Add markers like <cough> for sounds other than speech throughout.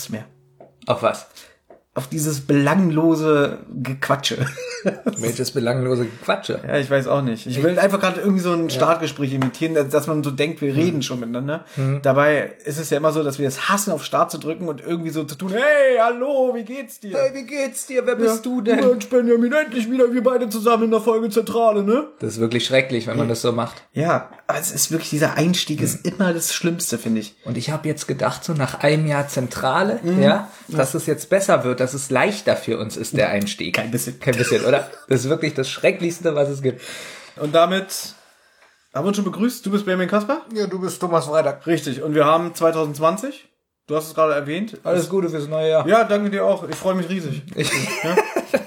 Lust mehr Auf was? auf dieses belanglose Gequatsche. <laughs> Welches belanglose Quatsche. ja, ich weiß auch nicht. Ich will einfach gerade irgendwie so ein Startgespräch imitieren, dass- dass man so denkt, wir reden schon miteinander. Dabei ist es ja immer so, dass wir es hassen, auf Start zu drücken und irgendwie so zu tun, hey, hallo, wie geht's dir? Hey, wie geht's dir? Wer bist du denn? Mensch, Benjamin, endlich wieder wir beide zusammen in der Folge Zentrale, ne? Das ist wirklich schrecklich, wenn man das so macht. Ja, aber es ist wirklich, dieser Einstieg ist immer das Schlimmste, finde ich. Und ich habe jetzt gedacht, so nach einem Jahr Zentrale, ja, dass es jetzt besser wird, dass es leichter für uns ist, der Einstieg. Kein bisschen. Kein bisschen, oder? Das ist wirklich das Schrecklichste, was es gibt. Und damit haben wir uns schon begrüßt. Du bist Benjamin Kasper? Ja, du bist Thomas Freitag. Richtig. Und wir haben 2020. Du hast es gerade erwähnt. Alles Gute fürs neue Jahr. Ja, danke dir auch. Ich freue mich riesig. <laughs>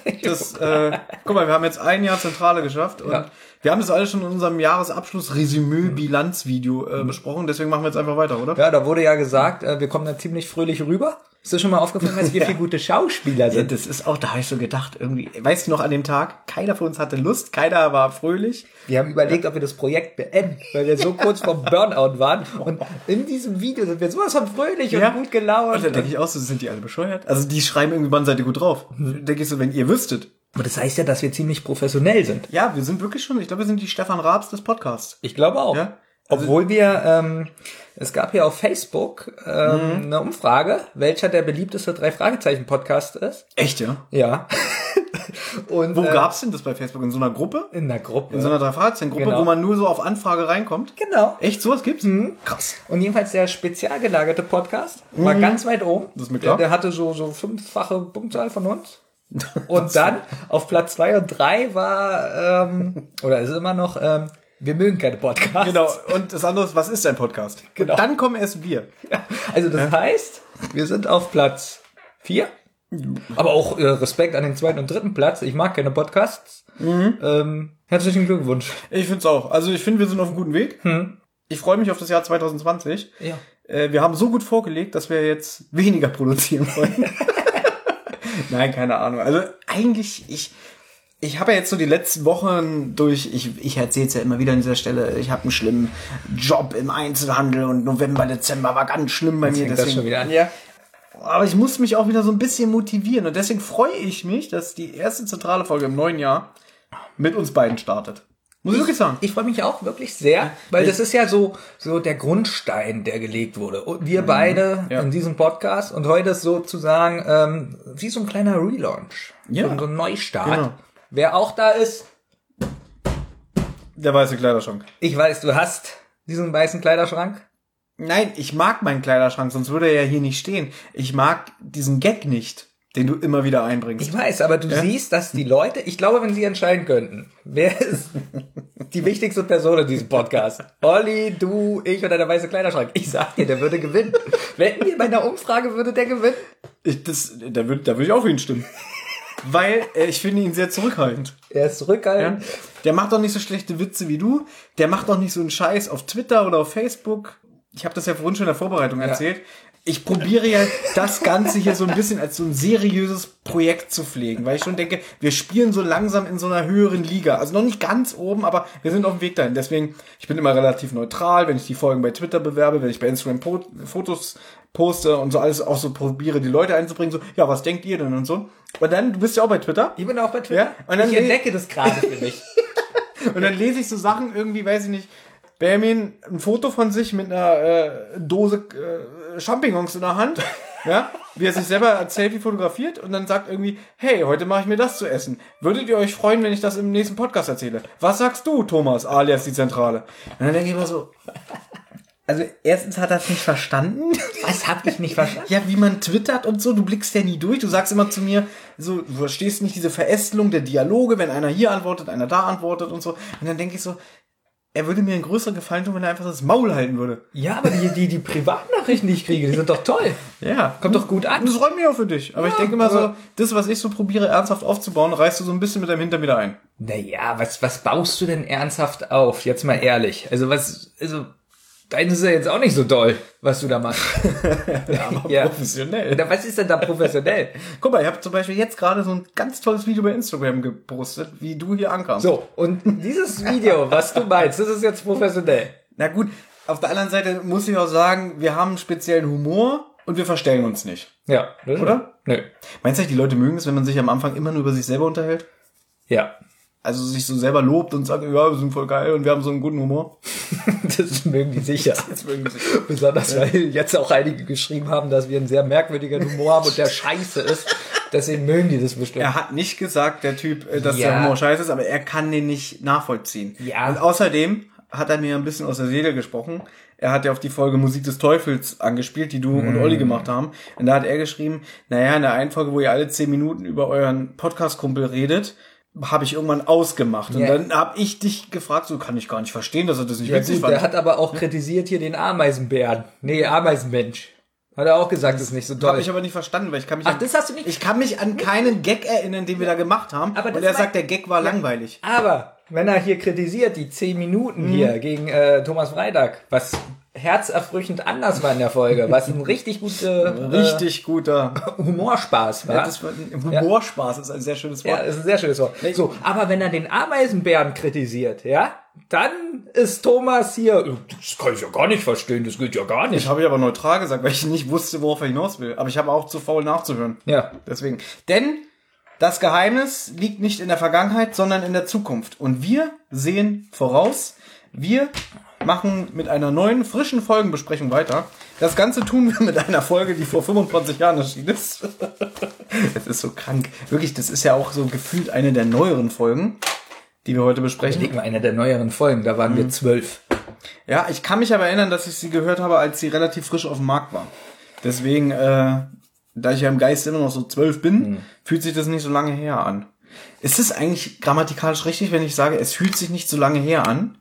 Ich, Das, <laughs> äh, guck mal, wir haben jetzt ein Jahr Zentrale geschafft und Ja. wir haben das alles schon in unserem Jahresabschluss-Resümee-Bilanzvideo äh, besprochen. Deswegen machen wir jetzt einfach weiter, oder? ja, da wurde ja gesagt, äh, wir kommen da ziemlich fröhlich rüber. Ist dir schon mal aufgefallen, dass wir <laughs> viele gute Schauspieler Ja, sind? das ist auch, da habe ich so gedacht, irgendwie, weißt du noch an dem Tag, keiner von uns hatte Lust, keiner war fröhlich. Wir haben überlegt, ob wir das Projekt beenden, weil wir so <laughs> kurz vom Burnout waren. Und in diesem Video sind wir sowas von fröhlich und gut gelaunt. Und dann denke ich auch so, sind die alle bescheuert? Also die schreiben irgendwie, wann seid ihr gut drauf? Denke ich so, wenn ihr wüsstet. Aber das heißt ja, dass wir ziemlich professionell sind. Ja, wir sind wirklich schon, ich glaube, wir sind die Stefan Raabs des Podcasts. Ich glaube auch. Ja? Obwohl wir, ähm, es gab hier auf Facebook ähm, Mhm. eine Umfrage, welcher der beliebteste drei Fragezeichen Podcast ist. Echt, ja? Ja. <laughs> Und Wo äh, gab's denn das bei Facebook? In so einer Gruppe? in der Gruppe. In so einer Drei-Fragezeichen-Gruppe, Genau. wo man nur so auf Anfrage reinkommt? genau. Echt, sowas gibt's? Krass. Und jedenfalls der spezial gelagerte Podcast war ganz weit oben. Mhm. Das ist mir der, klar. der hatte so, so fünffache Punktzahl von uns. <laughs> Und dann auf Platz zwei und drei war, ähm, oder ist immer noch, ähm, wir mögen keine Podcasts. Genau, und das andere ist, was ist ein Podcast? Genau. Und dann kommen erst wir. Also das heißt, wir sind auf Platz vier. Aber auch äh, Respekt an den zweiten und dritten Platz. Ich mag keine Podcasts. Mhm. Ähm, herzlichen Glückwunsch. Ich find's auch. Also ich finde, wir sind auf einem guten Weg. Ich freue mich auf das Jahr 2020. Ja. Äh, wir haben so gut vorgelegt, dass wir jetzt weniger produzieren wollen. <laughs> Nein, keine Ahnung. Also eigentlich, ich, ich habe ja jetzt so die letzten Wochen durch, ich, ich erzähle es ja immer wieder an dieser Stelle, ich habe einen schlimmen Job im Einzelhandel und November, Dezember war ganz schlimm bei mir. fängt das schon wieder an. Ja. Aber ich muss mich auch wieder so ein bisschen motivieren und deswegen freue ich mich, dass die erste zentrale Folge im neuen Jahr mit uns beiden startet. Muss ich wirklich sagen. Ich freue mich auch wirklich sehr, weil das ist ja so, so der Grundstein, der gelegt wurde. Und wir beide Mhm. Ja. in diesem Podcast und heute ist sozusagen ähm, wie so ein kleiner Relaunch. Ja. So, so ein Neustart. Genau. Wer auch da ist, Der weiße Kleiderschrank. ich weiß, du hast diesen weißen Kleiderschrank. Nein, ich mag meinen Kleiderschrank, sonst würde er ja hier nicht stehen. Ich mag diesen Gag nicht, den du immer wieder einbringst. Ich weiß, aber du siehst, dass die Leute, ich glaube, wenn sie entscheiden könnten, wer ist die wichtigste Person in diesem Podcast? Olli, du, ich oder der weiße Kleiderschrank. Ich sag dir, der würde gewinnen. Wetten wir bei einer Umfrage würde der gewinnen? Ich, das, da würde da würd ich auch für ihn stimmen. Weil äh, ich finde ihn sehr zurückhaltend. Er ist zurückhaltend. Der macht doch nicht so schlechte Witze wie du. Der macht doch nicht so einen Scheiß auf Twitter oder auf Facebook. Ich habe das ja vorhin schon in der Vorbereitung erzählt. Ich probiere ja das Ganze hier so ein bisschen als so ein seriöses Projekt zu pflegen, weil ich schon denke, wir spielen so langsam in so einer höheren Liga. Also noch nicht ganz oben, aber wir sind auf dem Weg dahin. Deswegen, ich bin immer relativ neutral, wenn ich die Folgen bei Twitter bewerbe, wenn ich bei Instagram Fotos poste und so alles auch so probiere, die Leute einzubringen, so, ja, was denkt ihr denn und so. Und dann, du bist ja auch bei Twitter. Ich bin auch bei Twitter. Ja, und dann ich entdecke das gerade für mich. <laughs> Und dann lese ich so Sachen irgendwie, weiß ich nicht, Benjamin ein Foto von sich mit einer äh, Dose äh, Champignons in der Hand, <laughs> ja, wie er sich selber als Selfie fotografiert und dann sagt irgendwie, hey, heute mache ich mir das zu essen. Würdet ihr euch freuen, wenn ich das im nächsten Podcast erzähle? Was sagst du, Thomas, alias die Zentrale? Und dann denke ich immer so, also erstens hat er es nicht verstanden. Was hab ich nicht verstanden? Ja, wie man twittert und so, du blickst ja nie durch. Du sagst immer zu mir, so, du verstehst nicht diese Verästelung der Dialoge, wenn einer hier antwortet, einer da antwortet und so. Und dann denke ich so, er würde mir einen größeren Gefallen tun, wenn er einfach das Maul halten würde. Ja, aber die, die, die Privatnachrichten, die ich kriege, die sind doch toll. Ja. Kommt doch gut an. Das freut mich auch für dich. Aber ich denke immer so, das, was ich so probiere, ernsthaft aufzubauen, reißt du so ein bisschen mit deinem Hintern wieder ein. Naja, was, was baust du denn ernsthaft auf? Jetzt mal ehrlich. Also was, also, deines ist ja jetzt auch nicht so doll, was du da machst. <laughs> Aber Ja. professionell. Na, Was ist denn da professionell? Guck mal, ich habe zum Beispiel jetzt gerade so ein ganz tolles Video bei Instagram gepostet, wie du hier ankamst. So, und dieses Video, was du meinst, das ist jetzt professionell. Na gut, Auf der anderen Seite muss ich auch sagen, wir haben einen speziellen Humor und wir verstellen uns nicht. Ja. Oder? Nö. Meinst du, die Leute mögen es, wenn man sich am Anfang immer nur über sich selber unterhält? Ja. Also sich so selber lobt und sagt, ja, wir sind voll geil und wir haben so einen guten Humor. <laughs> Das mögen die sicher. Das mögen sie. Besonders weil jetzt auch einige geschrieben haben, dass wir einen sehr merkwürdigen Humor haben und der scheiße ist. Deswegen mögen die das bestimmt. Er hat nicht gesagt, der Typ, äh, dass Ja. der Humor scheiße ist, aber er kann den nicht nachvollziehen. Ja. Und außerdem hat er mir ein bisschen aus der Seele gesprochen. Er hat ja auf die Folge Musik des Teufels angespielt, die du und Olli gemacht haben. Und da hat er geschrieben, naja, in der einen Folge, wo ihr alle zehn Minuten über euren Podcast-Kumpel redet, habe ich irgendwann ausgemacht. Und Ja. dann habe ich dich gefragt, so kann ich gar nicht verstehen, dass er das nicht Ja, witzig gut, fand. der hat aber auch kritisiert hier den Ameisenbären. Nee, Ameisenmensch. Hat er auch gesagt, das ist nicht so toll. Habe ich aber nicht verstanden, weil ich kann mich Ach, an, das hast du nicht- Ich kann mich an keinen Gag erinnern, den wir da gemacht haben. Aber und er sagt, der Gag war langweilig. Aber wenn er hier kritisiert, die zehn Minuten Mhm. hier gegen äh, Thomas Freitag, was herzerfrüchend anders war in der Folge, was ein richtig guter <laughs> Richtig guter. äh, Humorspaß war. Ja, das war ein Humorspaß ist ein sehr schönes Wort. Ja, ist ein sehr schönes Wort. So, aber wenn er den Ameisenbären kritisiert, ja, dann ist Thomas hier, das kann ich ja gar nicht verstehen, das geht ja gar Ich nicht. habe ich aber neutral gesagt, weil ich nicht wusste, worauf er hinaus will. Aber ich habe auch zu faul nachzuhören. Ja. Deswegen. Denn das Geheimnis liegt nicht in der Vergangenheit, sondern in der Zukunft. Und wir sehen voraus. Wir machen mit einer neuen, frischen Folgenbesprechung weiter. Das Ganze tun wir mit einer Folge, die vor 25 Jahren erschienen ist. <laughs> Es ist so krank. Wirklich, das ist ja auch so gefühlt eine der neueren Folgen, die wir heute besprechen. Legen wir einer der neueren Folgen, da waren wir zwölf. Ja, ich kann mich aber erinnern, dass ich sie gehört habe, als sie relativ frisch auf dem Markt war. Deswegen, äh, da ich ja im Geist immer noch so zwölf bin, fühlt sich das nicht so lange her an. Ist es eigentlich grammatikalisch richtig, wenn ich sage, es fühlt sich nicht so lange her an?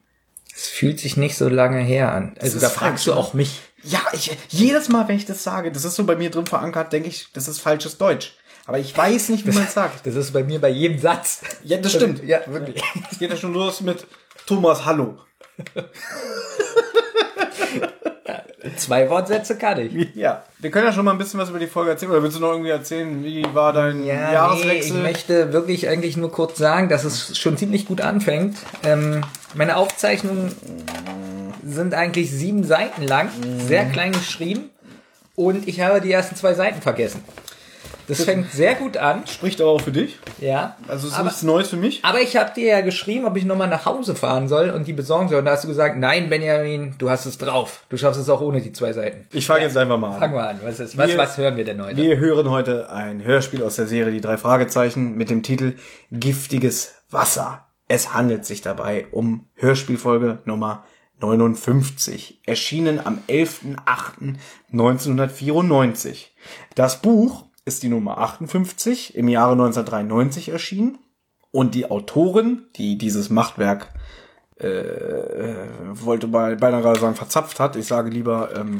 Es fühlt sich nicht so lange her an. Also da fragst du ne? auch mich. Ja, ich, jedes Mal, wenn ich das sage, das ist so bei mir drin verankert, denke ich, das ist falsches Deutsch. Aber ich weiß nicht, wie man es <laughs> sagt. Das ist bei mir bei jedem Satz. Ja, das stimmt. Ja, wirklich. Es geht ja schon los mit Thomas Hallo. <laughs> Zwei Wortsätze kann ich. Ja. Wir können ja schon mal ein bisschen was über die Folge erzählen. Oder willst du noch irgendwie erzählen, wie war dein Ja, nee, Jahreswechsel? ich möchte wirklich eigentlich nur kurz sagen, dass es schon ziemlich gut anfängt. Ähm, meine Aufzeichnungen sind eigentlich sieben Seiten lang, sehr klein geschrieben und ich habe die ersten zwei Seiten vergessen. Das fängt sehr gut an, Spricht aber auch für dich. ja. Also es ist aber, nichts Neues für mich. aber ich habe dir ja geschrieben, ob ich nochmal nach Hause fahren soll und die besorgen soll. Und da hast du gesagt, nein, Benjamin, du hast es drauf. Du schaffst es auch ohne die zwei Seiten. Ich fange jetzt einfach mal an. Fangen wir an. Was, ist, was, Wir- was hören wir denn heute? Wir hören heute ein Hörspiel aus der Serie Die drei Fragezeichen mit dem Titel Giftiges Wasser. Es handelt sich dabei um Hörspielfolge Nummer 59, erschienen am 11.08.1994. Das Buch ist die Nummer 58, im Jahre 1993 erschienen. Und die Autorin, die dieses Machtwerk äh, wollte bei, beinahe gerade sagen, verzapft hat, ich sage lieber ähm,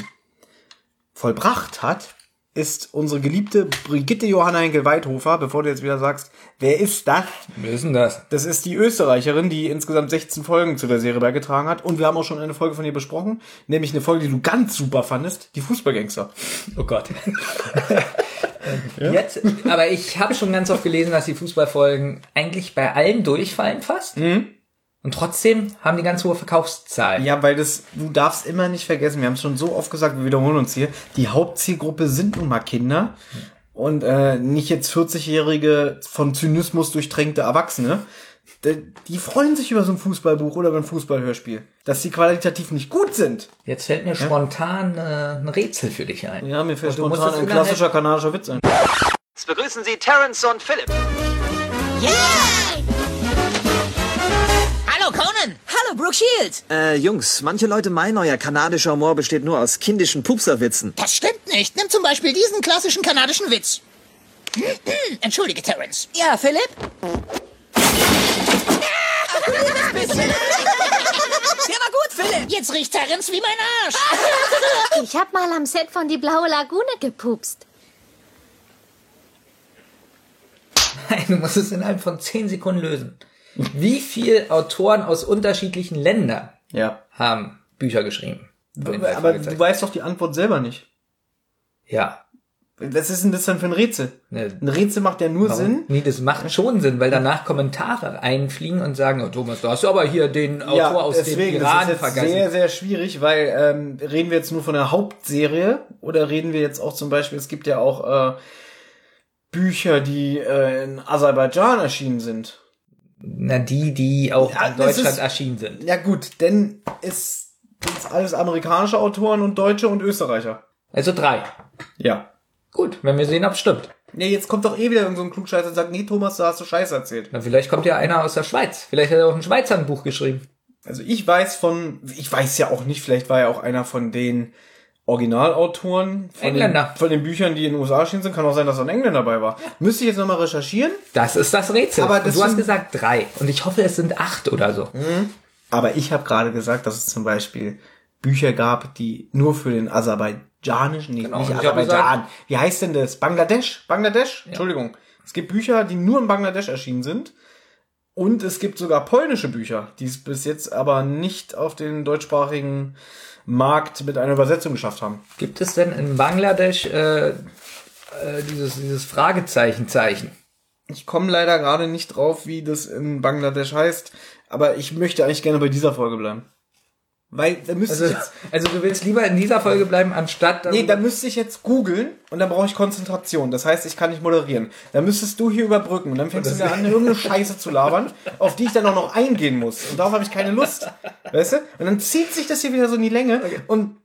vollbracht hat, ist unsere geliebte Brigitte Johanna Henkel-Weidhofer. Bevor du jetzt wieder sagst, wer ist das? Wir wissen das. Das ist die Österreicherin, die insgesamt 16 Folgen zu der Serie beigetragen hat. Und wir haben auch schon eine Folge von ihr besprochen, nämlich eine Folge, die du ganz super fandest, die Fußballgangster. Oh Gott. <laughs> Jetzt, aber ich habe schon ganz oft gelesen, dass die Fußballfolgen eigentlich bei allen durchfallen fast. Und trotzdem haben die ganz hohe Verkaufszahlen. Ja, weil das, du darfst immer nicht vergessen, wir haben es schon so oft gesagt, wir wiederholen uns hier, die Hauptzielgruppe sind nun mal Kinder und äh, nicht jetzt 40-jährige, von Zynismus durchtränkte Erwachsene. Die, freuen sich über so ein Fußballbuch oder über ein Fußballhörspiel. Dass die qualitativ nicht gut sind. Jetzt fällt mir spontan äh, ein Rätsel für dich ein. Ja, mir fällt spontan ein klassischer kanadischer Witz ein. Jetzt begrüßen Sie Terence und Philip. Hallo Conan! Hallo Brooke Shields! Äh, Jungs, manche Leute meinen, euer kanadischer Humor besteht nur aus kindischen Pupserwitzen. Das stimmt nicht. Nimm zum Beispiel diesen klassischen kanadischen Witz. <clears throat> Entschuldige, Terence. Ja, Philipp? Der war gut, Philipp. Jetzt riecht Terence wie mein Arsch. <laughs> Ich hab mal am Set von Die Blaue Lagune gepupst. Nein, du musst es innerhalb von 10 Sekunden lösen. Wie viele Autoren aus unterschiedlichen Ländern Ja. haben Bücher geschrieben? Aber du weißt doch die Antwort selber nicht. ja. Was ist denn das dann für ein Rätsel? Ne. Ein Rätsel macht ja nur Sinn. Nee, das macht schon Sinn, weil danach Kommentare einfliegen und sagen, oh Thomas, du hast aber hier den Autor aus dem Iran das ist jetzt vergessen. sehr, sehr schwierig, weil ähm, reden wir jetzt nur von der Hauptserie oder reden wir jetzt auch zum Beispiel, es gibt ja auch äh, Bücher, die äh, in Aserbaidschan erschienen sind. Na, die, die auch Ja, in Deutschland ist- erschienen sind. Ja gut, denn es sind alles amerikanische Autoren und Deutsche und Österreicher. Also drei. Ja. Gut, wenn wir sehen, ob es stimmt. Ja, jetzt kommt doch eh wieder irgendein so ein Klugscheißer und sagt, nee, Thomas, da hast du Scheiß erzählt. Na, vielleicht kommt ja einer aus der Schweiz. Vielleicht hat er auch ein Schweizer ein Buch geschrieben. Also ich weiß von, ich weiß ja auch nicht, vielleicht war ja auch einer von den Originalautoren von den, von den Büchern, die in den USA erschienen sind. Kann auch sein, dass ein Engländer dabei war. Müsste ich jetzt nochmal recherchieren. Das ist das Rätsel. Aber das du hast gesagt drei. Und ich hoffe, es sind acht oder so. Aber ich habe gerade gesagt, dass es zum Beispiel Bücher gab, die nur für den aserbaidschanischen, nee, Genau, nicht Aserbaidschan. Wie heißt denn das? Bangladesch? Bangladesch? Entschuldigung. Es gibt Bücher, die nur in Bangladesch erschienen sind. Und es gibt sogar polnische Bücher, die es bis jetzt aber nicht auf den deutschsprachigen Markt mit einer Übersetzung geschafft haben. Gibt es denn in Bangladesch äh, äh, dieses, dieses Fragezeichen-Zeichen? Ich komme leider gerade nicht drauf, wie das in Bangladesch heißt, aber ich möchte eigentlich gerne bei dieser Folge bleiben. Weil da müsste Also, ich jetzt also du willst lieber in dieser Folge bleiben, anstatt... Nee, da müsste ich jetzt googeln und dann brauche ich Konzentration. Das heißt, ich kann nicht moderieren. Dann müsstest du hier überbrücken und dann fängst du mir an, irgendeine Scheiße zu labern, auf die ich dann auch noch eingehen muss. Und darauf habe ich keine Lust. Weißt du? Und dann zieht sich das hier wieder so in die Länge und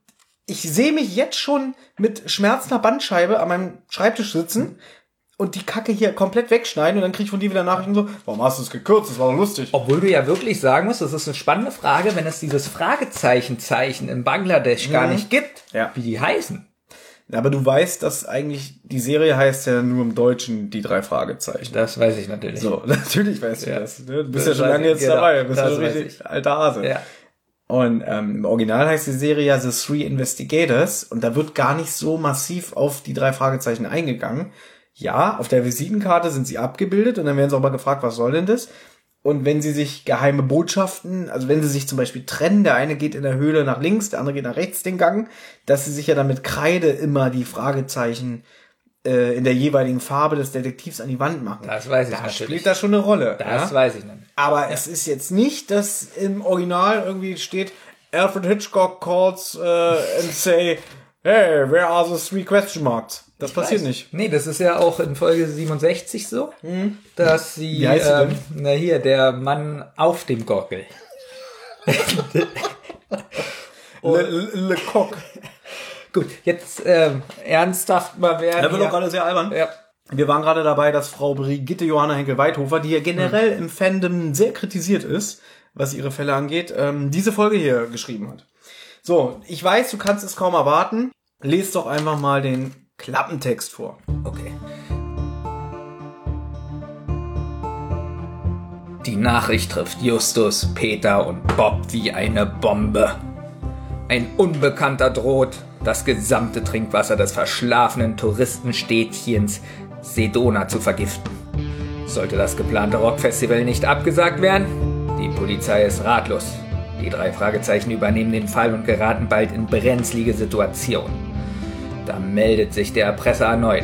ich sehe mich jetzt schon mit schmerzender Bandscheibe an meinem Schreibtisch sitzen und die Kacke hier komplett wegschneiden und dann kriege ich von dir wieder Nachrichten so, warum hast du es gekürzt? Das war doch lustig. Obwohl du ja wirklich sagen musst, das ist eine spannende Frage, wenn es dieses Fragezeichen-Zeichen in Bangladesch gar nicht gibt, Ja. wie die heißen. Aber du weißt, dass eigentlich die Serie heißt ja nur im Deutschen die drei Fragezeichen. Das weiß ich natürlich. So, <laughs> natürlich weißt du Ja. das. Ne? Du bist Das ja schon lange jetzt genau. dabei. Du bist Das ja richtig ich. alter Hase. Ja. Und ähm, im Original heißt die Serie ja The Three Investigators und da wird gar nicht so massiv auf die drei Fragezeichen eingegangen. Ja, auf der Visitenkarte sind sie abgebildet und dann werden sie auch mal gefragt, was soll denn das? Und wenn sie sich geheime Botschaften, also wenn sie sich zum Beispiel trennen, der eine geht in der Höhle nach links, der andere geht nach rechts den Gang, dass sie sich ja dann mit Kreide immer die Fragezeichen äh, in der jeweiligen Farbe des Detektivs an die Wand machen. Das weiß ich da natürlich. spielt das schon eine Rolle. Das ja? weiß ich nicht. Aber es ist jetzt nicht, dass im Original irgendwie steht, Alfred Hitchcock calls äh, and say, hey, where are the three question marks? Das passiert nicht. Nee, das ist ja auch in Folge 67 so, dass sie, Wie heißt sie ähm, na hier, der Mann auf dem Gockel. Le, Le, Le Coq. Gut, jetzt ähm, ernsthaft mal werden. Da wird auch gerade sehr albern. Ja. Wir waren gerade dabei, dass Frau Brigitte Johanna Henkel-Weithofer, die ja generell im Fandom sehr kritisiert ist, was ihre Fälle angeht, ähm, diese Folge hier geschrieben hat. So, ich weiß, du kannst es kaum erwarten. Lest doch einfach mal den Klappentext vor. Okay. Die Nachricht trifft Justus, Peter und Bob wie eine Bombe. Ein Unbekannter droht, das gesamte Trinkwasser des verschlafenen Touristenstädtchens Sedona zu vergiften. Sollte das geplante Rockfestival nicht abgesagt werden? Die Polizei ist ratlos. Die drei Fragezeichen übernehmen den Fall und geraten bald in brenzlige Situation. Da meldet sich der Erpresser erneut.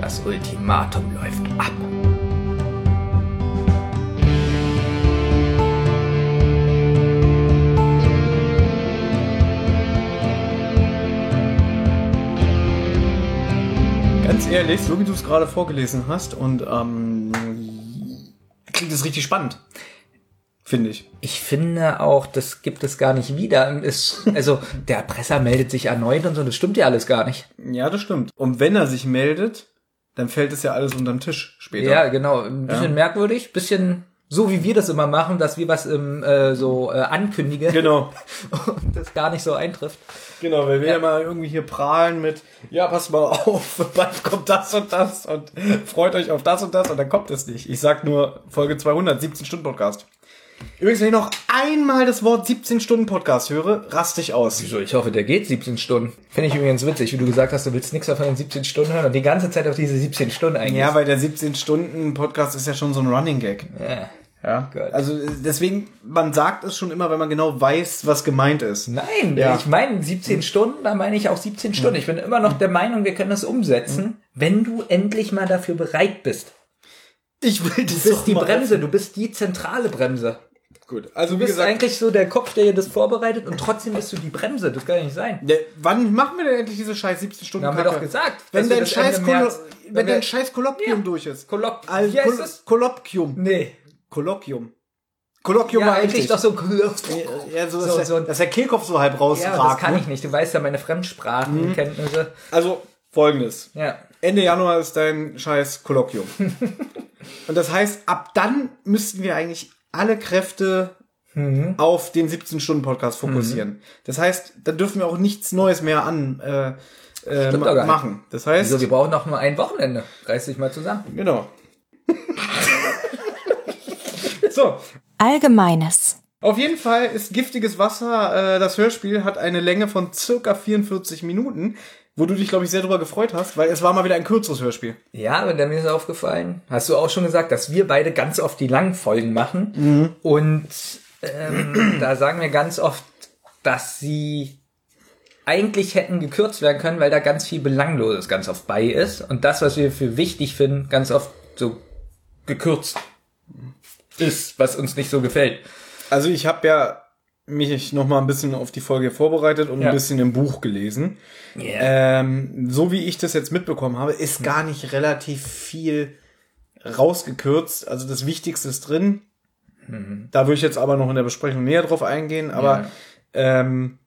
Das Ultimatum läuft ab. Ganz ehrlich, so wie du es gerade vorgelesen hast und ähm, klingt es richtig spannend. Finde ich. Ich finde auch, das gibt es gar nicht wieder. Es, also, der Erpresser meldet sich erneut und so, das stimmt ja alles gar nicht. Ja, das stimmt. Und wenn er sich meldet, dann fällt es ja alles unterm Tisch später. Ja, genau. Ein bisschen merkwürdig, bisschen so wie wir das immer machen, dass wir was im, äh, so äh, ankündigen Genau. <laughs> und das gar nicht so eintrifft. Genau, weil wir ja. mal irgendwie hier prahlen mit, ja, passt mal auf, <laughs> bald kommt das und das und freut euch auf das und das und dann kommt es nicht. Ich sag nur Folge 200, 17 Stunden Podcast. Übrigens, wenn ich noch einmal das Wort 17 Stunden Podcast höre, raste ich aus. Wieso? Ich hoffe, der geht 17 Stunden. Finde ich übrigens witzig, wie du gesagt hast, du willst nichts davon in 17 Stunden hören und die ganze Zeit auf diese 17 Stunden eigentlich. Ja, weil der 17 Stunden Podcast ist ja schon so ein Running Gag. ja. Ja. Gut. Also deswegen, man sagt es schon immer, wenn man genau weiß, was gemeint ist. Nein, Ja. ich meine 17 Stunden, da meine ich auch 17 Stunden. Ich bin immer noch der Meinung, wir können das umsetzen, wenn du endlich mal dafür bereit bist. Ich will das Du bist die Bremse, du bist die zentrale Bremse. Gut. Also Du bist gesagt, eigentlich so der Kopf, der dir das vorbereitet und trotzdem bist du die Bremse. Das kann ja nicht sein. Ja, wann machen wir denn endlich diese scheiß 17 Stunden? Haben wir doch gesagt, Wenn dein scheiß, März- wenn wenn dein wir- scheiß Kolloquium Ja. durch ist. Kolloq- Also, Wie heißt Kol es? Kolloquium. Nee. Kolloquium. Kolloquium Ja, war eigentlich doch so. Ja, so, So- dass, der, so- dass der Kehlkopf so halb rausragt. Ja, das kann ne? ich nicht. Du weißt ja meine Fremdsprachenkenntnisse. Also, folgendes. Ja. Ende Januar ist dein scheiß Kolloquium. <laughs> Und das heißt, ab dann müssten wir eigentlich alle Kräfte Mhm. auf den 17-Stunden-Podcast fokussieren. Das heißt, dann dürfen wir auch nichts Neues mehr an äh, äh, ma- machen. Das heißt, Also wir brauchen noch nur ein Wochenende. Reiß dich mal zusammen. genau. <laughs> so, Allgemeines. Auf jeden Fall ist Giftiges Wasser, äh, das Hörspiel, hat eine Länge von circa 44 Minuten, wo du dich, glaube ich, sehr drüber gefreut hast, weil es war mal wieder ein kürzeres Hörspiel. Ja, aber mir ist aufgefallen, hast du auch schon gesagt, dass wir beide ganz oft die langen Folgen machen. Und ähm, <clears throat> da sagen wir ganz oft, dass sie eigentlich hätten gekürzt werden können, weil da ganz viel Belangloses ganz oft bei ist. Und das, was wir für wichtig finden, ganz oft so gekürzt ist, was uns nicht so gefällt. Also ich habe ja mich noch mal ein bisschen auf die Folge vorbereitet und Ja. ein bisschen im Buch gelesen. Ähm, so wie ich das jetzt mitbekommen habe, ist gar nicht relativ viel rausgekürzt. Also das Wichtigste ist drin. Da würde ich jetzt aber noch in der Besprechung näher drauf eingehen. Aber ähm,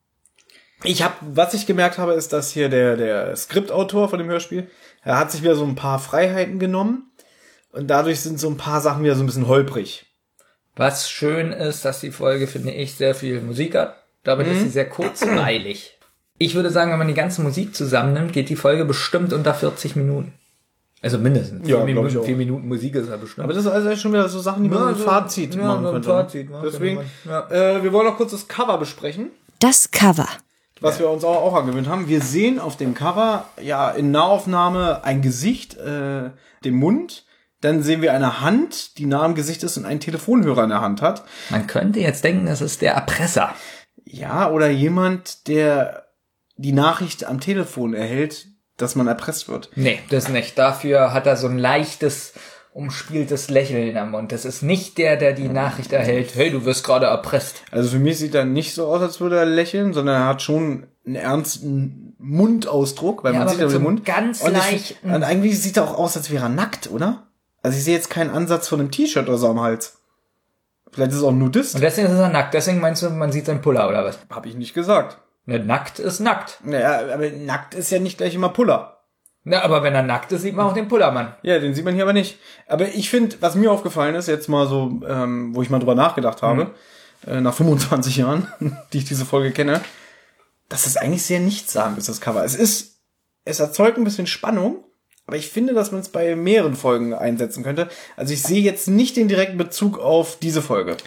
ich habe, was ich gemerkt habe, ist, dass hier der der Skriptautor von dem Hörspiel, er hat sich wieder so ein paar Freiheiten genommen und dadurch sind so ein paar Sachen wieder so ein bisschen holprig. Was schön ist, dass die Folge, finde ich, sehr viel Musik hat. Damit Mhm. ist sie sehr kurzweilig. Ich würde sagen, wenn man die ganze Musik zusammennimmt, geht die Folge bestimmt unter 40 Minuten. Also mindestens. Ja, vier, Minuten, auch. vier Minuten Musik ist ja bestimmt. Aber das ist also schon wieder so Sachen, die man Ja, so ein Fazit ja, machen könnte. Fazit machen Deswegen, man, äh, wir wollen noch kurz das Cover besprechen, Das Cover. was wir uns auch, auch angewöhnt haben. Wir sehen auf dem Cover ja in Nahaufnahme ein Gesicht, äh, den Mund. Dann sehen wir eine Hand, die nah am Gesicht ist und einen Telefonhörer in der Hand hat. man könnte jetzt denken, das ist der Erpresser. Ja, oder jemand, der die Nachricht am Telefon erhält, dass man erpresst wird. Nee, das nicht. Dafür hat er so ein leichtes, umspieltes Lächeln am Mund. Das ist nicht der, der die Nachricht erhält, hey, du wirst gerade erpresst. Also für mich sieht er nicht so aus, als würde er lächeln, sondern er hat schon einen ernsten Mundausdruck, weil Ja, man aber sieht ja den so Mund. ganz und, leichten- und eigentlich sieht er auch aus, als wäre er nackt, oder? Also ich sehe jetzt keinen Ansatz von einem T-Shirt oder so am Hals. Vielleicht ist es auch ein Nudist. Und deswegen ist er nackt. Deswegen meinst du, man sieht seinen Puller oder was? Habe ich nicht gesagt. Ne, nackt ist nackt. Naja, aber nackt ist ja nicht gleich immer Puller. Na, aber wenn er nackt ist, sieht man auch den Pullermann. Ja, den sieht man hier aber nicht. Aber ich finde, was mir aufgefallen ist, jetzt mal so, ähm, wo ich mal drüber nachgedacht habe, äh, nach 25 Jahren, <laughs> die ich diese Folge kenne, dass es eigentlich sehr nichtssagend ist, das Cover. Es ist, es erzeugt ein bisschen Spannung, aber ich finde, dass man es bei mehreren Folgen einsetzen könnte. Also ich sehe jetzt nicht den direkten Bezug auf diese Folge.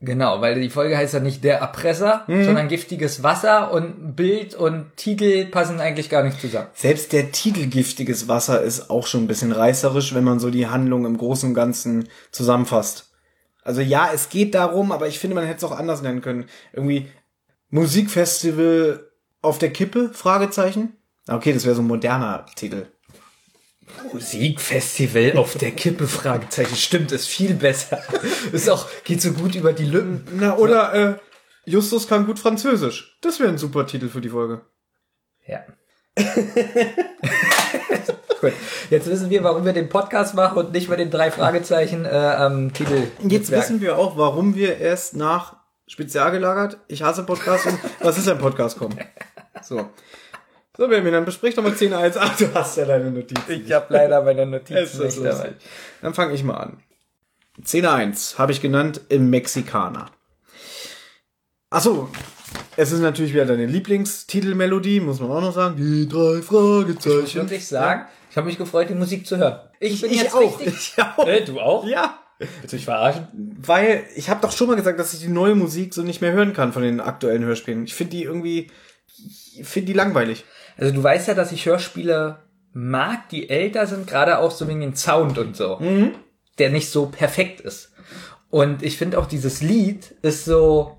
Genau, weil die Folge heißt ja nicht der Erpresser, Mhm. sondern giftiges Wasser und Bild und Titel passen eigentlich gar nicht zusammen. Selbst der Titel Giftiges Wasser ist auch schon ein bisschen reißerisch, wenn man so die Handlung im Großen und Ganzen zusammenfasst. Also ja, es geht darum, aber ich finde, man hätte es auch anders nennen können. Irgendwie Musikfestival auf der Kippe? Fragezeichen. Okay, das wäre so ein moderner Titel. Musikfestival auf der Kippe, Fragezeichen. Stimmt, ist viel besser. Ist auch, geht so gut über die Lippen. Na, oder äh, Justus kann gut Französisch. Das wäre ein super Titel für die Folge. Ja. <laughs> gut, jetzt wissen wir, warum wir den Podcast machen und nicht bei den drei Fragezeichen äh, am Titel. Jetzt wissen wir auch, warum wir erst nach Spezial gelagert, ich hasse Podcasts und was ist ein Podcast kommen. So. So, Benjamin, dann besprich doch mal 10.1. Ach, du hast ja deine Notizen. Ich habe leider meine Notizen nicht dabei. Dann fange ich mal an. Szene 1 habe ich genannt im Mexikaner. Achso, es ist natürlich wieder deine Lieblingstitelmelodie, muss man auch noch sagen. Die drei Ich muss Fragezeichen. wirklich sagen, ich habe mich gefreut, die Musik zu hören. Ich, bin ich jetzt auch. richtig. Ich auch. Äh, du auch? Ja. Willst du mich verarschen? Weil ich habe doch schon mal gesagt, dass ich die neue Musik so nicht mehr hören kann von den aktuellen Hörspielen. Ich finde die irgendwie, ich finde die langweilig. Also du weißt ja, dass ich Hörspiele mag, die älter sind, gerade auch so wegen dem Sound und so. der nicht so perfekt ist. Und ich finde auch dieses Lied ist so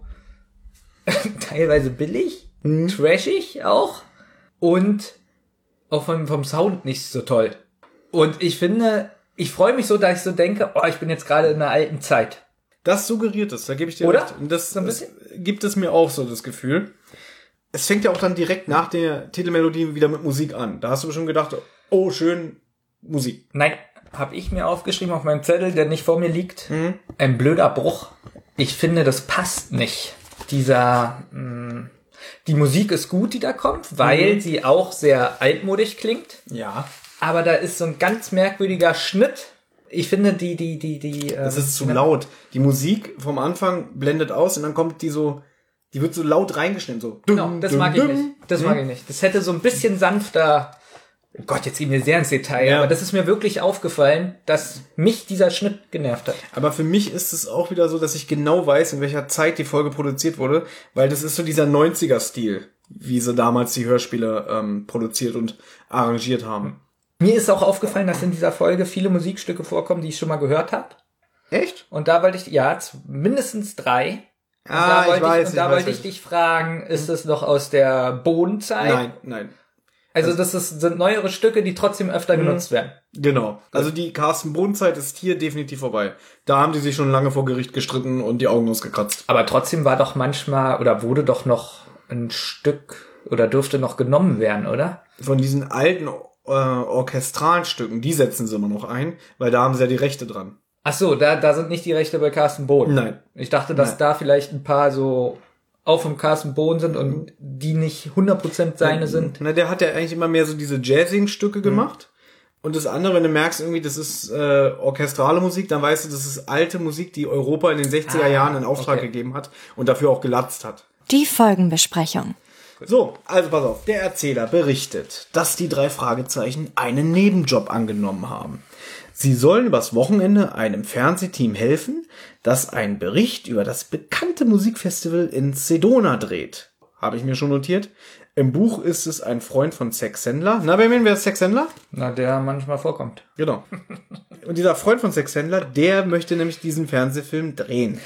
<laughs> teilweise billig, trashig auch und auch vom, vom Sound nicht so toll. Und ich finde, ich freue mich so, dass ich so denke, oh, ich bin jetzt gerade in einer alten Zeit. Das suggeriert es, da gebe ich dir Oder? recht. Und das, So ein das bisschen? gibt es mir auch so das Gefühl. Es fängt ja auch dann direkt nach der Titelmelodie wieder mit Musik an. Da hast du schon gedacht, oh, schön, Musik. Nein, habe ich mir aufgeschrieben auf meinem Zettel, der nicht vor mir liegt. Ein blöder Bruch. Ich finde, das passt nicht. Dieser, mh, die Musik ist gut, die da kommt, weil sie auch sehr altmodisch klingt. Ja. Aber da ist so ein ganz merkwürdiger Schnitt. Ich finde, die, die, die, die. Das ist zu laut. Die Musik vom Anfang blendet aus und dann kommt die so, die wird so laut reingeschnitten, so. Genau, das mag ich nicht. Das mag ich nicht. Das hätte so ein bisschen sanfter. Oh Gott, jetzt gehen wir sehr ins Detail, Ja. aber das ist mir wirklich aufgefallen, dass mich dieser Schnitt genervt hat. Aber für mich ist es auch wieder so, dass ich genau weiß, in welcher Zeit die Folge produziert wurde, weil das ist so dieser 90er-Stil, wie sie damals die Hörspiele ähm, produziert und arrangiert haben. Mir ist auch aufgefallen, dass in dieser Folge viele Musikstücke vorkommen, die ich schon mal gehört habe. Echt? Und da wollte ich, ja, mindestens drei. Und Ah, da wollte ich weiß, und ich da weiß, wollte weiß. ich dich fragen, ist es noch aus der Bodenzeit? Nein, nein. Also das ist, sind neuere Stücke, die trotzdem öfter Mhm. genutzt werden. Genau. Also die Carsten Bodenzeit ist hier definitiv vorbei. Da haben die sich schon lange vor Gericht gestritten und die Augen ausgekratzt. Aber trotzdem war doch manchmal oder wurde doch noch ein Stück oder dürfte noch genommen werden, oder? Von diesen alten äh, orchestralen Stücken, die setzen sie immer noch ein, weil da haben sie ja die Rechte dran. Ach so, da, da sind nicht die Rechte bei Carsten Bohn. Nein. Ich dachte, dass Nein. da vielleicht ein paar so auch vom Carsten Bohn sind und die nicht 100% seine sind. Na, der hat ja eigentlich immer mehr so diese jazzigen Stücke gemacht. Und das andere, wenn du merkst irgendwie, das ist äh, orchestrale Musik, dann weißt du, das ist alte Musik, die Europa in den 60er Ah, Jahren in Auftrag okay. gegeben hat und dafür auch gelatzt hat. Die Folgenbesprechung. So, also pass auf. Der Erzähler berichtet, dass die drei Fragezeichen einen Nebenjob angenommen haben. Sie sollen übers Wochenende einem Fernsehteam helfen, das einen Bericht über das bekannte Musikfestival in Sedona dreht. Habe ich mir schon notiert. Im Buch ist es ein Freund von Sex Sendler. Na, wer wer ist Sex Sendler? Na, der manchmal vorkommt. Genau. <laughs> Und dieser Freund von Sex Sendler, der möchte nämlich diesen Fernsehfilm drehen.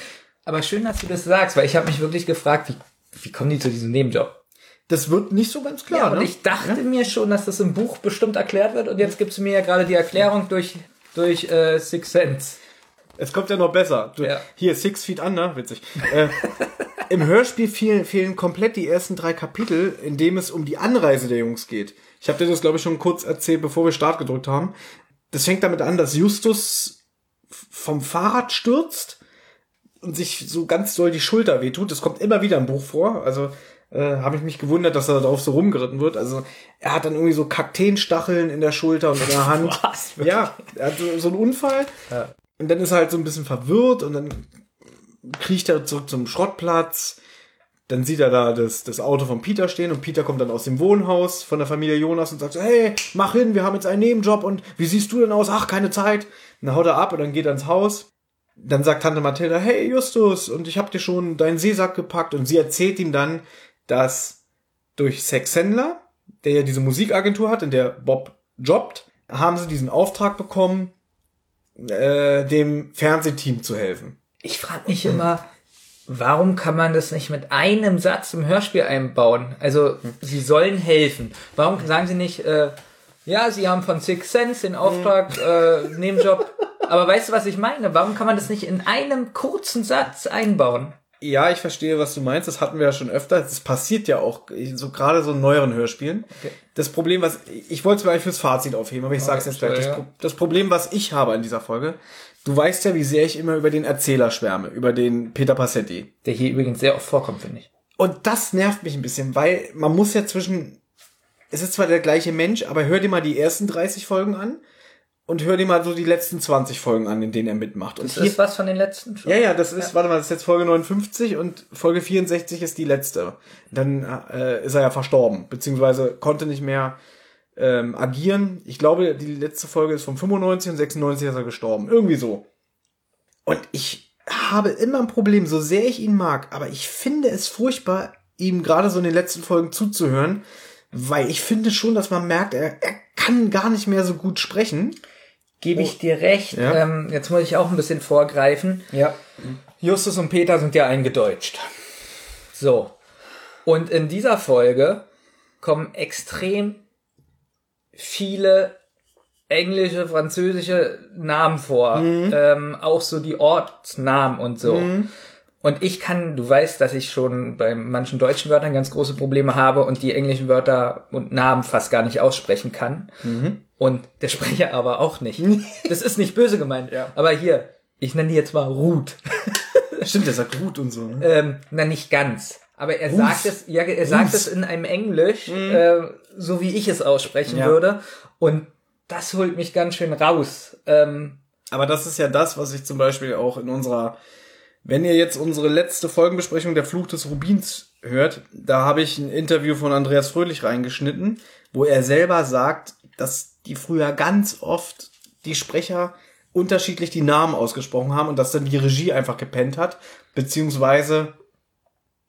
Aber schön, dass du das sagst, weil ich habe mich wirklich gefragt, wie, wie kommen die zu diesem Nebenjob? Das wird nicht so ganz klar. Ja, und ne? ich dachte mir schon, dass das im Buch bestimmt erklärt wird und jetzt gibst du mir ja gerade die Erklärung durch, durch äh, Six Sense. Es kommt ja noch besser. Du, Ja. Hier, Six Feet Under, witzig. äh, Im Hörspiel fehlen, fehlen komplett die ersten drei Kapitel, in dem es um die Anreise der Jungs geht. Ich habe dir das, glaube ich, schon kurz erzählt, bevor wir Start gedrückt haben. Das fängt damit an, dass Justus vom Fahrrad stürzt und sich so ganz doll die Schulter wehtut. Das kommt immer wieder im Buch vor. Also äh, habe ich mich gewundert, dass er darauf so rumgeritten wird. Also er hat dann irgendwie so Kakteenstacheln in der Schulter und in der Hand. <laughs> Was? Ja, er hat so, so einen Unfall. Und dann ist er halt so ein bisschen verwirrt und dann kriecht er zurück zum Schrottplatz. Dann sieht er da das, das Auto von Peter stehen und Peter kommt dann aus dem Wohnhaus von der Familie Jonas und sagt so, hey, mach hin, wir haben jetzt einen Nebenjob und wie siehst du denn aus? Ach, keine Zeit. Und dann haut er ab und dann geht er ins Haus. Dann sagt Tante Mathilda, hey Justus, und ich hab dir schon deinen Seesack gepackt und sie erzählt ihm dann, dass durch Sex Sendler, der ja diese Musikagentur hat, in der Bob jobbt, haben sie diesen Auftrag bekommen, äh, dem Fernsehteam zu helfen. Ich frage mich immer, warum kann man das nicht mit einem Satz im Hörspiel einbauen? Also, sie sollen helfen. Warum sagen sie nicht, äh, ja, sie haben von Six Sense den Auftrag, äh, Nebenjob. Aber weißt du, was ich meine? Warum kann man das nicht in einem kurzen Satz einbauen? Ja, ich verstehe, was du meinst. Das hatten wir ja schon öfter. Das passiert ja auch, so gerade so in neueren Hörspielen. Das Problem, was ich wollte es mir eigentlich fürs Fazit aufheben, aber ich sage es jetzt gleich. Das, das Problem, was ich habe an dieser Folge, du weißt ja, wie sehr ich immer über den Erzähler schwärme, über den Peter Passetti. Der hier übrigens sehr oft vorkommt, finde ich. Und das nervt mich ein bisschen, weil man muss ja zwischen, es ist zwar der gleiche Mensch, aber hör dir mal die ersten 30 Folgen an und hör dir mal so die letzten 20 Folgen an, in denen er mitmacht. Und Das ist was von den letzten schon. ja, ja, das ist, warte mal, das ist jetzt Folge 59 und Folge 64 ist die letzte. Dann äh, ist er ja verstorben, beziehungsweise konnte nicht mehr ähm, agieren. Ich glaube, die letzte Folge ist von 95 und 96 ist er gestorben. Irgendwie so. Und ich habe immer ein Problem, so sehr ich ihn mag, aber ich finde es furchtbar, ihm gerade so in den letzten Folgen zuzuhören, weil ich finde schon, dass man merkt, er, er kann gar nicht mehr so gut sprechen. Gebe ich dir recht. Ja. Ähm, jetzt muss ich auch ein bisschen vorgreifen. Ja. Justus und Peter sind ja eingedeutscht. So. Und in dieser Folge kommen extrem viele englische, französische Namen vor. Ähm, auch so die Ortsnamen und so. Und ich kann, du weißt, dass ich schon bei manchen deutschen Wörtern ganz große Probleme habe und die englischen Wörter und Namen fast gar nicht aussprechen kann. Und der Sprecher aber auch nicht. <laughs> Das ist nicht böse gemeint. Ja. Aber hier, ich nenne die jetzt mal Ruth. <laughs> Stimmt, der sagt gut und so. Ne? Ähm, na, nicht ganz. Aber er sagt es, ja, er sagt es in einem Englisch, äh, so wie ich es aussprechen Ja. würde. Und das holt mich ganz schön raus. Ähm, Aber das ist ja das, was ich zum Beispiel auch in unserer, wenn ihr jetzt unsere letzte Folgenbesprechung der Fluch des Rubins hört, da habe ich ein Interview von Andreas Fröhlich reingeschnitten, wo er selber sagt, dass die früher ganz oft die Sprecher unterschiedlich die Namen ausgesprochen haben und dass dann die Regie einfach gepennt hat, beziehungsweise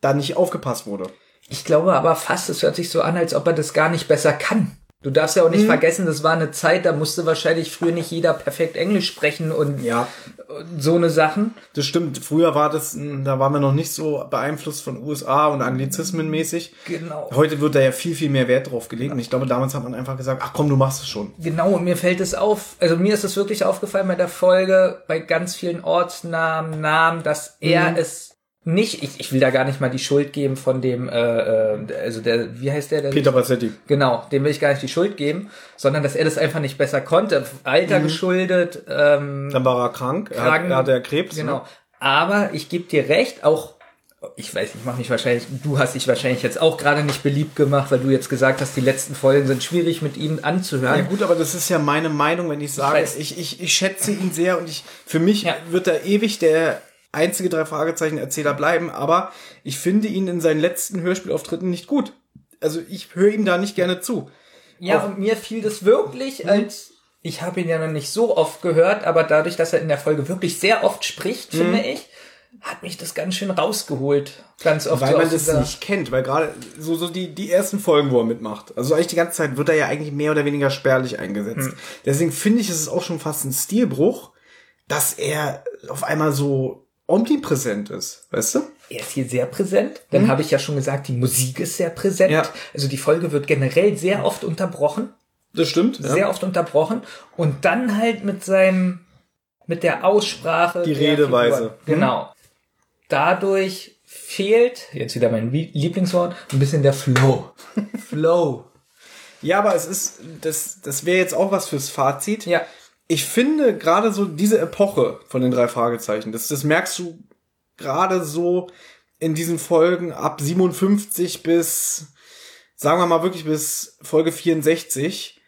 da nicht aufgepasst wurde. ich glaube aber fast, es hört sich so an, als ob er das gar nicht besser kann. Du darfst ja auch nicht vergessen, das war eine Zeit, da musste wahrscheinlich früher nicht jeder perfekt Englisch sprechen und Ja, so eine Sachen. das stimmt. Früher war das, da waren wir noch nicht so beeinflusst von USA und Anglizismen mäßig. Genau. Heute wird da ja viel, viel mehr Wert drauf gelegt. Und ich glaube, damals hat man einfach gesagt, ach komm, du machst es schon. Genau, und mir fällt es auf, also mir ist es wirklich aufgefallen bei der Folge, bei ganz vielen Ortsnamen, Namen, dass er es nicht, ich, ich will da gar nicht mal die Schuld geben von dem, äh, äh, also der, wie heißt der? der Peter Bassetti. Genau, dem will ich gar nicht die Schuld geben, sondern dass er das einfach nicht besser konnte. Alter geschuldet, ähm, Dann war er krank. Er, Krank. er hatte ja Krebs. genau. Ne? Aber ich gebe dir recht, auch ich weiß, ich mache mich wahrscheinlich, du hast dich wahrscheinlich jetzt auch gerade nicht beliebt gemacht, weil du jetzt gesagt hast, die letzten Folgen sind schwierig mit ihm anzuhören. Ja gut, aber das ist ja meine Meinung, wenn ich sage, weiß. ich, ich, ich schätze ihn sehr und ich für mich Ja. wird er ewig der einzige drei Fragezeichen Erzähler bleiben, aber ich finde ihn in seinen letzten Hörspielauftritten nicht gut. Also ich höre ihm da nicht gerne zu. Ja, Auch- und mir fiel das wirklich als, ich habe ihn ja noch nicht so oft gehört, aber dadurch, dass er in der Folge wirklich sehr oft spricht, finde ich, hat mich das ganz schön rausgeholt. Ganz oft Weil so man das nicht kennt, weil gerade so, so die, die ersten Folgen, wo er mitmacht, also eigentlich die ganze Zeit wird er ja eigentlich mehr oder weniger spärlich eingesetzt. Deswegen finde ich, es ist auch schon fast ein Stilbruch, dass er auf einmal so omnipräsent ist, weißt du? Er ist hier sehr präsent. Dann habe ich ja schon gesagt, die Musik ist sehr präsent. Ja. Also die Folge wird generell sehr oft unterbrochen. Das stimmt. Sehr oft unterbrochen. Und dann halt mit seinem, mit der Aussprache. Die Redeweise. Figuren. Genau. Dadurch fehlt, jetzt wieder mein Lie- Lieblingswort, ein bisschen der Flow. <laughs> Flow. Ja, aber es ist, das, das wäre jetzt auch was fürs Fazit. Ja. Ich finde gerade so diese Epoche von den drei Fragezeichen, das, das merkst du gerade so in diesen Folgen ab 57 bis, sagen wir mal wirklich bis Folge 64,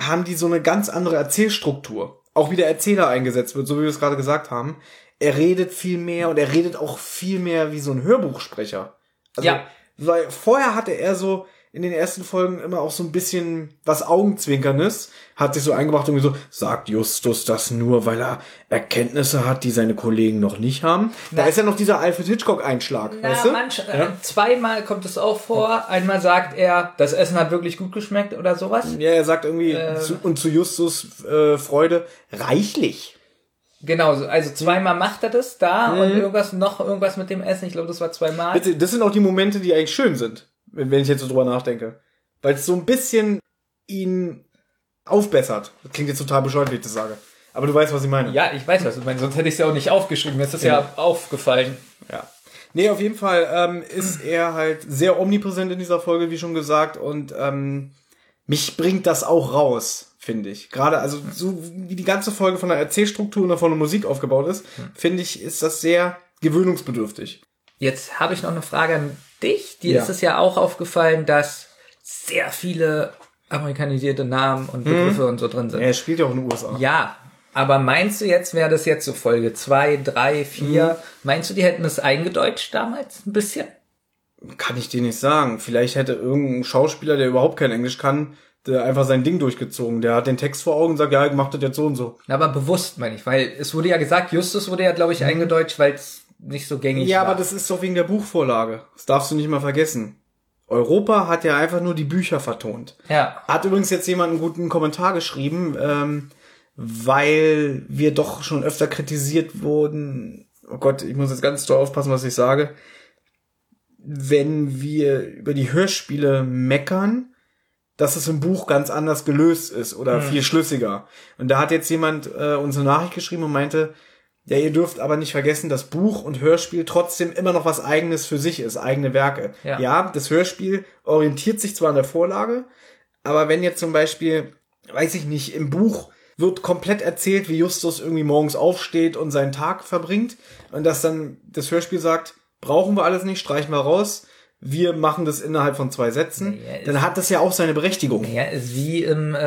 haben die so eine ganz andere Erzählstruktur. Auch wie der Erzähler eingesetzt wird, so wie wir es gerade gesagt haben. Er redet viel mehr und er redet auch viel mehr wie so ein Hörbuchsprecher. Also, Ja. Weil vorher hatte er so in den ersten Folgen immer auch so ein bisschen was Augenzwinkernes, hat sich so eingebracht irgendwie so, sagt Justus das nur, weil er Erkenntnisse hat, die seine Kollegen noch nicht haben. Da ist ja noch dieser Alfred Hitchcock-Einschlag, Na, weißt du? manch, äh, zweimal kommt es auch vor. Einmal sagt er, das Essen hat wirklich gut geschmeckt oder sowas. Ja, er sagt irgendwie, Äh. zu, und zu Justus äh, Freude, reichlich. Genau, so- also zweimal macht er das da und irgendwas noch irgendwas mit dem Essen. Ich glaube, das war zweimal. Das sind auch die Momente, die eigentlich schön sind, wenn wenn ich jetzt so drüber nachdenke. Weil es so ein bisschen ihn aufbessert. Das klingt jetzt total bescheuert, wie ich das sage. Aber du weißt, was ich meine. Ja, ich weiß was du meinst, sonst hätte ich es ja auch nicht aufgeschrieben. Mir ist das ja, aufgefallen. Ja. Nee, auf jeden Fall ähm, ist er halt sehr omnipräsent in dieser Folge, wie schon gesagt, und ähm, mich bringt das auch raus, finde ich. Gerade, also so wie die ganze Folge von der Erzählstruktur und von der Musik aufgebaut ist, finde ich, ist das sehr gewöhnungsbedürftig. Jetzt habe ich noch eine Frage an dich. Dir Ja. ist es ja auch aufgefallen, dass sehr viele amerikanisierte Namen und Begriffe und so drin sind. Er spielt ja auch in den USA. Ja, aber meinst du jetzt, wäre das jetzt so Folge 2, 3, 4? Meinst du, die hätten das eingedeutscht damals ein bisschen? Kann ich dir nicht sagen. Vielleicht hätte irgendein Schauspieler, der überhaupt kein Englisch kann, der einfach sein Ding durchgezogen. Der hat den Text vor Augen und sagt, ja, ich mach das jetzt so und so. Aber bewusst, meine ich, weil es wurde ja gesagt, Justus wurde ja, glaube ich, eingedeutscht, weil es nicht so gängig Ja, war. aber das ist doch wegen der Buchvorlage. Das darfst du nicht mal vergessen. Europa hat ja einfach nur die Bücher vertont. ja. Hat übrigens jetzt jemand einen guten Kommentar geschrieben, ähm, weil wir doch schon öfter kritisiert wurden. Oh Gott, ich muss jetzt ganz doll aufpassen, was ich sage. Wenn wir über die Hörspiele meckern, dass es im Buch ganz anders gelöst ist oder viel schlüssiger. Und da hat jetzt jemand äh, uns eine Nachricht geschrieben und meinte, ja, ihr dürft aber nicht vergessen, dass Buch und Hörspiel trotzdem immer noch was eigenes für sich ist, eigene Werke. Ja. ja, das Hörspiel orientiert sich zwar an der Vorlage, aber wenn jetzt zum Beispiel, weiß ich nicht, im Buch wird komplett erzählt, wie Justus irgendwie morgens aufsteht und seinen Tag verbringt und dass dann das Hörspiel sagt, brauchen wir alles nicht, streichen wir raus, wir machen das innerhalb von zwei Sätzen, Ja, ist- dann hat das ja auch seine Berechtigung. Ja, ist wie im, äh,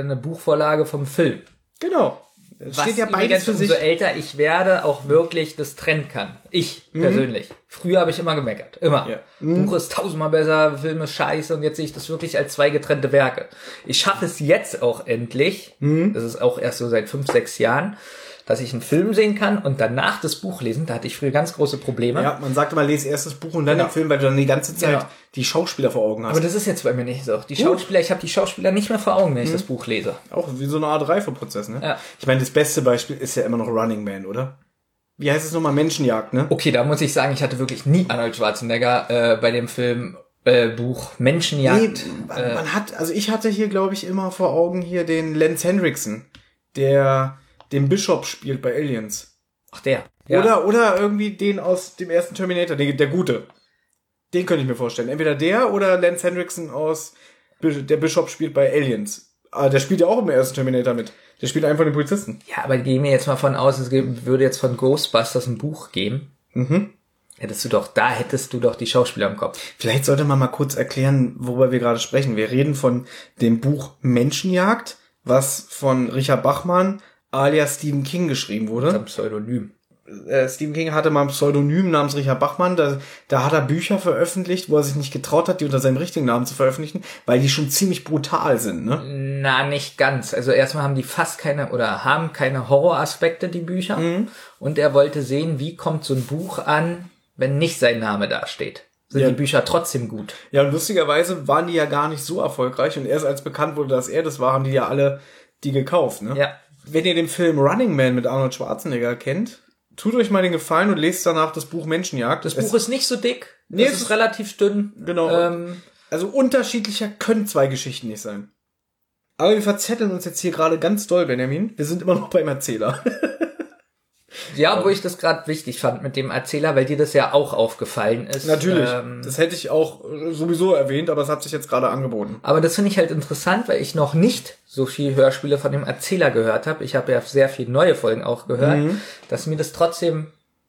eine Buchvorlage vom Film. Genau. Was steht ja beides für sich. umso älter ich werde, auch wirklich das trennen kann. Ich persönlich. Früher habe ich immer gemeckert. Immer. Mhm. Ja. Mhm. Buch ist tausendmal besser, Film ist scheiße und jetzt sehe ich das wirklich als zwei getrennte Werke. Ich schaffe es jetzt auch endlich, Mhm. das ist auch erst so seit fünf, sechs Jahren, dass ich einen Film sehen kann und danach das Buch lesen. Da hatte ich früher ganz große Probleme. Ja, man sagt immer, lese erst das Buch und dann Genau. den Film, weil du dann die ganze Zeit Genau. die Schauspieler vor Augen hast. Aber das ist jetzt bei mir nicht so. Die Schauspieler, ich habe die Schauspieler nicht mehr vor Augen, wenn ich das Buch lese. Auch wie so eine Art Reifeprozess, ne? Ja. Ich meine, das beste Beispiel ist ja immer noch Running Man, oder? Wie heißt es nochmal? Menschenjagd, ne? Okay, da muss ich sagen, ich hatte wirklich nie Arnold Schwarzenegger äh, bei dem Film äh, Buch Menschenjagd. Nee, man, man hat, also ich hatte hier, glaube ich, immer vor Augen hier den Lance Hendrickson, der den Bishop spielt bei Aliens. Ach der. Ja. Oder, oder irgendwie den aus dem ersten Terminator, den, der gute. Den könnte ich mir vorstellen. Entweder der oder Lance Hendrickson aus, der Bishop spielt bei Aliens. Ah, der spielt ja auch im ersten Terminator mit. Der spielt einen von den Polizisten. Ja, aber gehen wir jetzt mal von aus, es würde jetzt von Ghostbusters ein Buch geben. Mhm. Hättest du doch, da hättest du doch die Schauspieler im Kopf. Vielleicht sollte man mal kurz erklären, worüber wir gerade sprechen. Wir reden von dem Buch Menschenjagd, was von Richard Bachmann alias Stephen King geschrieben wurde. Ein Pseudonym. Äh, Stephen King hatte mal ein Pseudonym namens Richard Bachmann. Da, da hat er Bücher veröffentlicht, wo er sich nicht getraut hat, die unter seinem richtigen Namen zu veröffentlichen, weil die schon ziemlich brutal sind. Ne? Na, nicht ganz. Also erstmal haben die fast keine oder haben keine Horroraspekte, die Bücher. Mhm. Und er wollte sehen, wie kommt so ein Buch an, wenn nicht sein Name dasteht. Sind Ja. die Bücher trotzdem gut? Ja, und lustigerweise waren die ja gar nicht so erfolgreich. Und erst als bekannt wurde, dass er das war, haben die ja alle die gekauft. Ne? Ja. Wenn ihr den Film Running Man mit Arnold Schwarzenegger kennt, tut euch mal den Gefallen und lest danach das Buch Menschenjagd. Das Es- Buch ist nicht so dick. Nee, es ist ist- relativ dünn. Genau. Ähm, Also unterschiedlicher können zwei Geschichten nicht sein. Aber wir verzetteln uns jetzt hier gerade ganz doll, Benjamin. Wir sind immer noch beim Erzähler. <laughs> ja, wo ich das gerade wichtig fand mit dem Erzähler, weil dir das ja auch aufgefallen ist. Natürlich. Ähm, das hätte ich auch sowieso erwähnt, aber es hat sich jetzt gerade angeboten. aber das finde ich halt interessant, weil ich noch nicht so viel Hörspiele von dem Erzähler gehört habe. Ich habe ja sehr viel neue Folgen auch gehört, Mhm. dass mir das trotzdem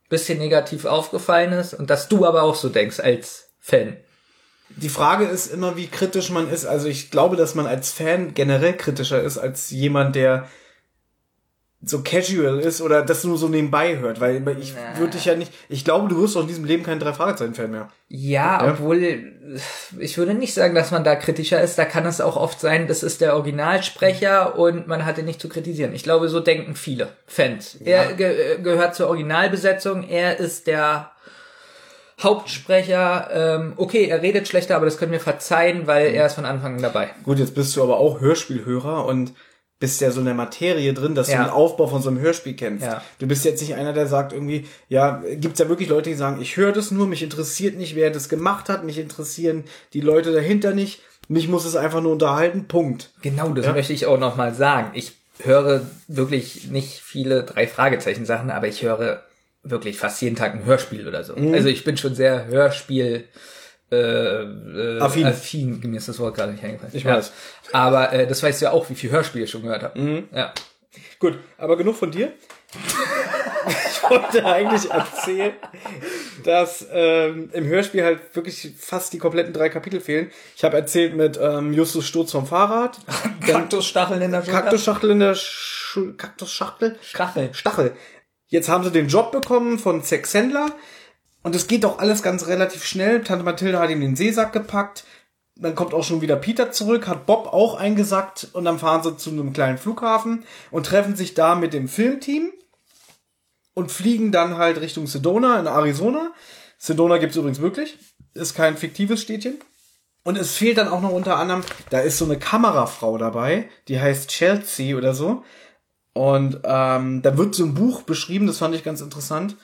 bisschen negativ aufgefallen ist und dass du aber auch so denkst als Fan. Die Frage ist immer, wie kritisch man ist. Also ich glaube, dass man als Fan generell kritischer ist als jemand, der so casual ist oder das nur so nebenbei hört, weil ich würde dich ja nicht, ich glaube, du wirst auch in diesem Leben kein Drei-Fragezeichen-Fan mehr. Ja, obwohl ich würde nicht sagen, dass man da kritischer ist. Da kann es auch oft sein, das ist der Originalsprecher und man hat ihn nicht zu kritisieren. Ich glaube, so denken viele Fans. Er ge gehört zur Originalbesetzung. Er ist der Hauptsprecher. Ähm, okay, er redet schlechter, aber das können wir verzeihen, weil er ist von Anfang an dabei. Gut, jetzt bist du aber auch Hörspielhörer und bist ja so in der Materie drin, dass Ja. du den Aufbau von so einem Hörspiel kennst. Ja. Du bist jetzt nicht einer, der sagt irgendwie, ja, gibt's ja wirklich Leute, die sagen, ich höre das nur, mich interessiert nicht, wer das gemacht hat, mich interessieren die Leute dahinter nicht, mich muss es einfach nur unterhalten, Punkt. Genau, das Ja. möchte ich auch nochmal sagen. Ich höre wirklich nicht viele drei Fragezeichen Sachen, aber ich höre wirklich fast jeden Tag ein Hörspiel oder so. Mhm. Also ich bin schon sehr Hörspiel äh, äh, Affin. affin. Mir ist das Wort gerade nicht eingefallen. Ich weiß. Mhm. Aber äh, das weißt du ja auch, wie viel Hörspiele ich schon gehört habe. Ja. Gut, aber genug von dir. <laughs> ich wollte eigentlich erzählen, dass ähm, im Hörspiel halt wirklich fast die kompletten drei Kapitel fehlen. Ich habe erzählt mit ähm, Justus Sturz vom Fahrrad, <laughs> Kaktusstacheln in der Schulter. Kaktusschachtel in der Schu Kaktusschachtel? Stachel. Stachel. Jetzt haben sie den Job bekommen von Sex Sendler und es geht doch alles ganz relativ schnell. Tante Mathilde hat ihm den Seesack gepackt. Dann kommt auch schon wieder Peter zurück, hat Bob auch eingesackt und dann fahren sie zu einem kleinen Flughafen und treffen sich da mit dem Filmteam und fliegen dann halt Richtung Sedona in Arizona. Sedona gibt's übrigens wirklich. Ist kein fiktives Städtchen. Und es fehlt dann auch noch unter anderem, da ist so eine Kamerafrau dabei, die heißt Chelsea oder so. Und ähm, da wird so ein Buch beschrieben, das fand ich ganz interessant,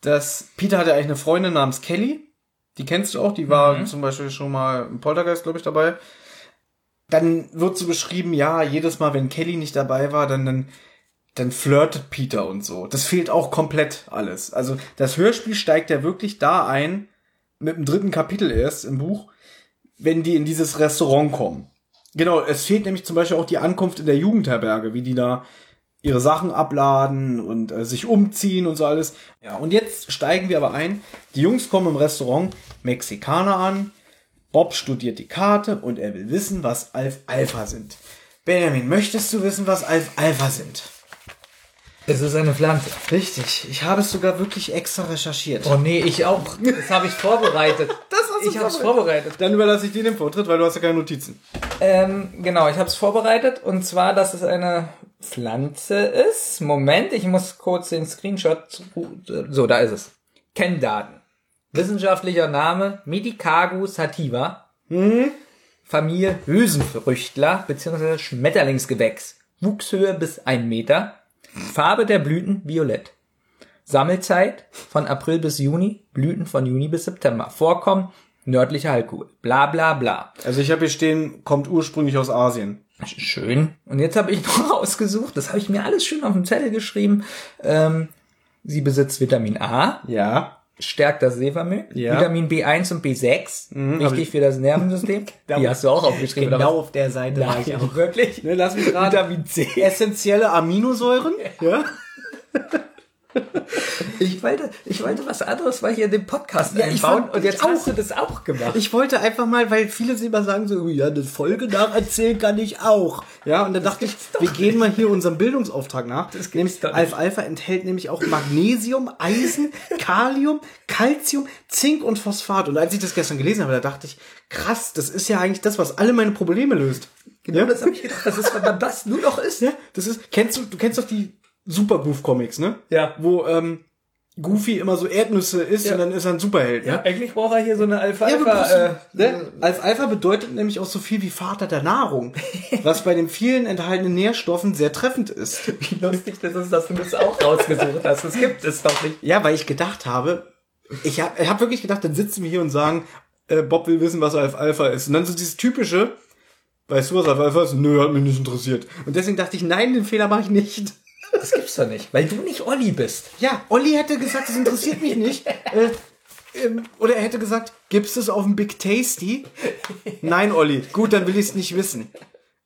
dass Peter hatte eigentlich eine Freundin namens Kelly. Die kennst du auch, die war zum Beispiel schon mal im Poltergeist, glaube ich, dabei. Dann wird so beschrieben, ja, jedes Mal, wenn Kelly nicht dabei war, dann, dann, dann flirtet Peter und so. Das fehlt auch komplett alles. Also das Hörspiel steigt ja wirklich da ein, mit dem dritten Kapitel erst im Buch, wenn die in dieses Restaurant kommen. Genau, es fehlt nämlich zum Beispiel auch die Ankunft in der Jugendherberge, wie die da ihre Sachen abladen und äh, sich umziehen und so alles. Ja, und jetzt steigen wir aber ein. Die Jungs kommen im Restaurant Mexikaner an. Bob studiert die Karte und er will wissen, was Alf Alpha sind. Benjamin, möchtest du wissen, was Alf Alpha sind? Es ist eine Pflanze. Richtig, ich habe es sogar wirklich extra recherchiert. Oh nee, ich auch. Das habe ich vorbereitet. <laughs> Das hast du ich habe es vorbereitet. Dann überlasse ich dir den Vortritt, weil du hast ja keine Notizen. Ähm, genau, ich habe es vorbereitet und zwar, dass es eine Pflanze ist. Moment, ich muss kurz den Screenshot. zu- So, da ist es. Kenndaten. Wissenschaftlicher Name Medicago sativa. Familie Hülsenfrüchtler bzw. Schmetterlingsgewächs. Wuchshöhe bis ein Meter. Farbe der Blüten violett. Sammelzeit von April bis Juni, Blüten von Juni bis September. Vorkommen nördliche Halbkugel. Bla bla bla. Also ich habe hier stehen, kommt ursprünglich aus Asien. Schön. Und jetzt habe ich <laughs> noch rausgesucht, das habe ich mir alles schön auf dem Zettel geschrieben. Ähm, sie besitzt Vitamin A, Ja. Stärkt das Sehvermögen, Ja. Vitamin B1 und B6, hab wichtig ich- für das Nervensystem. <laughs> Die hast du auch aufgeschrieben, was? auf der Seite Nein, wirklich? Ne, lass mich raten. Vitamin C. Essentielle Aminosäuren. Ja. <laughs> Ich wollte, ich wollte was anderes mal hier in den Podcast Ja, einbauen fand- und jetzt auch. hast du das auch gemacht. Ich wollte einfach mal, weil viele sie immer sagen so, ja, eine Folge nacherzählen kann ich auch. Ja, und dann dachte ich, wir gehen mal hier unserem Bildungsauftrag nach. Das nämlich nicht. Alpha enthält nämlich auch Magnesium, Eisen, Kalium, Calcium, Zink und Phosphat. Und als ich das gestern gelesen habe, da dachte ich, krass, das ist ja eigentlich das, was alle meine Probleme löst. genau das habe ich gedacht. Das ist, wenn man das nur noch ist. Ja, das ist, kennst du, du kennst doch die Super Goof Comics, ne? Ja. Wo, ähm, Goofy immer so Erdnüsse isst Ja. und dann ist er ein Superheld, ne? Ja, eigentlich braucht er hier so eine Alpha. Ja, Alpha äh, ne? Alpha Alpha bedeutet nämlich auch so viel wie Vater der Nahrung, <laughs> was bei den vielen enthaltenen Nährstoffen sehr treffend ist. Wie lustig das ist, dass du das auch rausgesucht hast. Das gibt es doch nicht. Ja, weil ich gedacht habe, ich habe ich hab wirklich gedacht, dann sitzen wir hier und sagen, äh, Bob will wissen, was Alpha Alpha ist. Und dann so dieses typische, weißt du, was Alpha Alpha ist? Nö, hat mich nicht interessiert. Und deswegen dachte ich, nein, den Fehler mache ich nicht. Das gibt's doch nicht, weil du nicht Olli bist. Ja, Olli hätte gesagt, das interessiert mich nicht. <laughs> Äh, ähm, oder er hätte gesagt, gibt's das auf dem Big Tasty? Nein, Olli. Gut, dann will ich es nicht wissen.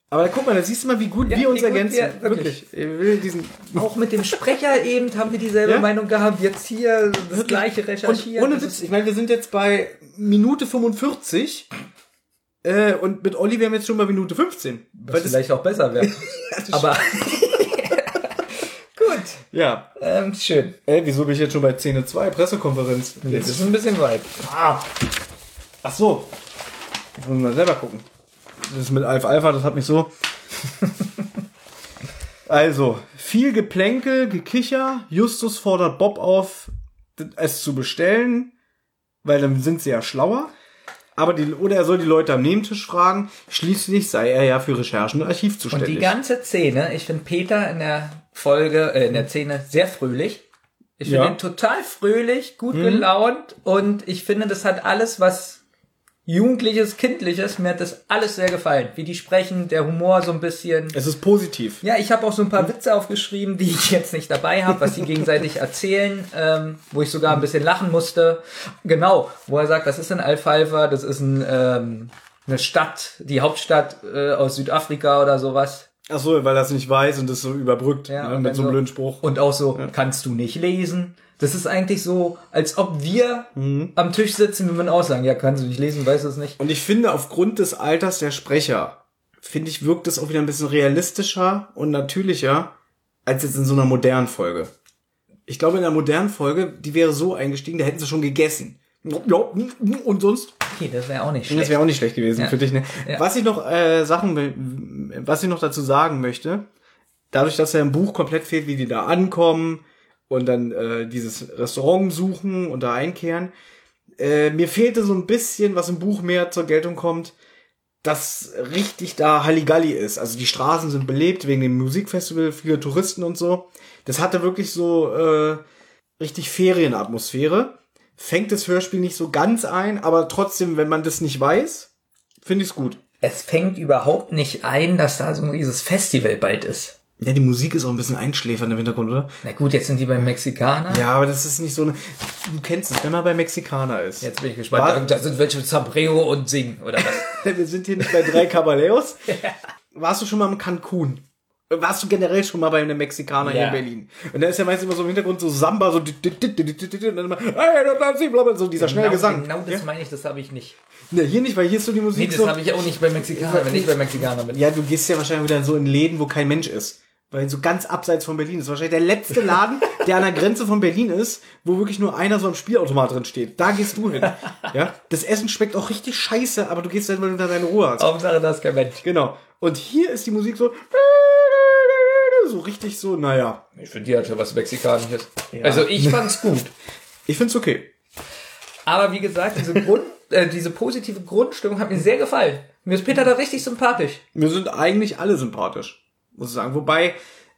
Aber guck mal, da siehst du mal, wie gut Ja, wir uns gut ergänzen. wir- wirklich. Ich will diesen Auch mit dem Sprecher eben haben wir dieselbe Ja? Meinung gehabt. Jetzt hier das gleiche und recherchieren. ohne Das Witz, ich meine, wir sind jetzt bei Minute 45 äh, und mit Olli wären wir jetzt schon bei Minute 15. Weil was vielleicht auch besser wäre. <laughs> Aber ja. ähm, schön. Äh, wieso bin ich jetzt schon bei Szene 2, Pressekonferenz? Das ist ein bisschen weit. Ah. Ach so. Jetzt muss man selber gucken. Das mit Alpha Alpha, das hat mich so. <laughs> also, viel Geplänkel, Gekicher. Justus fordert Bob auf, es zu bestellen, weil dann sind sie ja schlauer. Aber die, oder er soll die Leute am Nebentisch fragen. Schließlich sei er ja für Recherchen und Archiv Und zuständig. die ganze Szene, ich finde Peter in der Folge, äh, in der Szene sehr fröhlich. Ich finde Ja. ihn total fröhlich, gut gelaunt und ich finde, das hat alles, was Jugendliches, Kindliches, mir hat das alles sehr gefallen. Wie die sprechen, der Humor so ein bisschen. es ist positiv. Ja, ich habe auch so ein paar Witze aufgeschrieben, die ich jetzt nicht dabei habe, was sie <laughs> gegenseitig erzählen, ähm, wo ich sogar ein bisschen lachen musste. Genau, wo er sagt, das ist ein Alfalfa, das ist ein, ähm, eine Stadt, die Hauptstadt äh, aus Südafrika oder sowas. Ach so, weil er es nicht weiß und das so überbrückt Ja, ne, mit so einem blöden Spruch. Und auch so, kannst du nicht lesen? Das ist eigentlich so, als ob wir am Tisch sitzen, wir würden auch sagen, ja, kannst du nicht lesen, weißt du es nicht. Und ich finde, aufgrund des Alters der Sprecher, finde ich, wirkt es auch wieder ein bisschen realistischer und natürlicher als jetzt in so einer modernen Folge. Ich glaube, in einer modernen Folge, die wäre so eingestiegen, da hätten sie schon gegessen. Ja, und sonst? Okay, das wäre auch nicht Das schlecht. wäre auch nicht schlecht gewesen Ja. für dich, ne? Ja. Was ich noch äh, Sachen, was ich noch dazu sagen möchte, dadurch, dass ja im Buch komplett fehlt, wie die da ankommen und dann äh, dieses Restaurant suchen und da einkehren, äh, mir fehlte so ein bisschen, was im Buch mehr zur Geltung kommt, dass richtig da Halligalli ist. Also die Straßen sind belebt wegen dem Musikfestival, viele Touristen und so. Das hatte wirklich so äh, richtig Ferienatmosphäre. Fängt das Hörspiel nicht so ganz ein, aber trotzdem, wenn man das nicht weiß, finde ich es gut. Es fängt überhaupt nicht ein, dass da so dieses Festival bald ist. Ja, die Musik ist auch ein bisschen einschläfernd im Hintergrund, oder? Na gut, jetzt sind die beim Mexikaner. Ja, aber das ist nicht so eine. Du kennst es, wenn man bei Mexikaner ist. Jetzt bin ich gespannt. Da sind welche Sombrero und singen, oder was? <laughs> Wir sind hier nicht bei drei Caballeros. <laughs> Warst du schon mal im Cancun? Warst du generell schon mal bei einem Mexikaner hier in Berlin? Und da ist ja meistens immer so im Hintergrund so Samba, so und dann immer, hey, so dieser schnelle genau, Gesang. Genau das meine ich, das habe ich nicht. Ne, hier nicht, weil hier ist so die Nee, Musik das so. habe ich auch nicht bei Mexikaner, wenn ich bei Mexikaner bin. Ja, du gehst ja wahrscheinlich wieder so in Läden, wo kein Mensch ist. Weil so ganz abseits von Berlin ist wahrscheinlich der letzte <laughs> Laden, der an der Grenze von Berlin ist, wo wirklich nur einer so am Spielautomat drin steht. Da gehst du hin. Ja? Das Essen schmeckt auch richtig scheiße, aber du gehst dann, weil du da deine Ruhe hast. Hauptsache, das ist kein Mensch. Genau. Und hier ist die Musik so, so richtig so, naja. Ich finde, die hat schon was Mexikanisches. Also ich fand's gut. <laughs> Ich find's okay. Aber wie gesagt, diese Grund, äh, diese positive Grundstimmung hat mir sehr gefallen. Mir ist Peter da richtig sympathisch. Mir sind eigentlich alle sympathisch, muss ich sagen. Wobei,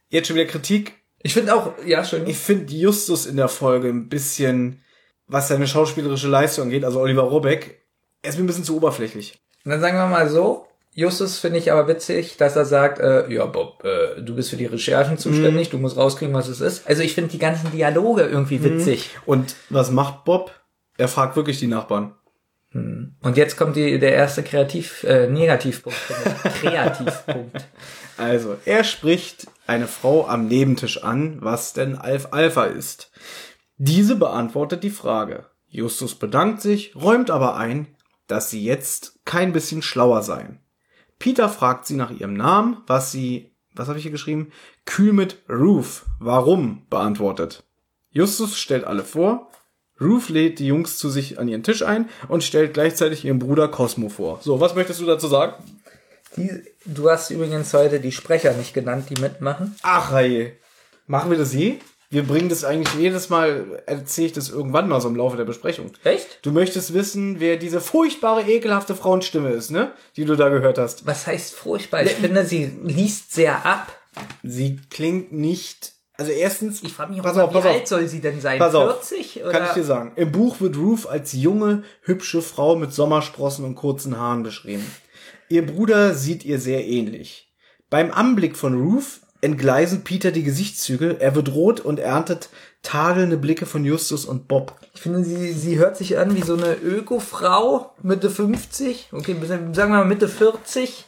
jetzt schon wieder Kritik. Ich finde auch, ja, schön. Ich finde Justus in der Folge ein bisschen, was seine schauspielerische Leistung angeht, also Oliver Robeck, er ist mir ein bisschen zu oberflächlich. Und dann sagen wir mal so, Justus finde ich aber witzig, dass er sagt, äh, ja Bob, äh, du bist für die Recherchen zuständig, du musst rauskriegen, was es ist. Also ich finde die ganzen Dialoge irgendwie witzig. Und was macht Bob? Er fragt wirklich die Nachbarn. Und jetzt kommt die, der erste Kreativ, äh, Negativpunkt. <laughs> Kreativpunkt. Also, er spricht eine Frau am Nebentisch an, was denn Alf Alpha ist. Diese beantwortet die Frage. Justus bedankt sich, räumt aber ein, dass sie jetzt kein bisschen schlauer seien. Peter fragt sie nach ihrem Namen, was sie, was habe ich hier geschrieben? Kühl mit Ruth. Warum? beantwortet. Justus stellt alle vor. Ruth lädt die Jungs zu sich an ihren Tisch ein und stellt gleichzeitig ihren Bruder Cosmo vor. So, was möchtest du dazu sagen? Die, du hast übrigens heute die Sprecher nicht genannt, die mitmachen. Ach, hey. Machen wir das je? Wir bringen das eigentlich jedes Mal, erzähle ich das irgendwann mal so im Laufe der Besprechung. Echt? Du möchtest wissen, wer diese furchtbare, ekelhafte Frauenstimme ist, ne? Die du da gehört hast. Was heißt furchtbar? Ich finde, sie liest sehr ab. Sie klingt nicht, also erstens, Ich frage mich pass auf, wie pass alt auf, soll sie denn sein? pass auf. 40? Oder? Kann ich dir sagen. Im Buch wird Ruth als junge, hübsche Frau mit Sommersprossen und kurzen Haaren beschrieben. Ihr Bruder sieht ihr sehr ähnlich. Beim Anblick von Ruth entgleisen Peter die Gesichtszüge, er wird rot und erntet tadelnde Blicke von Justus und Bob. Ich finde, sie, sie hört sich an wie so eine Öko-Frau, Mitte 50, okay, sagen wir mal Mitte 40,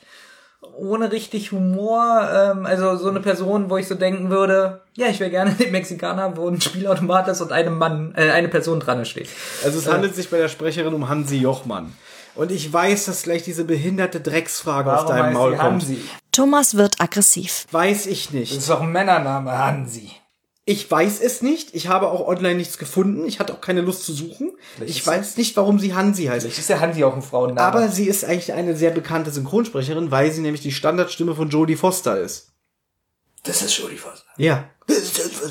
ohne richtig Humor, ähm, also so eine Person, wo ich so denken würde, ja, ich wäre gerne <laughs> den Mexikaner, wo ein Spielautomat ist und einem Mann, äh, eine Person dran steht. Also es handelt sich bei der Sprecherin um Hansi Jochmann. Und ich weiß, dass gleich diese behinderte Drecksfrage aus deinem Maul kommt. Hansi? Thomas wird aggressiv. Weiß ich Das nicht. ist doch ein Männername, Hansi. Ich weiß es nicht. Ich habe auch online nichts gefunden. Ich hatte auch keine Lust zu suchen. Ich ist weiß nicht, warum sie Hansi heißt. Vielleicht ist der Hansi auch ein Frauenname. Aber sie ist eigentlich eine sehr bekannte Synchronsprecherin, weil sie nämlich die Standardstimme von Jodie Foster ist. das ist Jodie Foster. Ja.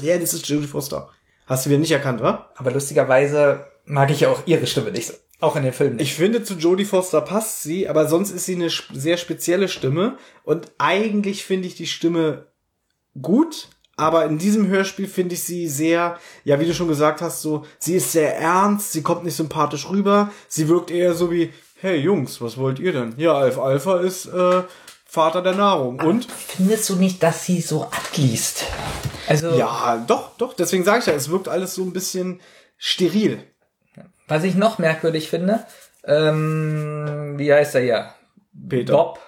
Ja, das ist Jodie Foster. Hast du wieder nicht erkannt, wa? Aber lustigerweise mag ich ja auch ihre Stimme nicht so. Auch in den Filmen nicht. Ich finde, zu Jodie Foster passt sie, aber sonst ist sie eine sehr spezielle Stimme. Und eigentlich finde ich die Stimme gut, aber in diesem Hörspiel finde ich sie sehr, ja, wie du schon gesagt hast, so, sie ist sehr ernst, sie kommt nicht sympathisch rüber, sie wirkt eher so wie, hey Jungs, was wollt ihr denn? Ja, Alf Alpha ist äh, Vater der Nahrung. Und? Findest du nicht, dass sie so abliest? Also, Ja, doch, doch, deswegen sage ich ja, es wirkt alles so ein bisschen steril. Was ich noch merkwürdig finde, ähm, wie heißt er ja? Peter. Bob,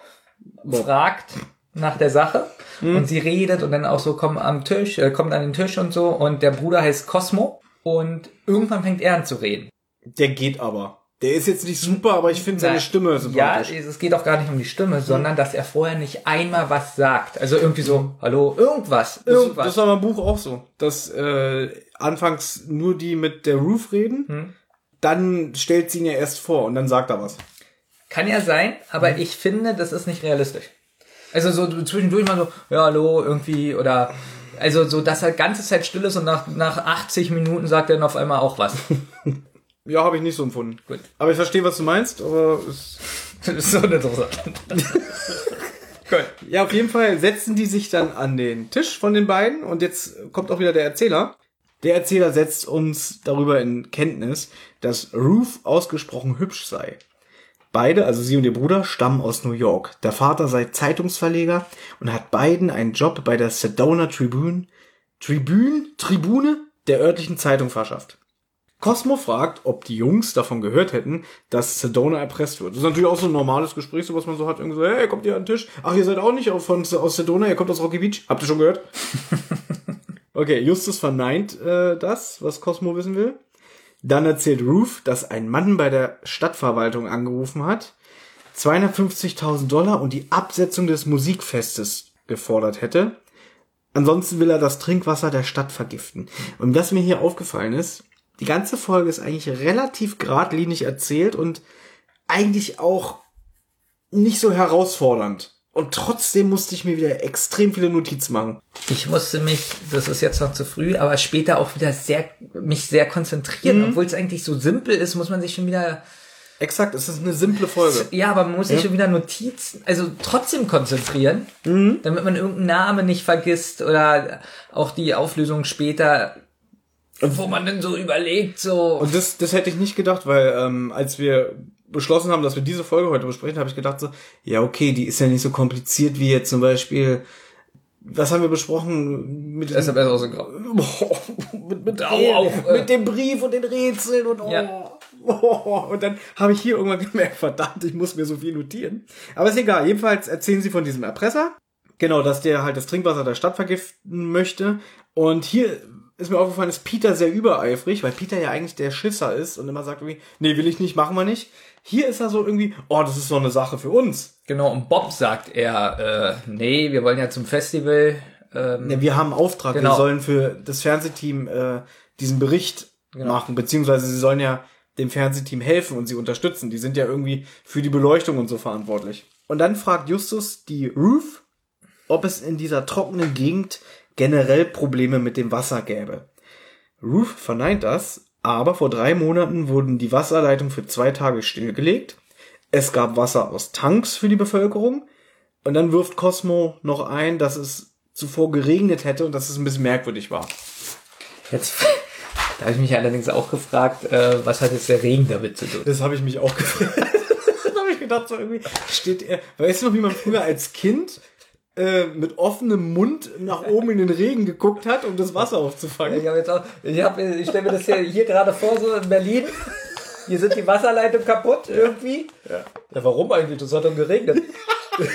fragt nach der Sache und sie redet und dann auch so kommt am Tisch, äh, kommt an den Tisch und so und der Bruder heißt Cosmo und irgendwann fängt er an zu reden. Der geht aber. Der ist jetzt nicht super, aber ich finde seine Stimme Ja, sympathisch. es geht auch gar nicht um die Stimme, sondern dass er vorher nicht einmal was sagt. Also irgendwie so, hallo, irgendwas, Das, irgendwas. das war beim Buch auch so. Dass äh, anfangs nur die mit der Roof reden, Hm. Dann stellt sie ihn ja erst vor und dann sagt er was. Kann ja sein, aber ich finde, das ist nicht realistisch. Also so zwischendurch mal so, ja, hallo, irgendwie, oder, also so, dass er ganze Zeit still ist und nach, nach 80 Minuten sagt er dann auf einmal auch was. <laughs> Ja, habe ich nicht so empfunden. Gut. Aber ich verstehe, was du meinst, aber es <laughs> Das ist so interessant. <laughs> Gut. Ja, auf jeden Fall setzen die sich dann an den Tisch von den beiden und jetzt kommt auch wieder der Erzähler. Der Erzähler setzt uns darüber in Kenntnis, dass Ruth ausgesprochen hübsch sei. Beide, also sie und ihr Bruder, stammen aus New York. Der Vater sei Zeitungsverleger und hat beiden einen Job bei der Sedona Tribune, Tribune, Tribune der örtlichen Zeitung verschafft. Cosmo fragt, ob die Jungs davon gehört hätten, dass Sedona erpresst wird. Das ist natürlich auch so ein normales Gespräch, so was man so hat. Irgendwie so, hey, kommt ihr an den Tisch? Ach, ihr seid auch nicht von, aus Sedona, ihr kommt aus Rocky Beach. Habt ihr schon gehört? <laughs> okay, Justus verneint äh, das, was Cosmo wissen will. Dann erzählt Ruth, dass ein Mann bei der Stadtverwaltung angerufen hat, 250.000 Dollar und die Absetzung des Musikfestes gefordert hätte. Ansonsten will er das Trinkwasser der Stadt vergiften. Und was mir hier aufgefallen ist, die ganze Folge ist eigentlich relativ geradlinig erzählt und eigentlich auch nicht so herausfordernd. Und trotzdem musste ich mir wieder extrem viele Notizen machen. Ich musste mich, das ist jetzt noch zu früh, aber später auch wieder sehr, mich sehr konzentrieren. Mhm. Obwohl es eigentlich so simpel ist, muss man sich schon wieder, Exakt, es ist eine simple Folge. ja, aber man muss sich schon wieder Notizen, also trotzdem konzentrieren, damit man irgendeinen Namen nicht vergisst oder auch die Auflösung später, wo man dann so überlegt, so. Und das, das hätte ich nicht gedacht, weil ähm, als wir beschlossen haben, dass wir diese Folge heute besprechen, habe ich gedacht so, ja okay, die ist ja nicht so kompliziert wie jetzt zum Beispiel, was haben wir besprochen mit, ist auch so grau. mit, mit, Au, Rä- auf, äh. mit dem Brief und den Rätseln und oh, Ja. oh. <laughs> und dann habe ich hier irgendwann <laughs> gemerkt, verdammt, ich muss mir so viel notieren. Aber ist egal, jedenfalls erzählen sie von diesem Erpresser, genau, dass der halt das Trinkwasser der Stadt vergiften möchte und hier ist mir aufgefallen, ist Peter sehr übereifrig, weil Peter ja eigentlich der Schisser ist und immer sagt irgendwie, nee, will ich nicht, machen wir nicht. Hier ist er so irgendwie, oh, das ist so eine Sache für uns. Genau, und Bob sagt er, äh, nee, wir wollen ja zum Festival, ähm, Ja, wir haben einen Auftrag, Genau. wir sollen für das Fernsehteam äh, diesen Bericht machen, beziehungsweise sie sollen ja dem Fernsehteam helfen und sie unterstützen. Die sind ja irgendwie für die Beleuchtung und so verantwortlich. Und dann fragt Justus die Ruth, ob es in dieser trockenen Gegend generell Probleme mit dem Wasser gäbe. Ruth verneint das, aber vor drei Monaten wurden die Wasserleitungen für zwei Tage stillgelegt. Es gab Wasser aus Tanks für die Bevölkerung. Und dann wirft Cosmo noch ein, dass es zuvor geregnet hätte und dass es ein bisschen merkwürdig war. Jetzt, <laughs> da habe ich mich allerdings auch gefragt, äh, was hat jetzt der Regen damit zu tun? Das habe ich mich auch <laughs> gefragt. da habe ich gedacht, so irgendwie steht er. Weißt du noch, wie man früher als Kind äh, mit offenem Mund nach oben in den Regen geguckt hat, um das Wasser aufzufangen? Ich habe jetzt auch, ich, hab, ich stelle mir das hier, hier gerade vor, so in Berlin. Hier sind die Wasserleitungen kaputt irgendwie. Ja. warum eigentlich? Das hat doch geregnet. <laughs>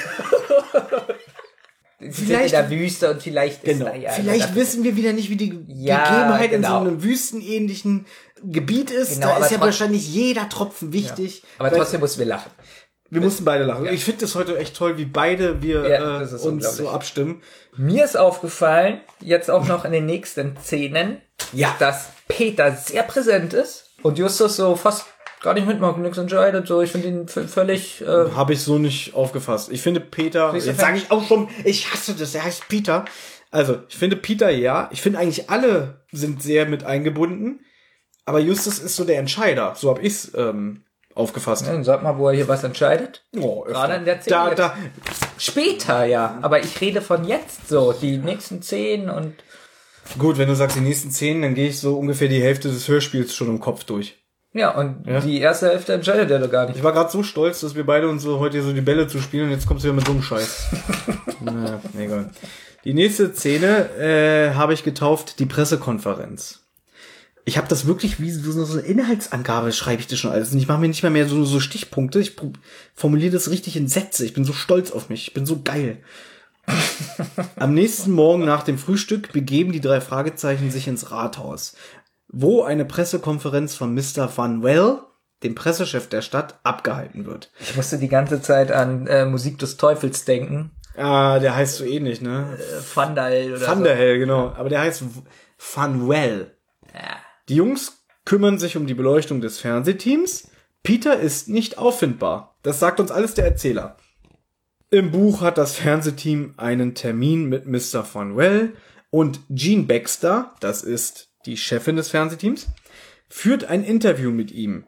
Sind in Vielleicht- der Wüste und vielleicht ist Genau. da ja Vielleicht das- wissen wir wieder nicht, wie die Ja, Gegebenheit in so genau. einem wüstenähnlichen Gebiet ist. Genau, da aber ist ja wahrscheinlich jeder Tropfen wichtig. Aber Weil- trotzdem mussten wir lachen. Wir mussten beide lachen. Ich finde das heute echt toll, wie beide wir Ja, äh, uns so abstimmen. Mir ist aufgefallen, jetzt auch noch in den nächsten Szenen, Ja. dass Peter sehr präsent ist und Justus so fast gar nicht mitmacht, nichts entscheidet. So, ich finde ihn völlig. Äh, Habe ich so nicht aufgefasst. Ich finde Peter, jetzt sage ich auch schon, ich hasse das, er heißt Peter. Also, ich finde Peter ja, ich finde eigentlich alle sind sehr mit eingebunden, aber Justus ist so der Entscheider, so habe ich's ähm, aufgefasst. ja, sag mal, wo er hier was entscheidet. Oh, öfter. Gerade in der Szene Da, jetzt. da, Später, ja. Aber ich rede von jetzt so, die nächsten zehn und. gut, wenn du sagst die nächsten zehn, dann gehe ich so ungefähr die Hälfte des Hörspiels schon im Kopf durch. Ja, und Ja. die erste Hälfte entscheidet er doch gar nicht. Ich war gerade so stolz, dass wir beide uns so heute so die Bälle zu spielen und jetzt kommst du wieder mit so einem Scheiß. <laughs> naja, egal. Die nächste Szene äh, habe ich getauft, die Pressekonferenz. Ich habe das wirklich wie so so eine Inhaltsangabe, schreibe ich das schon alles. Und ich mache mir nicht mehr mehr so, so Stichpunkte. Ich formuliere das richtig in Sätze. Ich bin so stolz auf mich. Ich bin so geil. <laughs> Am nächsten Morgen nach dem Frühstück begeben die drei Fragezeichen sich ins Rathaus, wo eine Pressekonferenz von Mr. Van Well, dem Pressechef der Stadt, abgehalten wird. Ich musste die ganze Zeit an äh, Musik des Teufels denken. Ah, der heißt so ähnlich, ne? Äh, Fandal oder Van der Hell, genau. Aber der heißt Van Well. so. Ja. Die Jungs kümmern sich um die Beleuchtung des Fernsehteams. Peter ist nicht auffindbar. Das sagt uns alles der Erzähler. Im Buch hat das Fernsehteam einen Termin mit Mr. Van Well und Jean Baxter, das ist die Chefin des Fernsehteams, führt ein Interview mit ihm.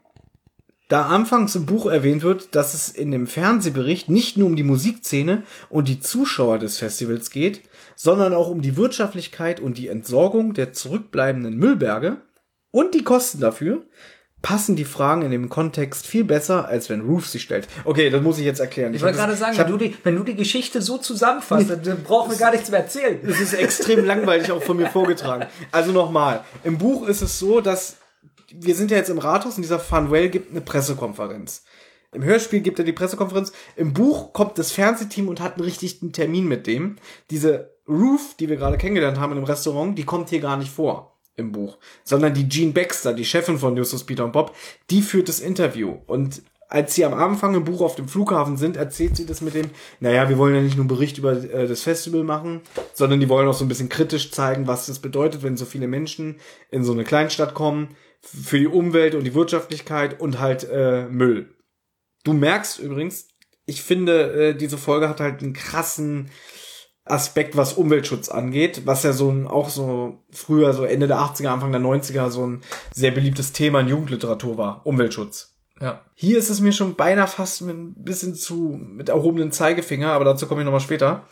Da anfangs im Buch erwähnt wird, dass es in dem Fernsehbericht nicht nur um die Musikszene und die Zuschauer des Festivals geht, sondern auch um die Wirtschaftlichkeit und die Entsorgung der zurückbleibenden Müllberge und die Kosten dafür, passen die Fragen in dem Kontext viel besser, als wenn Roof sie stellt. Okay, das muss ich jetzt erklären. Ich wollte hab gerade das- sagen, ich wenn du, die, wenn du die Geschichte so zusammenfasst, dann brauchen wir gar nichts mehr erzählen. <laughs> Es ist extrem langweilig auch von mir vorgetragen. Also nochmal, im Buch ist es so, dass wir sind ja jetzt im Rathaus und dieser Fanuel gibt eine Pressekonferenz. Im Hörspiel gibt er die Pressekonferenz. Im Buch kommt das Fernsehteam und hat einen richtigen Termin mit dem. Diese Ruth, die wir gerade kennengelernt haben in dem Restaurant, die kommt hier gar nicht vor im Buch, sondern die Jean Baxter, die Chefin von Justus Peter und Bob, die führt das Interview und als sie am Anfang im Buch auf dem Flughafen sind, erzählt sie das mit dem, naja, wir wollen ja nicht nur einen Bericht über äh, das Festival machen, sondern die wollen auch so ein bisschen kritisch zeigen, was das bedeutet, wenn so viele Menschen in so eine Kleinstadt kommen, für die Umwelt und die Wirtschaftlichkeit und halt äh, Müll. Du merkst übrigens, ich finde, äh, diese Folge hat halt einen krassen Aspekt, was Umweltschutz angeht, was ja so ein, auch so früher, so Ende der 80er, Anfang der 90er, so ein sehr beliebtes Thema in Jugendliteratur war. Umweltschutz. Ja. Hier ist es mir schon beinahe fast mit ein bisschen zu mit erhobenen Zeigefinger, aber dazu komme ich nochmal später.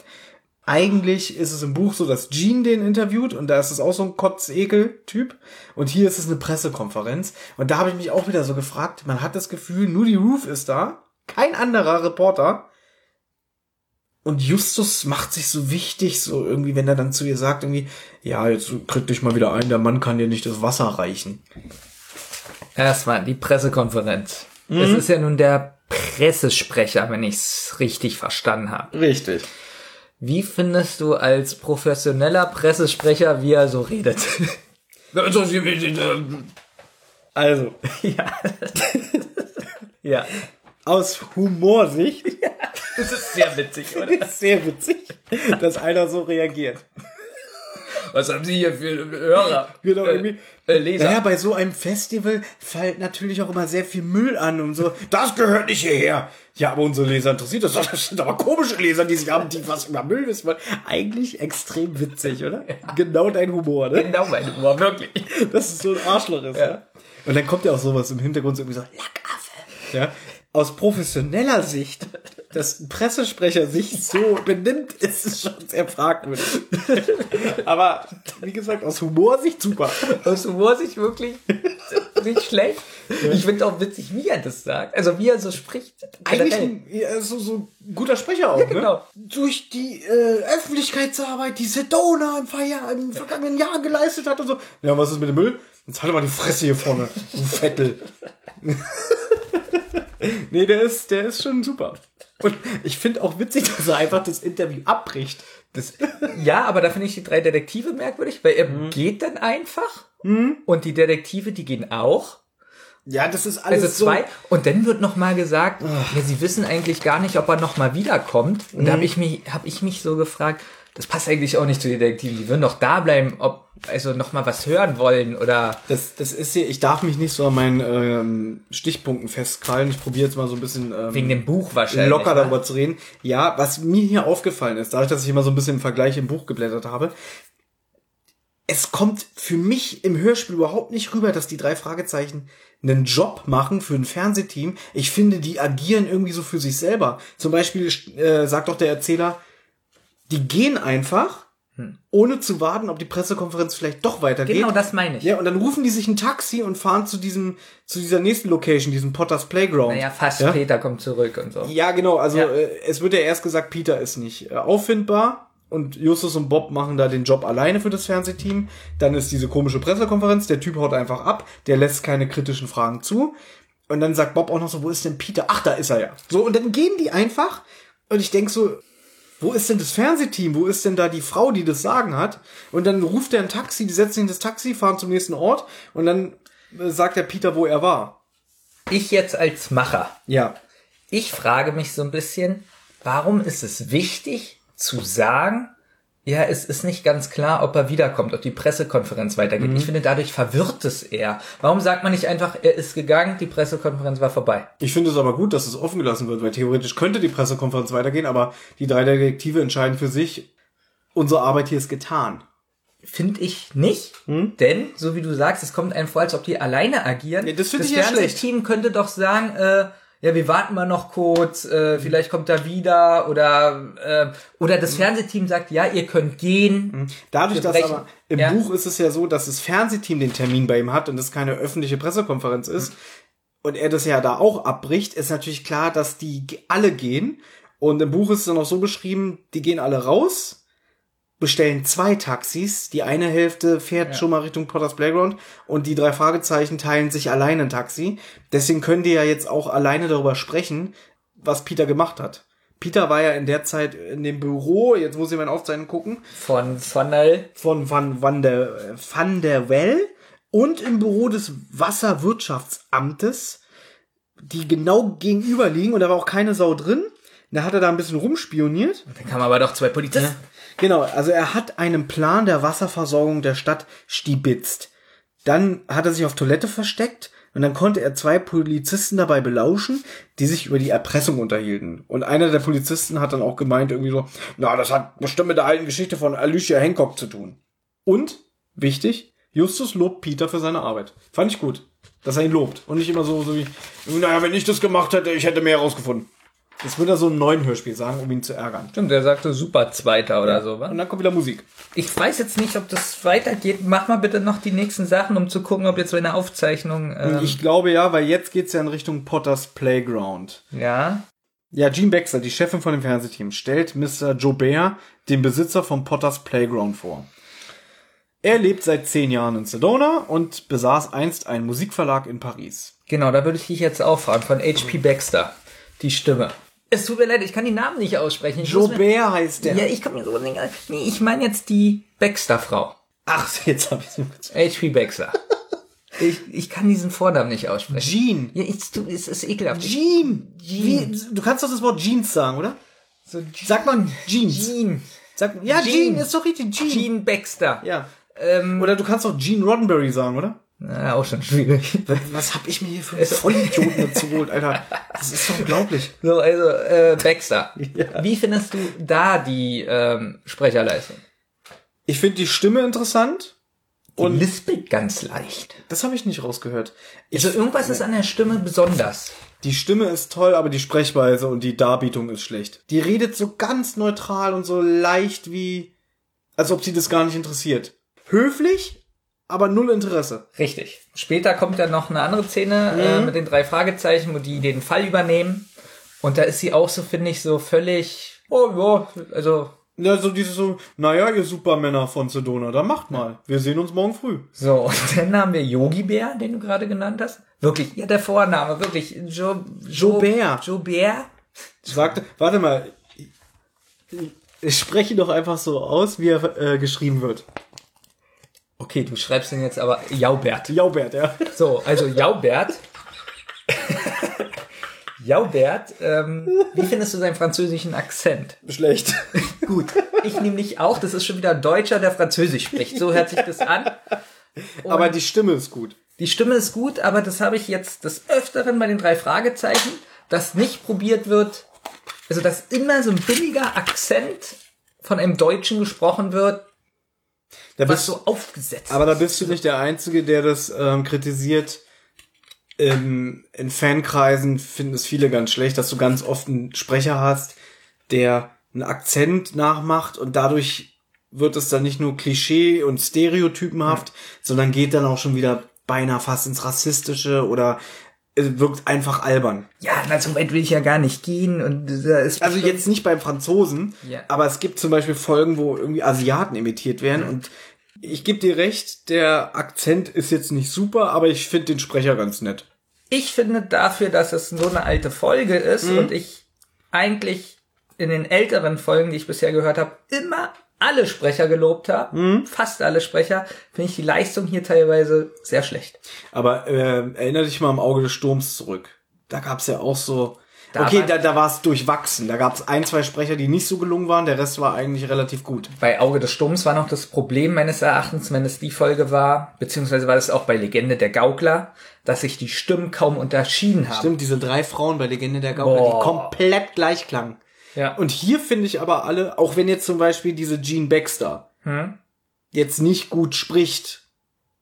Eigentlich ist es im Buch so, dass Jean den interviewt und da ist es auch so ein Kotzekel-Typ. Und hier ist es eine Pressekonferenz. Und da habe ich mich auch wieder so gefragt, man hat das Gefühl, nur die Roof ist da, kein anderer Reporter. Und Justus macht sich so wichtig, so irgendwie, wenn er dann zu ihr sagt, irgendwie, ja, jetzt krieg dich mal wieder ein, der Mann kann dir nicht das Wasser reichen. Erstmal die Pressekonferenz. Es ist ja nun der Pressesprecher, wenn ich es richtig verstanden habe. Richtig. Wie findest du als professioneller Pressesprecher, wie er so redet? <laughs> Also, <laughs> ja. ja. Aus Humorsicht <laughs> Das ist sehr witzig, oder? ist <laughs> sehr witzig, dass einer so reagiert. Was haben Sie hier für Hörer? Wird auch irgendwie, äh, Leser. Naja, bei so einem Festival fällt natürlich auch immer sehr viel Müll an und so. Das gehört nicht hierher. Ja, aber unsere Leser interessiert das. <laughs> Das sind aber komische Leser, die sich haben, die was über Müll wissen wollen. Eigentlich extrem witzig, oder? Genau dein Humor, ne? Genau mein Humor, wirklich. Das ist so ein Arschloch ist, ja. Und dann kommt ja auch sowas im Hintergrund so irgendwie so, Lackaffe. Ja. Aus professioneller Sicht, dass ein Pressesprecher sich so benimmt, ist es schon sehr fragwürdig. Aber, wie gesagt, aus Humorsicht super. Aus Humor sich wirklich nicht schlecht. Ich finde auch witzig, wie er das sagt. Also wie er so spricht. Eigentlich ein, ja, so, so ein guter Sprecher auch, genau. ne? Durch die äh, Öffentlichkeitsarbeit, die Sedona im, Verjahr, im vergangenen Jahr geleistet hat und so. Ja, was ist mit dem Müll? Jetzt halt mal die Fresse hier vorne, du Vettel. <laughs> nee, der ist, der ist schon super. Und ich finde auch witzig, dass er einfach das Interview abbricht. Das, ja, aber da finde ich die drei Detektive merkwürdig, weil er geht dann einfach und die Detektive, die gehen auch. Ja, das ist alles Also zwei. Und dann wird noch mal gesagt, ja, sie wissen eigentlich gar nicht, ob er noch mal wiederkommt. Und da habe ich mich, habe ich mich so gefragt, das passt eigentlich auch nicht zu den Detektiven. Die würden doch da bleiben, ob also noch mal was hören wollen oder Das, das ist hier, ich darf mich nicht so an meinen ähm, Stichpunkten festkrallen. Ich probiere jetzt mal so ein bisschen ähm, wegen dem Buch wahrscheinlich. locker ne? darüber zu reden. Ja, was mir hier aufgefallen ist, dadurch, dass ich immer so ein bisschen im Vergleich im Buch geblättert habe, es kommt für mich im Hörspiel überhaupt nicht rüber, dass die drei Fragezeichen einen Job machen für ein Fernsehteam. Ich finde, die agieren irgendwie so für sich selber. Zum Beispiel äh, sagt doch der Erzähler, die gehen einfach, ohne zu warten, ob die Pressekonferenz vielleicht doch weitergeht. Genau das meine ich. Ja, und dann rufen die sich ein Taxi und fahren zu diesem, zu dieser nächsten Location, diesem Potters Playground. Naja, fast ja? Peter kommt zurück und so. Ja, genau. Also Ja. Äh, es wird ja erst gesagt, Peter ist nicht äh, auffindbar und Justus und Bob machen da den Job alleine für das Fernsehteam. Dann ist diese komische Pressekonferenz, der Typ haut einfach ab, der lässt keine kritischen Fragen zu. Und dann sagt Bob auch noch so, wo ist denn Peter? Ach, da ist er ja. So, und dann gehen die einfach und ich denk so, wo ist denn das Fernsehteam? Wo ist denn da die Frau, die das Sagen hat? Und dann ruft er ein Taxi, die setzen ihn in das Taxi, fahren zum nächsten Ort und dann äh, sagt der Peter, wo er war. Ich jetzt als Macher. Ja. Ich frage mich so ein bisschen, warum ist es wichtig zu sagen, ja, es ist nicht ganz klar, ob er wiederkommt, ob die Pressekonferenz weitergeht. Ich finde, dadurch verwirrt es eher. Warum sagt man nicht einfach, er ist gegangen, die Pressekonferenz war vorbei? Ich finde es aber gut, dass es offen gelassen wird, weil theoretisch könnte die Pressekonferenz weitergehen, aber die drei Detektive entscheiden für sich, unsere Arbeit hier ist getan. Finde ich nicht, denn, so wie du sagst, es kommt einem vor, als ob die alleine agieren. Ja, das finde das ich ja schlecht. Fernsehteam könnte doch sagen, äh, ja, wir warten mal noch kurz, äh, vielleicht kommt er wieder oder äh, oder das Fernsehteam sagt, ja, ihr könnt gehen. Dadurch, Wir dass aber im Ja. Buch ist es ja so, dass das Fernsehteam den Termin bei ihm hat und es keine öffentliche Pressekonferenz ist und er das ja da auch abbricht, ist natürlich klar, dass die alle gehen. Und im Buch ist es dann auch so beschrieben, die gehen alle raus, bestellen zwei Taxis, die eine Hälfte fährt schon mal Richtung Potters Playground und die drei Fragezeichen teilen sich alleine ein Taxi. Deswegen können die ja jetzt auch alleine darüber sprechen, was Peter gemacht hat. Peter war ja in der Zeit in dem Büro, jetzt muss ich mal Aufzeichnung gucken, Von von der von Van, Van, der, Van der Well und im Büro des Wasserwirtschaftsamtes, die genau gegenüber liegen und da war auch keine Sau drin. Da hat er da ein bisschen rumspioniert. Dann kamen aber doch zwei Polizisten. Genau, also er hat einen Plan der Wasserversorgung der Stadt stibitzt. Dann hat er sich auf Toilette versteckt und dann konnte er zwei Polizisten dabei belauschen, die sich über die Erpressung unterhielten. Und einer der Polizisten hat dann auch gemeint, irgendwie so, na, das hat bestimmt mit der alten Geschichte von Alicia Hancock zu tun. Und, wichtig, Justus lobt Peter für seine Arbeit. Fand ich gut, dass er ihn lobt. Und nicht immer so, so wie, naja, wenn ich das gemacht hätte, ich hätte mehr herausgefunden. Das würde er so im neuen Hörspiel sagen, um ihn zu ärgern. Stimmt, der sagte super Zweiter oder so, wa? Und dann kommt wieder Musik. Ich weiß jetzt nicht, ob das weitergeht. Mach mal bitte noch die nächsten Sachen, um zu gucken, ob jetzt so eine Aufzeichnung. Ähm, Ich glaube ja, weil jetzt geht's ja in Richtung Potters Playground. ja. Ja, Jean Baxter, die Chefin von dem Fernsehteam, stellt Mr. Jobert, den Besitzer von Potters Playground, vor. Er lebt seit zehn Jahren in Sedona und besaß einst einen Musikverlag in Paris. Genau, da würde ich dich jetzt auch fragen. Von H.P. Baxter. Die Stimme. Es tut mir leid, ich kann die Namen nicht aussprechen. Ich mir- Jobert heißt der. Ja, ich komme mir so nicht. Nee, ich meine jetzt die Baxter-Frau. Ach, jetzt hab ich's mit. H.P. Baxter. <laughs> ich, ich kann diesen Vornamen nicht aussprechen. Jean. Ja, ich, du, es ist ekelhaft. Jean. Wie, du kannst doch das Wort Jeans sagen, oder? So, Sag mal Jeans. Jean. Sag, ja, Jean. Jean. ist doch richtig. Jean. Jean Baxter. Ja. Ähm, Oder du kannst auch Jean Roddenberry sagen, oder? Na, auch schon schwierig. Was hab ich mir hier für einen Vollidioten dazu geholt, Alter? Das ist doch unglaublich. So, also, äh, Baxter. Wie findest du da die ähm, Sprecherleistung? Ich finde die Stimme interessant. Und Und lispelt ganz leicht. das habe ich nicht rausgehört. Ich, Also irgendwas ist an der Stimme besonders. die Stimme ist toll, aber die Sprechweise und die Darbietung ist schlecht. Die redet so ganz neutral und so leicht wie, als ob sie das gar nicht interessiert. Höflich, aber null Interesse. Richtig. Später kommt dann noch eine andere Szene äh, mit den drei Fragezeichen, wo die den Fall übernehmen. Und da ist sie auch so, finde ich, so völlig, oh ja, also Ja, so dieses so, naja, ihr Supermänner von Sedona, dann macht mal. Wir sehen uns morgen früh. So, und <laughs> dann haben wir Yogi Bär, den du gerade genannt hast. Wirklich, ja, der Vorname, wirklich. Jo, jo, Jobert. Jobert. Sagte, warte mal, ich, ich spreche doch einfach so aus, wie er äh, geschrieben wird. Okay, du schreibst den jetzt aber Jaubert. Jaubert, ja. So, also Jaubert. Jaubert, ähm, wie findest du seinen französischen Akzent? Schlecht. <laughs> Gut, ich nämlich auch. Das ist schon wieder ein Deutscher, der Französisch spricht. So hört sich das an. Aber die Stimme ist gut. Die Stimme ist gut, aber das habe ich jetzt des Öfteren bei den drei Fragezeichen, dass nicht probiert wird, also dass immer so ein billiger Akzent von einem Deutschen gesprochen wird, Da was bist, so aufgesetzt aber da bist du nicht der Einzige, der das ähm, kritisiert. Ähm, in Fankreisen finden es viele ganz schlecht, dass du ganz oft einen Sprecher hast, der einen Akzent nachmacht und dadurch wird es dann nicht nur Klischee und stereotypenhaft, sondern geht dann auch schon wieder beinahe fast ins Rassistische oder es wirkt einfach albern. Ja, na, so weit will ich ja gar nicht gehen und da ist Also jetzt nicht beim Franzosen, Ja. aber es gibt zum Beispiel Folgen, wo irgendwie Asiaten imitiert werden und ich gebe dir recht, der Akzent ist jetzt nicht super, aber ich finde den Sprecher ganz nett. Ich finde dafür, dass es so eine alte Folge ist und ich eigentlich in den älteren Folgen, die ich bisher gehört habe, immer alle Sprecher gelobt habe, fast alle Sprecher, finde ich die Leistung hier teilweise sehr schlecht. Aber äh, erinnere dich mal am Auge des Sturms zurück. Da gab's ja auch so. Da okay, war- da, da war es durchwachsen. Da gab's ein, zwei Sprecher, die nicht so gelungen waren. Der Rest war eigentlich relativ gut. Bei Auge des Sturms war noch das Problem meines Erachtens, wenn es die Folge war, beziehungsweise war das auch bei Legende der Gaukler, dass sich die Stimmen kaum unterschieden haben. Stimmt, diese drei Frauen bei Legende der Gaukler, Boah. die komplett gleich klangen. Ja. Und hier finde ich aber alle, auch wenn jetzt zum Beispiel diese Jean Baxter, jetzt nicht gut spricht,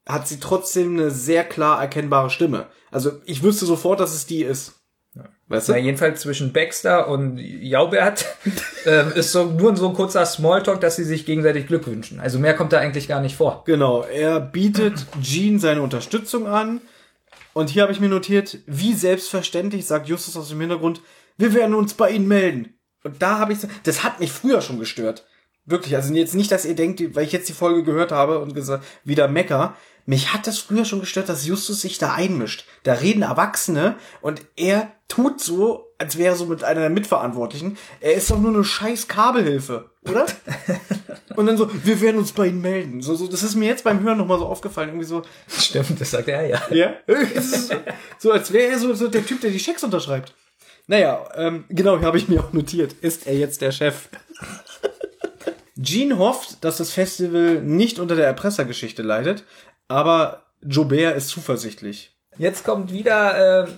hat sie trotzdem eine sehr klar erkennbare Stimme. Also ich wüsste sofort, dass es die ist. Weißt Na, du? jedenfalls zwischen Baxter und Jaubert <laughs> ähm, ist so nur so ein kurzer Smalltalk, dass sie sich gegenseitig Glück wünschen. Also mehr kommt da eigentlich gar nicht vor. Genau, er bietet Jean seine Unterstützung an. Und hier habe ich mir notiert, wie selbstverständlich, sagt Justus aus dem Hintergrund, wir werden uns bei Ihnen melden. Und da habe ich, so- das hat mich früher schon gestört. Wirklich, also jetzt nicht, dass ihr denkt, weil ich jetzt die Folge gehört habe und gesagt, wieder Mecker. Mich hat das früher schon gestört, dass Justus sich da einmischt. Da reden Erwachsene und er tut so, als wäre er so mit einer der Mitverantwortlichen. Er ist doch nur eine scheiß Kabelhilfe, oder? <laughs> und dann so, wir werden uns bei Ihnen melden. So, so, das ist mir jetzt beim Hören nochmal so aufgefallen. Irgendwie so, Stimmt, das sagt er ja. ja. <laughs> So als wäre er so, so der Typ, der die Schecks unterschreibt. Naja, ähm, genau, hier habe ich mir auch notiert. Ist er jetzt der Chef? Jean hofft, dass das Festival nicht unter der Erpressergeschichte leidet, aber Jobert ist zuversichtlich. Jetzt kommt wieder äh,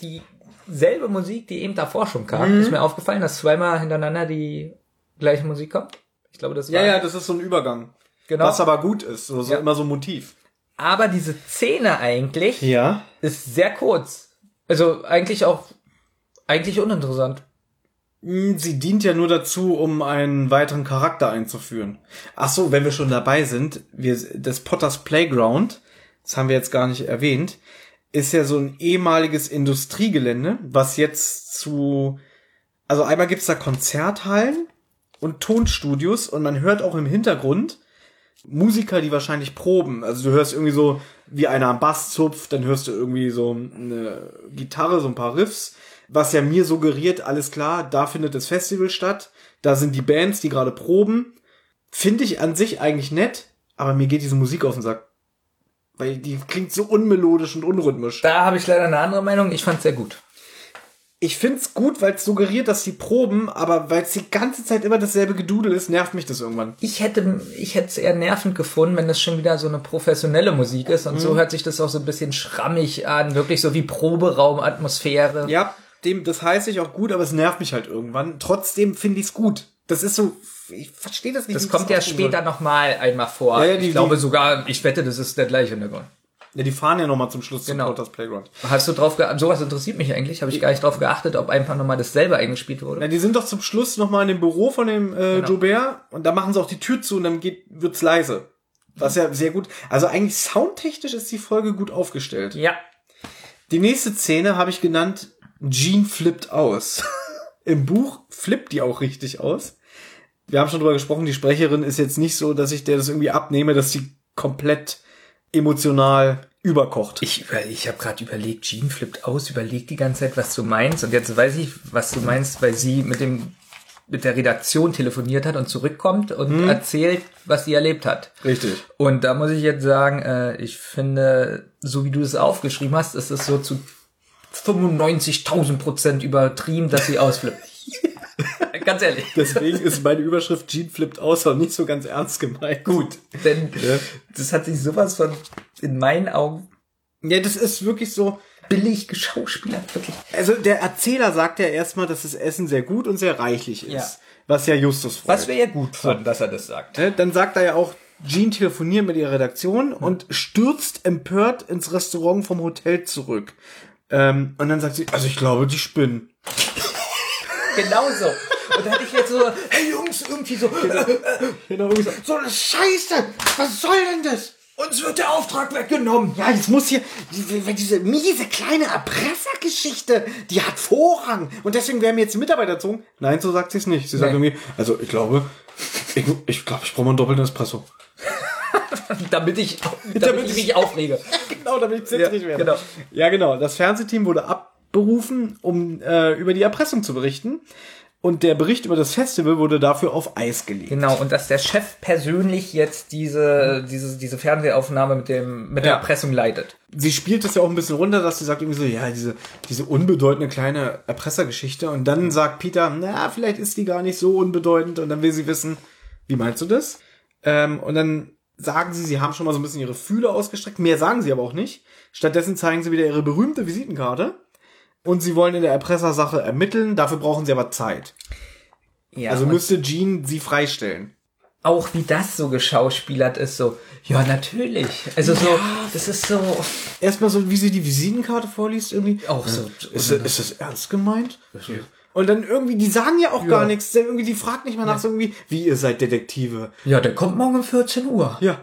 dieselbe Musik, die eben davor schon kam. Mhm. Ist mir aufgefallen, dass zweimal hintereinander die gleiche Musik kommt. Ich glaube, das war. Ja, ja, das ist so ein Übergang. genau. Was aber gut ist, so, so Ja. immer so ein Motiv. aber diese Szene eigentlich Ja. ist sehr kurz. Also eigentlich auch eigentlich uninteressant. Hm, Sie dient ja nur dazu, um einen weiteren Charakter einzuführen. Ach so, wenn wir schon dabei sind, wir, das Potters Playground, das haben wir jetzt gar nicht erwähnt, ist ja so ein ehemaliges Industriegelände, was jetzt zu, also einmal gibt's da Konzerthallen und Tonstudios und man hört auch im Hintergrund Musiker, die wahrscheinlich proben. Also du hörst irgendwie so, wie einer am Bass zupft, dann hörst du irgendwie so eine Gitarre, so ein paar Riffs, was ja mir suggeriert, alles klar, da findet das Festival statt, da sind die Bands, die gerade proben. Finde ich an sich eigentlich nett, aber mir geht diese Musik auf den Sack. Weil die klingt so unmelodisch und unrhythmisch. Da habe ich leider eine andere Meinung. Ich fand's sehr gut. Ich find's gut, weil es suggeriert, dass sie proben, aber weil es die ganze Zeit immer dasselbe Gedudel ist, nervt mich das irgendwann. Ich hätte, ich hätte es eher nervend gefunden, wenn das schon wieder so eine professionelle Musik ist. Und Mhm. so hört sich das auch so ein bisschen schrammig an, wirklich so wie Proberaumatmosphäre. Ja, dem, das heißt ich auch gut, aber es nervt mich halt irgendwann. Trotzdem finde ich's gut. Das ist so, ich verstehe das nicht. Das kommt ja später nochmal einmal vor. Ja, ja, die- ich glaube die- sogar, ich wette, das ist der gleiche Hintergrund. Ja, die fahren ja nochmal zum Schluss Genau. zum Playground. Hast du drauf geachtet? Sowas interessiert mich eigentlich. Habe ich gar nicht drauf geachtet, ob einfach nochmal dasselbe eingespielt wurde. Na, die sind doch zum Schluss nochmal in dem Büro von dem äh, Genau. Jobert und da machen sie auch die Tür zu und dann geht, wird's leise. Was ja sehr gut. Also eigentlich soundtechnisch ist die Folge gut aufgestellt. Ja. Die nächste Szene habe ich genannt, Jean flippt aus. <laughs> Im Buch flippt die auch richtig aus. Wir haben schon drüber gesprochen, die Sprecherin ist jetzt nicht so, dass ich der das irgendwie abnehme, dass sie komplett emotional überkocht. Ich, ich habe gerade überlegt, Jean flippt aus, überlegt die ganze Zeit, was du meinst. Und jetzt weiß ich, was du meinst, weil sie mit dem mit der Redaktion telefoniert hat und zurückkommt und erzählt, was sie erlebt hat. Richtig. Und da muss ich jetzt sagen, äh, ich finde, so wie du es aufgeschrieben hast, ist es so zu 95.000 Prozent übertrieben, dass sie ausflippt. <laughs> ganz ehrlich. Deswegen ist meine Überschrift Jean flippt aus auch nicht so ganz ernst gemeint. Gut. Denn das hat sich sowas von in meinen Augen Ja, das ist wirklich so. billig geschauspielert, wirklich. Also der Erzähler sagt ja erstmal, dass das Essen sehr gut und sehr reichlich ist. Ja. Was ja Justus freut. Was wir ja gut fanden, dass er das sagt. Dann sagt er ja auch, Jean telefoniert mit ihrer Redaktion und stürzt empört ins Restaurant vom Hotel zurück. Ähm, und dann sagt sie, also ich glaube, die spinnen. Genauso. Und da hatte ich jetzt so, hey Jungs, irgendwie so, Genau, irgendwie so, so eine Scheiße! Was soll denn das? uns wird der Auftrag weggenommen. Ja, jetzt muss hier, diese, diese miese kleine Erpressergeschichte, die hat Vorrang. Und deswegen werden wir jetzt Mitarbeiter erzogen. Nein, so sagt sie es nicht. Sie sagt Nee. irgendwie, also ich glaube, ich glaube, ich, glaub, ich brauche mal einen doppelten Espresso. <laughs> Damit ich, damit ich mich aufrege. <laughs> genau, damit ich zittrig Ja, werde. genau. Ja, genau. Das Fernsehteam wurde abberufen, um äh, über die Erpressung zu berichten. Und der Bericht über das Festival wurde dafür auf Eis gelegt. Genau, und dass der Chef persönlich jetzt diese, diese, diese Fernsehaufnahme mit dem, mit der Ja. Erpressung leitet. Sie spielt es ja auch ein bisschen runter, dass sie sagt irgendwie so, ja, diese, diese unbedeutende kleine Erpressergeschichte. Und dann sagt Peter, na, vielleicht ist die gar nicht so unbedeutend. Und dann will sie wissen, wie meinst du das? Ähm, und dann sagen sie, sie haben schon mal so ein bisschen ihre Fühler ausgestreckt. Mehr sagen sie aber auch nicht. Stattdessen zeigen sie wieder ihre berühmte Visitenkarte. Und sie wollen in der Erpressersache ermitteln. Dafür brauchen sie aber Zeit. Ja, Also müsste Jean sie freistellen. auch wie das so geschauspielert ist, so, ja, natürlich. Also so, das ist so, Erstmal so, wie sie die Visitenkarte vorliest, irgendwie. auch so. Ist, ist das ernst gemeint? Und dann irgendwie, die sagen ja auch gar nichts. Irgendwie, die fragt nicht mal nach, so irgendwie, wie ihr seid Detektive. Ja, der kommt morgen um 14 Uhr. Ja.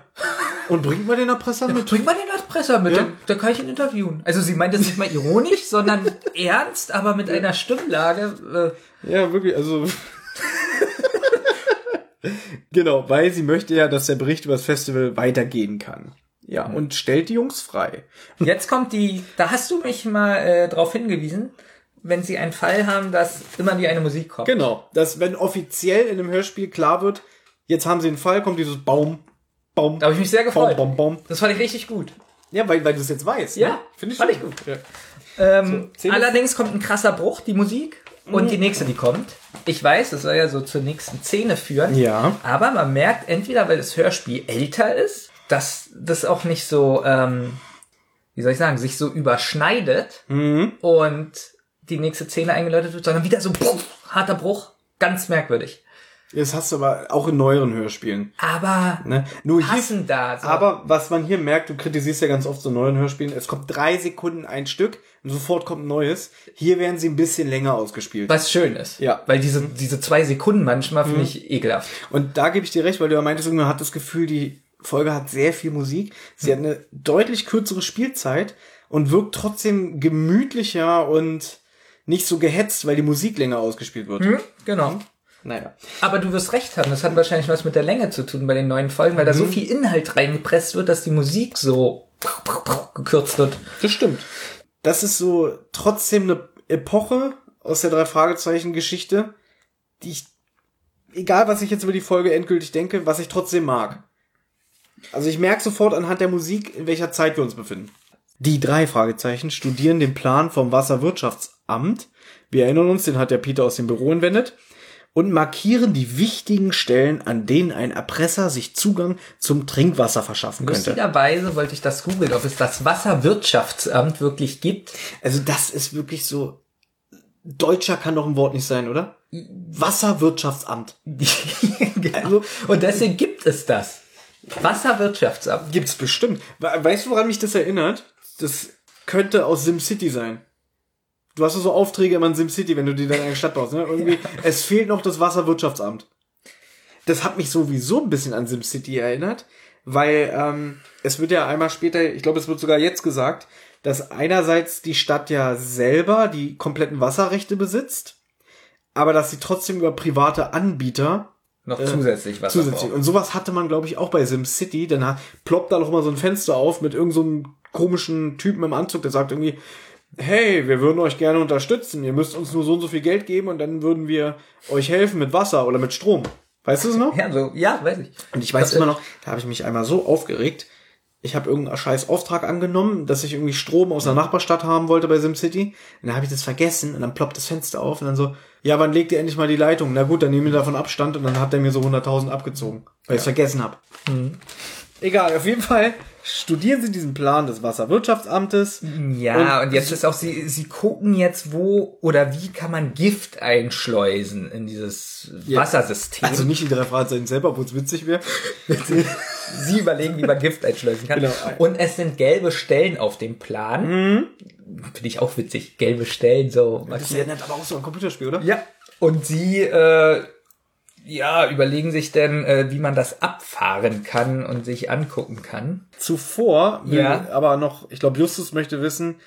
Und bringt mal den Erpresser mit. Bring mal den Erpresser mit, Ja. dann, dann kann ich ihn interviewen. Also sie meint das nicht mal ironisch, <laughs> sondern ernst, aber mit einer Stimmlage. Äh, Ja, wirklich, also. <laughs> genau, weil sie möchte ja, dass der Bericht über das Festival weitergehen kann. Ja, und stellt die Jungs frei. Jetzt kommt die, da hast du mich mal äh, drauf hingewiesen, wenn sie einen Fall haben, dass immer wie eine Musik kommt. Genau, dass wenn offiziell in einem Hörspiel klar wird, jetzt haben sie einen Fall, kommt dieses Baum, Baum. Da habe ich mich sehr gefreut. Baum, Baum, Baum. Das fand ich richtig gut. Ja, weil, weil du es jetzt weißt. Ja, ne? finde ich fand ich gut. Ja. Ähm, zehn- allerdings kommt ein krasser Bruch, die Musik. Und die nächste, die kommt. Ich weiß, das soll ja so zur nächsten Szene führen. Ja. Aber man merkt entweder, weil das Hörspiel älter ist, dass das auch nicht so, ähm, wie soll ich sagen, sich so überschneidet Mhm. und die nächste Szene eingeläutet wird, sondern wieder so puff, harter Bruch. Ganz merkwürdig. Das hast du aber auch in neueren Hörspielen. Aber Ne? Nur hier, passen da. So. aber was man hier merkt, du kritisierst ja ganz oft so neuen Hörspielen, es kommt drei Sekunden ein Stück und sofort kommt ein neues. Hier werden sie ein bisschen länger ausgespielt. was schön ist. Ja. Weil diese, diese zwei Sekunden manchmal finde ich ekelhaft. Und da gebe ich dir recht, weil du ja meintest, man hat das Gefühl, die Folge hat sehr viel Musik. Sie hat eine deutlich kürzere Spielzeit und wirkt trotzdem gemütlicher und nicht so gehetzt, weil die Musik länger ausgespielt wird. Hm? Genau. Naja. Aber du wirst recht haben, das hat wahrscheinlich was mit der Länge zu tun bei den neuen Folgen, weil da so viel Inhalt reingepresst wird, dass die Musik so gekürzt wird. Das stimmt. Das ist so trotzdem eine Epoche aus der drei Fragezeichen Geschichte, die ich, egal was ich jetzt über die Folge endgültig denke, was ich trotzdem mag. Also ich merke sofort anhand der Musik, in welcher Zeit wir uns befinden. Die drei Fragezeichen studieren den Plan vom Wasserwirtschaftsamt. Wir erinnern uns, den hat der Peter aus dem Büro entwendet. Und markieren die wichtigen Stellen, an denen ein Erpresser sich Zugang zum Trinkwasser verschaffen könnte. Lustigerweise wollte ich das googeln, ob es das Wasserwirtschaftsamt wirklich gibt. Also das ist wirklich so. Deutscher kann doch ein Wort nicht sein, oder? Wasserwirtschaftsamt. <laughs> genau. Und deswegen gibt es das. Wasserwirtschaftsamt. Gibt's bestimmt. We- Weißt du, woran mich das erinnert? Das könnte aus SimCity sein. Du hast ja so Aufträge immer in SimCity, wenn du dir dann eine Stadt baust. Ne? Irgendwie, <laughs> es fehlt noch das Wasserwirtschaftsamt. Das hat mich sowieso ein bisschen an SimCity erinnert, weil ähm, es wird ja einmal später, ich glaube, es wird sogar jetzt gesagt, dass einerseits die Stadt ja selber die kompletten Wasserrechte besitzt, aber dass sie trotzdem über private Anbieter Noch zusätzlich was. Zusätzlich. Und sowas hatte man, glaube ich, auch bei SimCity. Dann ploppt da noch mal so ein Fenster auf mit irgendeinem so einem komischen Typen im Anzug, der sagt irgendwie, hey, wir würden euch gerne unterstützen. Ihr müsst uns nur so und so viel Geld geben und dann würden wir euch helfen mit Wasser oder mit Strom. Weißt du es noch? <laughs> Ja, so, ja, weiß ich. Und ich weiß immer noch, da habe ich mich einmal so aufgeregt. Ich habe irgendeinen scheiß Auftrag angenommen, dass ich irgendwie Strom aus einer Nachbarstadt haben wollte bei SimCity. Und dann habe ich das vergessen und dann ploppt das Fenster auf und dann so, ja, wann legt ihr endlich mal die Leitung? Na gut, dann nehmen wir davon Abstand und dann hat er mir so 100.000 abgezogen, weil ich es vergessen habe. Egal, auf jeden Fall studieren sie diesen Plan des Wasserwirtschaftsamtes. Ja, und, jetzt ist auch, sie, sie gucken jetzt, wo oder wie kann man Gift einschleusen in dieses Wassersystem. Also nicht die drei Fragezeichen selber, obwohl es witzig wäre. <laughs> sie überlegen, wie man Gift einschleusen kann. Genau. Und es sind gelbe Stellen auf dem Plan. Finde ich auch witzig. Gelbe Stellen so Das erinnert aber auch so ein Computerspiel, oder? Ja. Und sie, äh, ja, überlegen sich denn, äh, wie man das abfahren kann und sich angucken kann. Zuvor Ja. aber noch, ich glaube, Justus möchte wissen,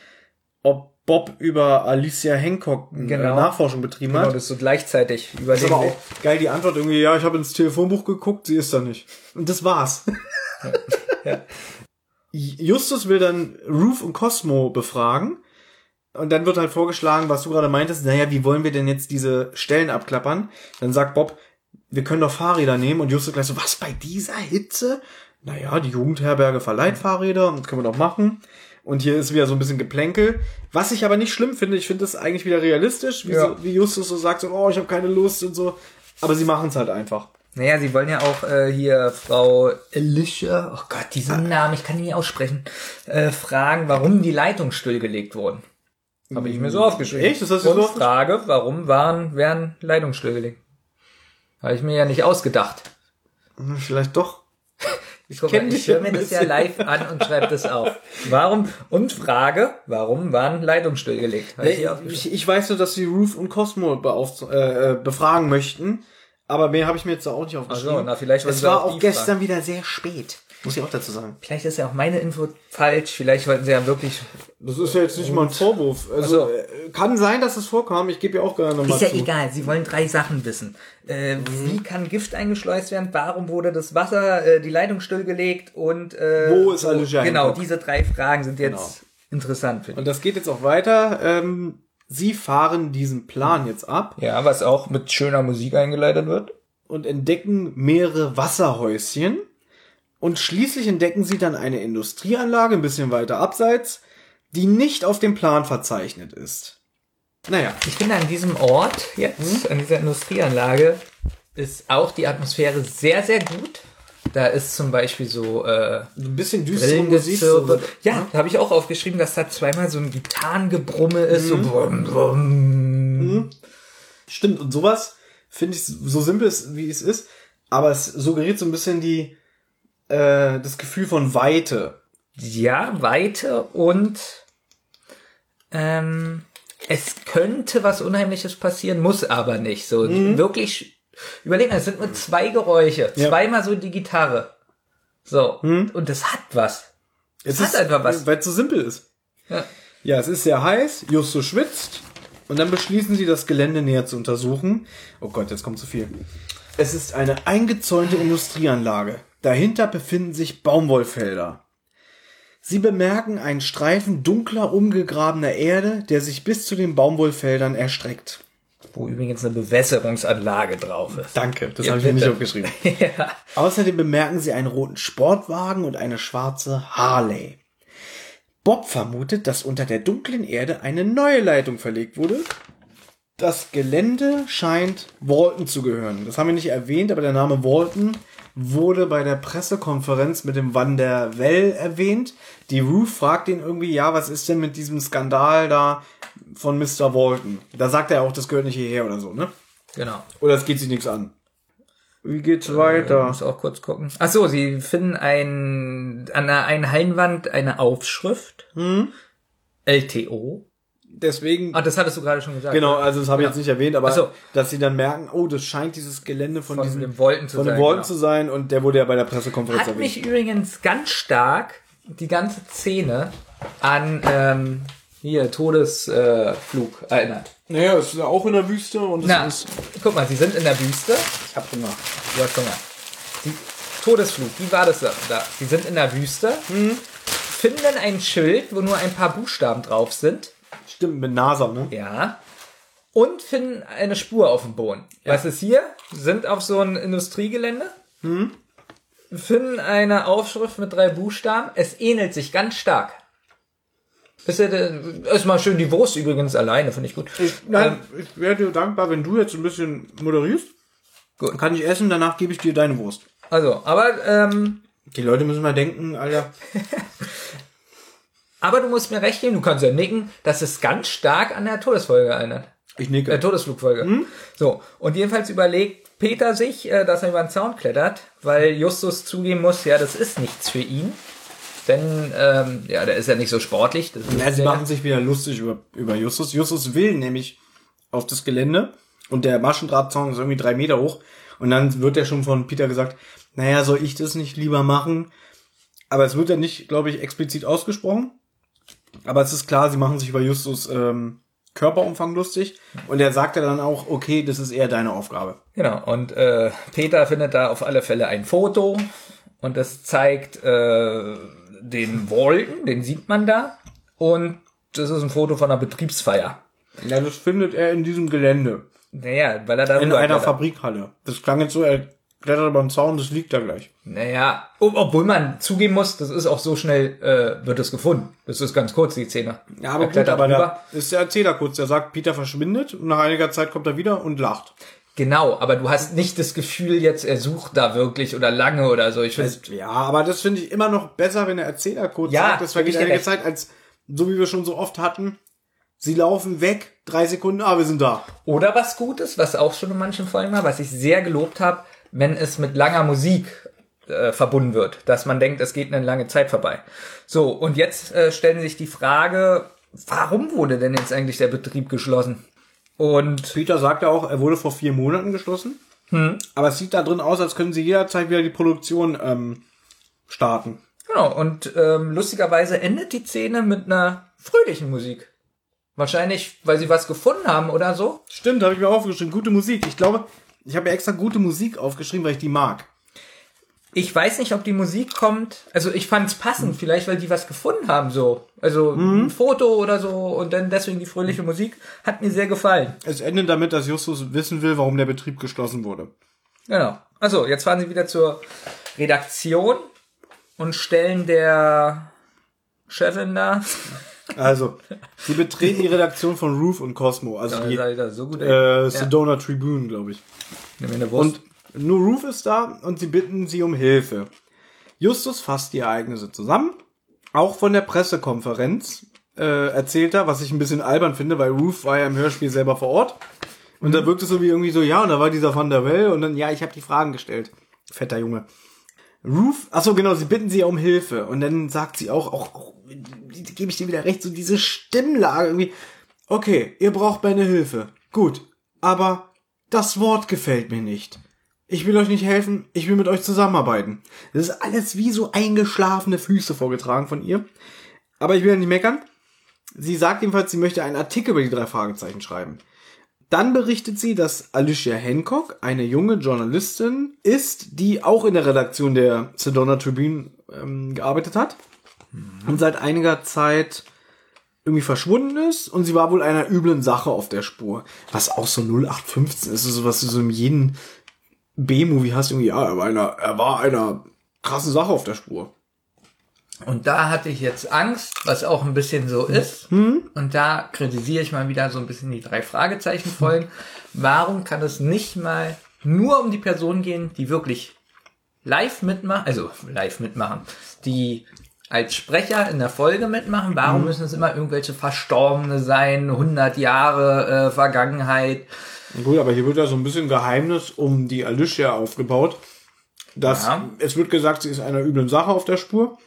ob Bob über Alicia Hancock eine Genau. Nachforschung betrieben Genau, hat. das so gleichzeitig Das ist überlegen. aber auch geil, die Antwort irgendwie, ja, ich habe ins Telefonbuch geguckt, sie ist da nicht. Und das war's. <laughs> Justus will dann Ruth und Cosmo befragen. Und dann wird halt vorgeschlagen, was du gerade meintest, naja, wie wollen wir denn jetzt diese Stellen abklappern? Dann sagt Bob, wir können doch Fahrräder nehmen. Und Justus gleich so, was, bei dieser Hitze? Naja, die Jugendherberge verleiht Fahrräder, das können wir doch machen. Und hier ist wieder so ein bisschen Geplänkel. Was ich aber nicht schlimm finde, ich finde es eigentlich wieder realistisch, wie, Ja. so, wie Justus so sagt, so, oh, ich habe keine Lust und so. Aber sie machen es halt einfach. Naja, sie wollen ja auch äh, hier Frau Alicia, oh Gott, diesen Namen, ich kann ihn nicht aussprechen, äh, fragen, warum die Leitungen stillgelegt wurden. Habe ich mir so aufgeschrieben. Echt? Das hast du Und so? Frage, warum waren, werden Leitungen stillgelegt? Habe ich mir ja nicht ausgedacht. Vielleicht doch. <laughs> Ich, guck ich dich höre mir das ja live an und schreibe das auf. Warum? Und Frage, warum waren Leitungen stillgelegt? Ich. Ich, ich weiß nur, dass sie Ruth und Cosmo äh, äh, befragen möchten. Aber mehr habe ich mir jetzt auch nicht aufgeschrieben. Ach so, na, vielleicht Es war auch auch gestern fragen. wieder sehr spät. Muss ich auch dazu sagen. Vielleicht ist ja auch meine Info falsch. Vielleicht wollten sie ja wirklich. Das ist ja jetzt nicht mal ein Vorwurf. Also Ach so. äh, kann sein, dass es vorkam. Ich gebe ja auch gerne nochmal Ist ja zu. egal. Sie wollen drei Sachen wissen. Äh, Mhm. Wie kann Gift eingeschleust werden? Warum wurde das Wasser, äh, die Leitung stillgelegt? Und äh, Wo ist Alicia Genau, Hancock? diese drei Fragen sind jetzt interessant für dich. Und das geht jetzt auch weiter. Ähm, sie fahren diesen Plan jetzt ab Ja, was auch mit schöner Musik eingeleitet wird. und entdecken mehrere Wasserhäuschen. Und schließlich entdecken sie dann eine Industrieanlage ein bisschen weiter abseits, die nicht auf dem Plan verzeichnet ist. Naja, Ich finde an diesem Ort jetzt, an dieser Industrieanlage, ist auch die Atmosphäre sehr, sehr gut. Da ist zum Beispiel so äh, ein bisschen düstere Musik. So. Ja, da habe ich auch aufgeschrieben, dass da zweimal so ein Gitarrengebrumme ist. So brumm, brumm. Stimmt, und sowas finde ich so simpel, wie es ist, aber es suggeriert so ein bisschen die, äh, das Gefühl von Weite. Ja, Weite und ähm, es könnte was Unheimliches passieren, muss aber nicht. So wirklich, überleg mal, es sind nur zwei Geräusche, Ja. zweimal so die Gitarre. So, und das hat was. Es hat einfach was. Weil es so simpel ist. Ja. Ja, es ist sehr heiß, Justo schwitzt und dann beschließen sie, das Gelände näher zu untersuchen. Oh Gott, jetzt kommt zu viel. Es ist eine eingezäunte Industrieanlage. Dahinter befinden sich Baumwollfelder. Sie bemerken einen Streifen dunkler, umgegrabener Erde, der sich bis zu den Baumwollfeldern erstreckt. Wo übrigens eine Bewässerungsanlage drauf ist. Danke, das Ja, habe ich mir nicht aufgeschrieben. <laughs> ja. Außerdem bemerken sie einen roten Sportwagen und eine schwarze Harley. Bob vermutet, dass unter der dunklen Erde eine neue Leitung verlegt wurde. Das Gelände scheint Walton zu gehören. Das haben wir nicht erwähnt, aber der Name Walton wurde bei der Pressekonferenz mit dem Van der Well erwähnt. Die Ruth fragt ihn irgendwie, ja, was ist denn mit diesem Skandal da von Mr. Walton? Da sagt er auch, das gehört nicht hierher oder so, ne? Genau. Oder es geht sich nichts an. Wie geht's weiter? muss auch kurz gucken. Ach so, sie finden ein, an einer einen Hallenwand eine Aufschrift. Hm? LTO. Deswegen, Ah, das hattest du gerade schon gesagt. genau, also das habe ich Ja. jetzt nicht erwähnt, aber so. dass sie dann merken, oh, das scheint dieses Gelände von, Von diesem dem Walton zu von sein, Walton genau. zu sein und der wurde ja bei der Pressekonferenz Hat erwähnt. mich übrigens ganz stark die ganze Szene an ähm, hier Todesflug äh, erinnert. Naja, es ist ja auch in der Wüste und es Na, ist. guck mal, sie sind in der Wüste. Ich hab Hunger. Du hast Hunger. Die Todesflug, wie war das da? Sie sind in der Wüste, Hm. finden ein Schild, wo nur ein paar Buchstaben drauf sind. Stimmt, mit NASA, ne? Ja. Und finden eine Spur auf dem Boden. Was ist hier? Sind auf so ein Industriegelände. Hm. Finden eine Aufschrift mit drei Buchstaben. Es ähnelt sich ganz stark. Ist ja der- erstmal schön die Wurst übrigens alleine, finde ich gut. Ich, nein, ich wäre dir dankbar, wenn du jetzt ein bisschen moderierst. Gut. Dann kann ich essen, danach gebe ich dir deine Wurst. Also, aber, ähm, Die Leute müssen mal denken, Alter. <laughs> aber du musst mir recht geben, du kannst ja nicken, dass es ganz stark an der Todesfolge erinnert. Ich nicke. Äh, Todesflugfolge. So, und jedenfalls überlegt Peter sich, äh, dass er über den Zaun klettert, weil Justus zugeben muss, ja, das ist nichts für ihn. Denn, ähm, ja, der ist ja nicht so sportlich. Das Ja, sie der- machen sich wieder lustig über, über Justus. Justus will nämlich auf das Gelände und der Maschendrahtzaun ist irgendwie drei Meter hoch. Und dann wird ja schon von Peter gesagt, naja, soll ich das nicht lieber machen? Aber es wird ja nicht, glaube ich, explizit ausgesprochen. Aber es ist klar, sie machen sich über Justus ähm, Körperumfang lustig. Und er sagt ja dann auch, okay, das ist eher deine Aufgabe. Genau, und äh, Peter findet da auf alle Fälle ein Foto und das zeigt äh, den Walton, den sieht man da. Und das ist ein Foto von einer Betriebsfeier. Ja, das findet er in diesem Gelände. Naja, weil er da In einer. Fabrikhalle. Das klang jetzt so, er klettert über den Zaun, das liegt da gleich. Naja, ob- obwohl man zugeben muss, das ist auch so schnell, äh, wird es gefunden. Das ist ganz kurz, die Szene. Ja, aber Er gut, klettert aber da ist der Erzähler kurz. Der sagt, Peter verschwindet und nach einiger Zeit kommt er wieder und lacht. Genau, aber du hast nicht das Gefühl jetzt, er sucht da wirklich oder lange oder so. Ich finde, Ja, aber das finde ich immer noch besser, wenn der Erzähler kurz Ja, sagt, es vergeht einige recht. Zeit, als so wie wir schon so oft hatten. Sie laufen weg, drei Sekunden, ah, wir sind da. Oder was Gutes, was auch schon in manchen Folgen war, was ich sehr gelobt habe, wenn es mit langer Musik äh, verbunden wird, dass man denkt, es geht eine lange Zeit vorbei. So, und jetzt äh, stellen sich die Frage, warum wurde denn jetzt eigentlich der Betrieb geschlossen? Und Peter sagte auch, er wurde vor vier Monaten geschlossen. Aber es sieht da drin aus, als können sie jederzeit wieder die Produktion ähm, starten. genau, und ähm, lustigerweise endet die Szene mit einer fröhlichen Musik. Wahrscheinlich, weil sie was gefunden haben oder so. Stimmt, habe ich mir aufgeschrieben. Gute Musik. Ich glaube, ich habe ja extra gute Musik aufgeschrieben, weil ich die mag. Ich weiß nicht, ob die Musik kommt. Also ich fand es passend, vielleicht weil die was gefunden haben so. Also ein Foto oder so und dann deswegen die fröhliche Musik hat mir sehr gefallen. Es endet damit, dass Justus wissen will, warum der Betrieb geschlossen wurde. Genau. Also jetzt fahren sie wieder zur Redaktion und stellen der Chefin da. Also, sie betreten die Redaktion von Roof und Cosmo, also die Alter, so gut. äh, Sedona Tribune, glaube ich. Und nur Roof ist da und sie bitten sie um Hilfe. Justus fasst die Ereignisse zusammen. Auch von der Pressekonferenz äh, erzählt er, was ich ein bisschen albern finde, weil Roof war ja im Hörspiel selber vor Ort. Und da wirkt es so wie irgendwie so, ja, und da war dieser Van der Well und dann, ja, ich habe die Fragen gestellt. Fetter Junge. Roof, ach so genau, sie bitten sie um Hilfe. Und dann sagt sie auch, auch, auch gebe ich dir wieder recht, so diese Stimmlage irgendwie. Okay, ihr braucht meine Hilfe. Gut. Aber das Wort gefällt mir nicht. Ich will euch nicht helfen, ich will mit euch zusammenarbeiten. Das ist alles wie so eingeschlafene Füße vorgetragen von ihr. Aber ich will ja nicht meckern. Sie sagt jedenfalls, sie möchte einen Artikel über die drei Fragezeichen schreiben. Dann berichtet sie, dass Alicia Hancock eine junge Journalistin ist, die auch in der Redaktion der Sedona Tribune ähm, gearbeitet hat und seit einiger Zeit irgendwie verschwunden ist und sie war wohl einer üblen Sache auf der Spur. Was auch so 0815 ist, so was du so in jedem B-Movie hast, irgendwie, ja, er war einer, er war einer krassen Sache auf der Spur. Und da hatte ich jetzt Angst, was auch ein bisschen so ist. Und da kritisiere ich mal wieder so ein bisschen die drei Fragezeichen folgen. Warum kann es nicht mal nur um die Person gehen, die wirklich live mitmachen, also live mitmachen, die als Sprecher in der Folge mitmachen? Warum müssen es immer irgendwelche Verstorbene sein, 100 Jahre äh, Vergangenheit? Gut, aber hier wird ja so ein bisschen Geheimnis um die Alicia aufgebaut. Dass Ja. es wird gesagt, sie ist einer üblen Sache auf der Spur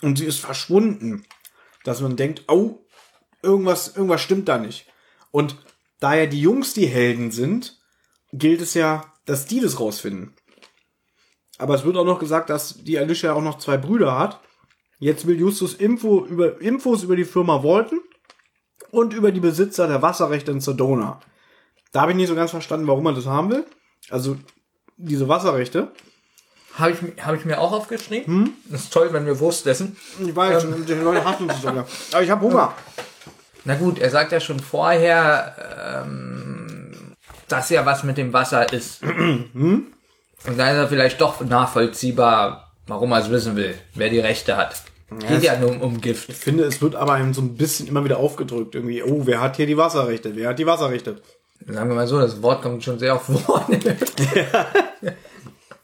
und sie ist verschwunden. Dass man denkt, oh, irgendwas, irgendwas stimmt da nicht. Und da ja die Jungs die Helden sind, gilt es ja, dass die das rausfinden. Aber es wird auch noch gesagt, dass die Alicia auch noch zwei Brüder hat. Jetzt will Justus Info über, Infos über die Firma Walton und über die Besitzer der Wasserrechte in Sedona. Da habe ich nicht so ganz verstanden, warum man das haben will. Also diese Wasserrechte. Habe ich, hab ich mir auch aufgeschrieben. Das ist toll, wenn wir Wurst essen. Ich weiß, schon, die Leute hassen uns sogar. Aber ich habe Hunger. Na gut, er sagt ja schon vorher, ähm, dass ja was mit dem Wasser ist. <clears throat> Und dann ist er vielleicht doch nachvollziehbar, warum er es wissen will, wer die Rechte hat. Geht ja nur um, um Gift. Ich finde, es wird aber einem so ein bisschen immer wieder aufgedrückt. Irgendwie, oh, wer hat hier die Wasserrechte? Wer hat die Wasserrechte? Sagen wir mal so, das Wort kommt schon sehr oft vor. <laughs>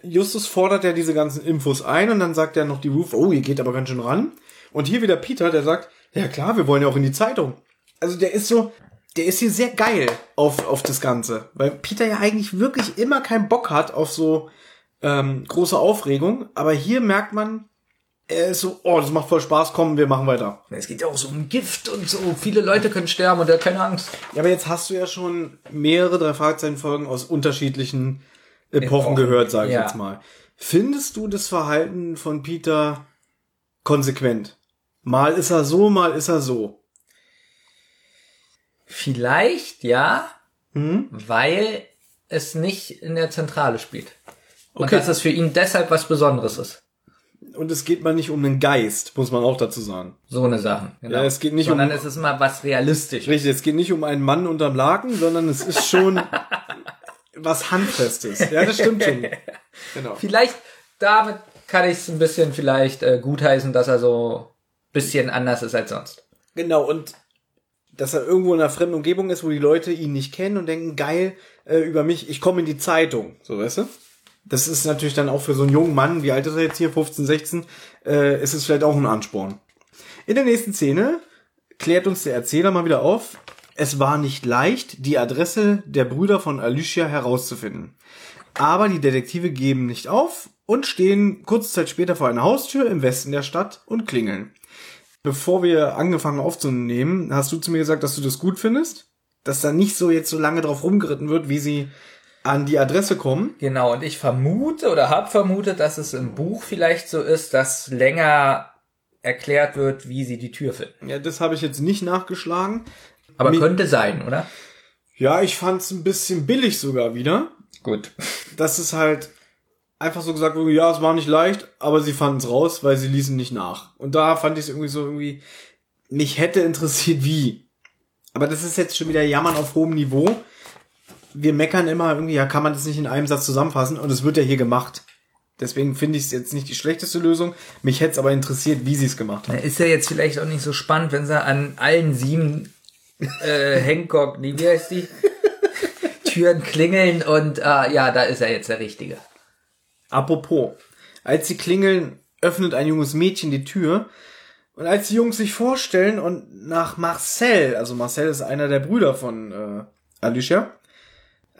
Justus fordert ja diese ganzen Infos ein und dann sagt er noch die Roof, oh, ihr geht aber ganz schön ran. Und hier wieder Peter, der sagt, ja klar, wir wollen ja auch in die Zeitung. Also der ist so, der ist hier sehr geil auf, auf das Ganze. Weil Peter ja eigentlich wirklich immer keinen Bock hat auf so ähm, große Aufregung. Aber hier merkt man, er ist so, oh, das macht voll Spaß, komm, wir machen weiter. es geht ja auch so um Gift und so. Viele Leute können sterben und er hat keine Angst. Ja, aber jetzt hast du ja schon mehrere drei Fragezeichen-Folgen aus unterschiedlichen Epochen, Epochen, gehört, sage ich ja. jetzt mal. Findest du das Verhalten von Peter konsequent? Mal ist er so, mal ist er so. Vielleicht, ja, weil es nicht in der Zentrale spielt. Und Okay. dass es für ihn deshalb was Besonderes ist. Und es geht mal nicht um den Geist, muss man auch dazu sagen. So eine Sache. Genau. Ja, es geht nicht Sondern um- es ist immer was realistisch. Richtig, es geht nicht um einen Mann unterm Laken, sondern es ist schon <laughs> was Handfestes. Ja, das stimmt schon. Genau. Vielleicht, damit kann ich es ein bisschen vielleicht äh, gutheißen, dass er so bisschen anders ist als sonst. Genau, und dass er irgendwo in einer fremden Umgebung ist, wo die Leute ihn nicht kennen und denken, geil, äh, über mich, ich komme in die Zeitung. So, weißt du? Das ist natürlich dann auch für so einen jungen Mann, wie alt ist er jetzt hier, 15, 16, äh, ist es vielleicht auch ein Ansporn. In der nächsten Szene klärt uns der Erzähler mal wieder auf, es war nicht leicht, die Adresse der Brüder von Alicia herauszufinden. Aber die Detektive geben nicht auf und stehen kurze Zeit später vor einer Haustür im Westen der Stadt und klingeln. Bevor wir angefangen aufzunehmen, hast du zu mir gesagt, dass du das gut findest? Dass da nicht so jetzt so lange drauf rumgeritten wird, wie sie an die Adresse kommen. Genau, und ich vermute oder habe vermutet, dass es im Buch vielleicht so ist, dass länger erklärt wird, wie sie die Tür finden. Ja, das habe ich jetzt nicht nachgeschlagen. Aber Mi- könnte sein, oder? Ja, ich fand's ein bisschen billig sogar wieder. Gut. Das ist halt einfach so gesagt wurde, ja, es war nicht leicht, aber sie fanden es raus, weil sie ließen nicht nach. Und da fand ich es irgendwie so irgendwie, mich hätte interessiert, wie. Aber das ist jetzt schon wieder Jammern auf hohem Niveau. Wir meckern immer irgendwie, ja, kann man das nicht in einem Satz zusammenfassen? Und es wird ja hier gemacht. Deswegen finde ich es jetzt nicht die schlechteste Lösung. Mich hätte es aber interessiert, wie sie es gemacht haben. Ist ja jetzt vielleicht auch nicht so spannend, wenn sie an allen sieben äh, <laughs> Hancock, nee, wie heißt die? Türen klingeln und äh, ja, da ist er jetzt der Richtige. Apropos, als sie klingeln, öffnet ein junges Mädchen die Tür. Und als die Jungs sich vorstellen und nach Marcel, also Marcel ist einer der Brüder von äh, Alicia,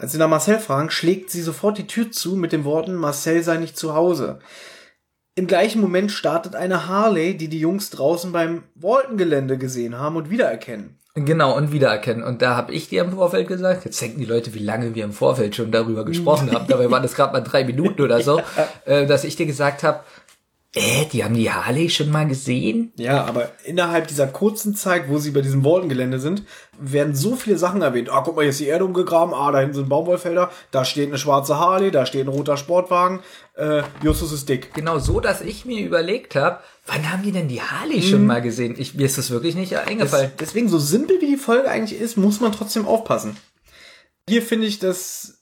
als sie nach Marcel fragen, schlägt sie sofort die Tür zu mit den Worten, Marcel sei nicht zu Hause. Im gleichen Moment startet eine Harley, die die Jungs draußen beim Walton-Gelände gesehen haben und wiedererkennen. Genau, und wiedererkennen. Und da habe ich dir im Vorfeld gesagt, jetzt denken die Leute, wie lange wir im Vorfeld schon darüber gesprochen haben. Dabei waren das gerade mal drei Minuten oder so, <laughs> äh, dass ich dir gesagt habe, äh, die haben die Harley schon mal gesehen? Ja, aber innerhalb dieser kurzen Zeit, wo sie bei diesem Walton-Gelände sind, werden so viele Sachen erwähnt. Ah, guck mal, hier ist die Erde umgegraben. Ah, da hinten sind Baumwollfelder. Da steht eine schwarze Harley. Da steht ein roter Sportwagen. Äh, Justus ist dick. Genau so, dass ich mir überlegt habe, wann haben die denn die Harley schon mal gesehen? Ich, mir ist das wirklich nicht eingefallen. Das, deswegen, so simpel wie die Folge eigentlich ist, muss man trotzdem aufpassen. Hier finde ich, dass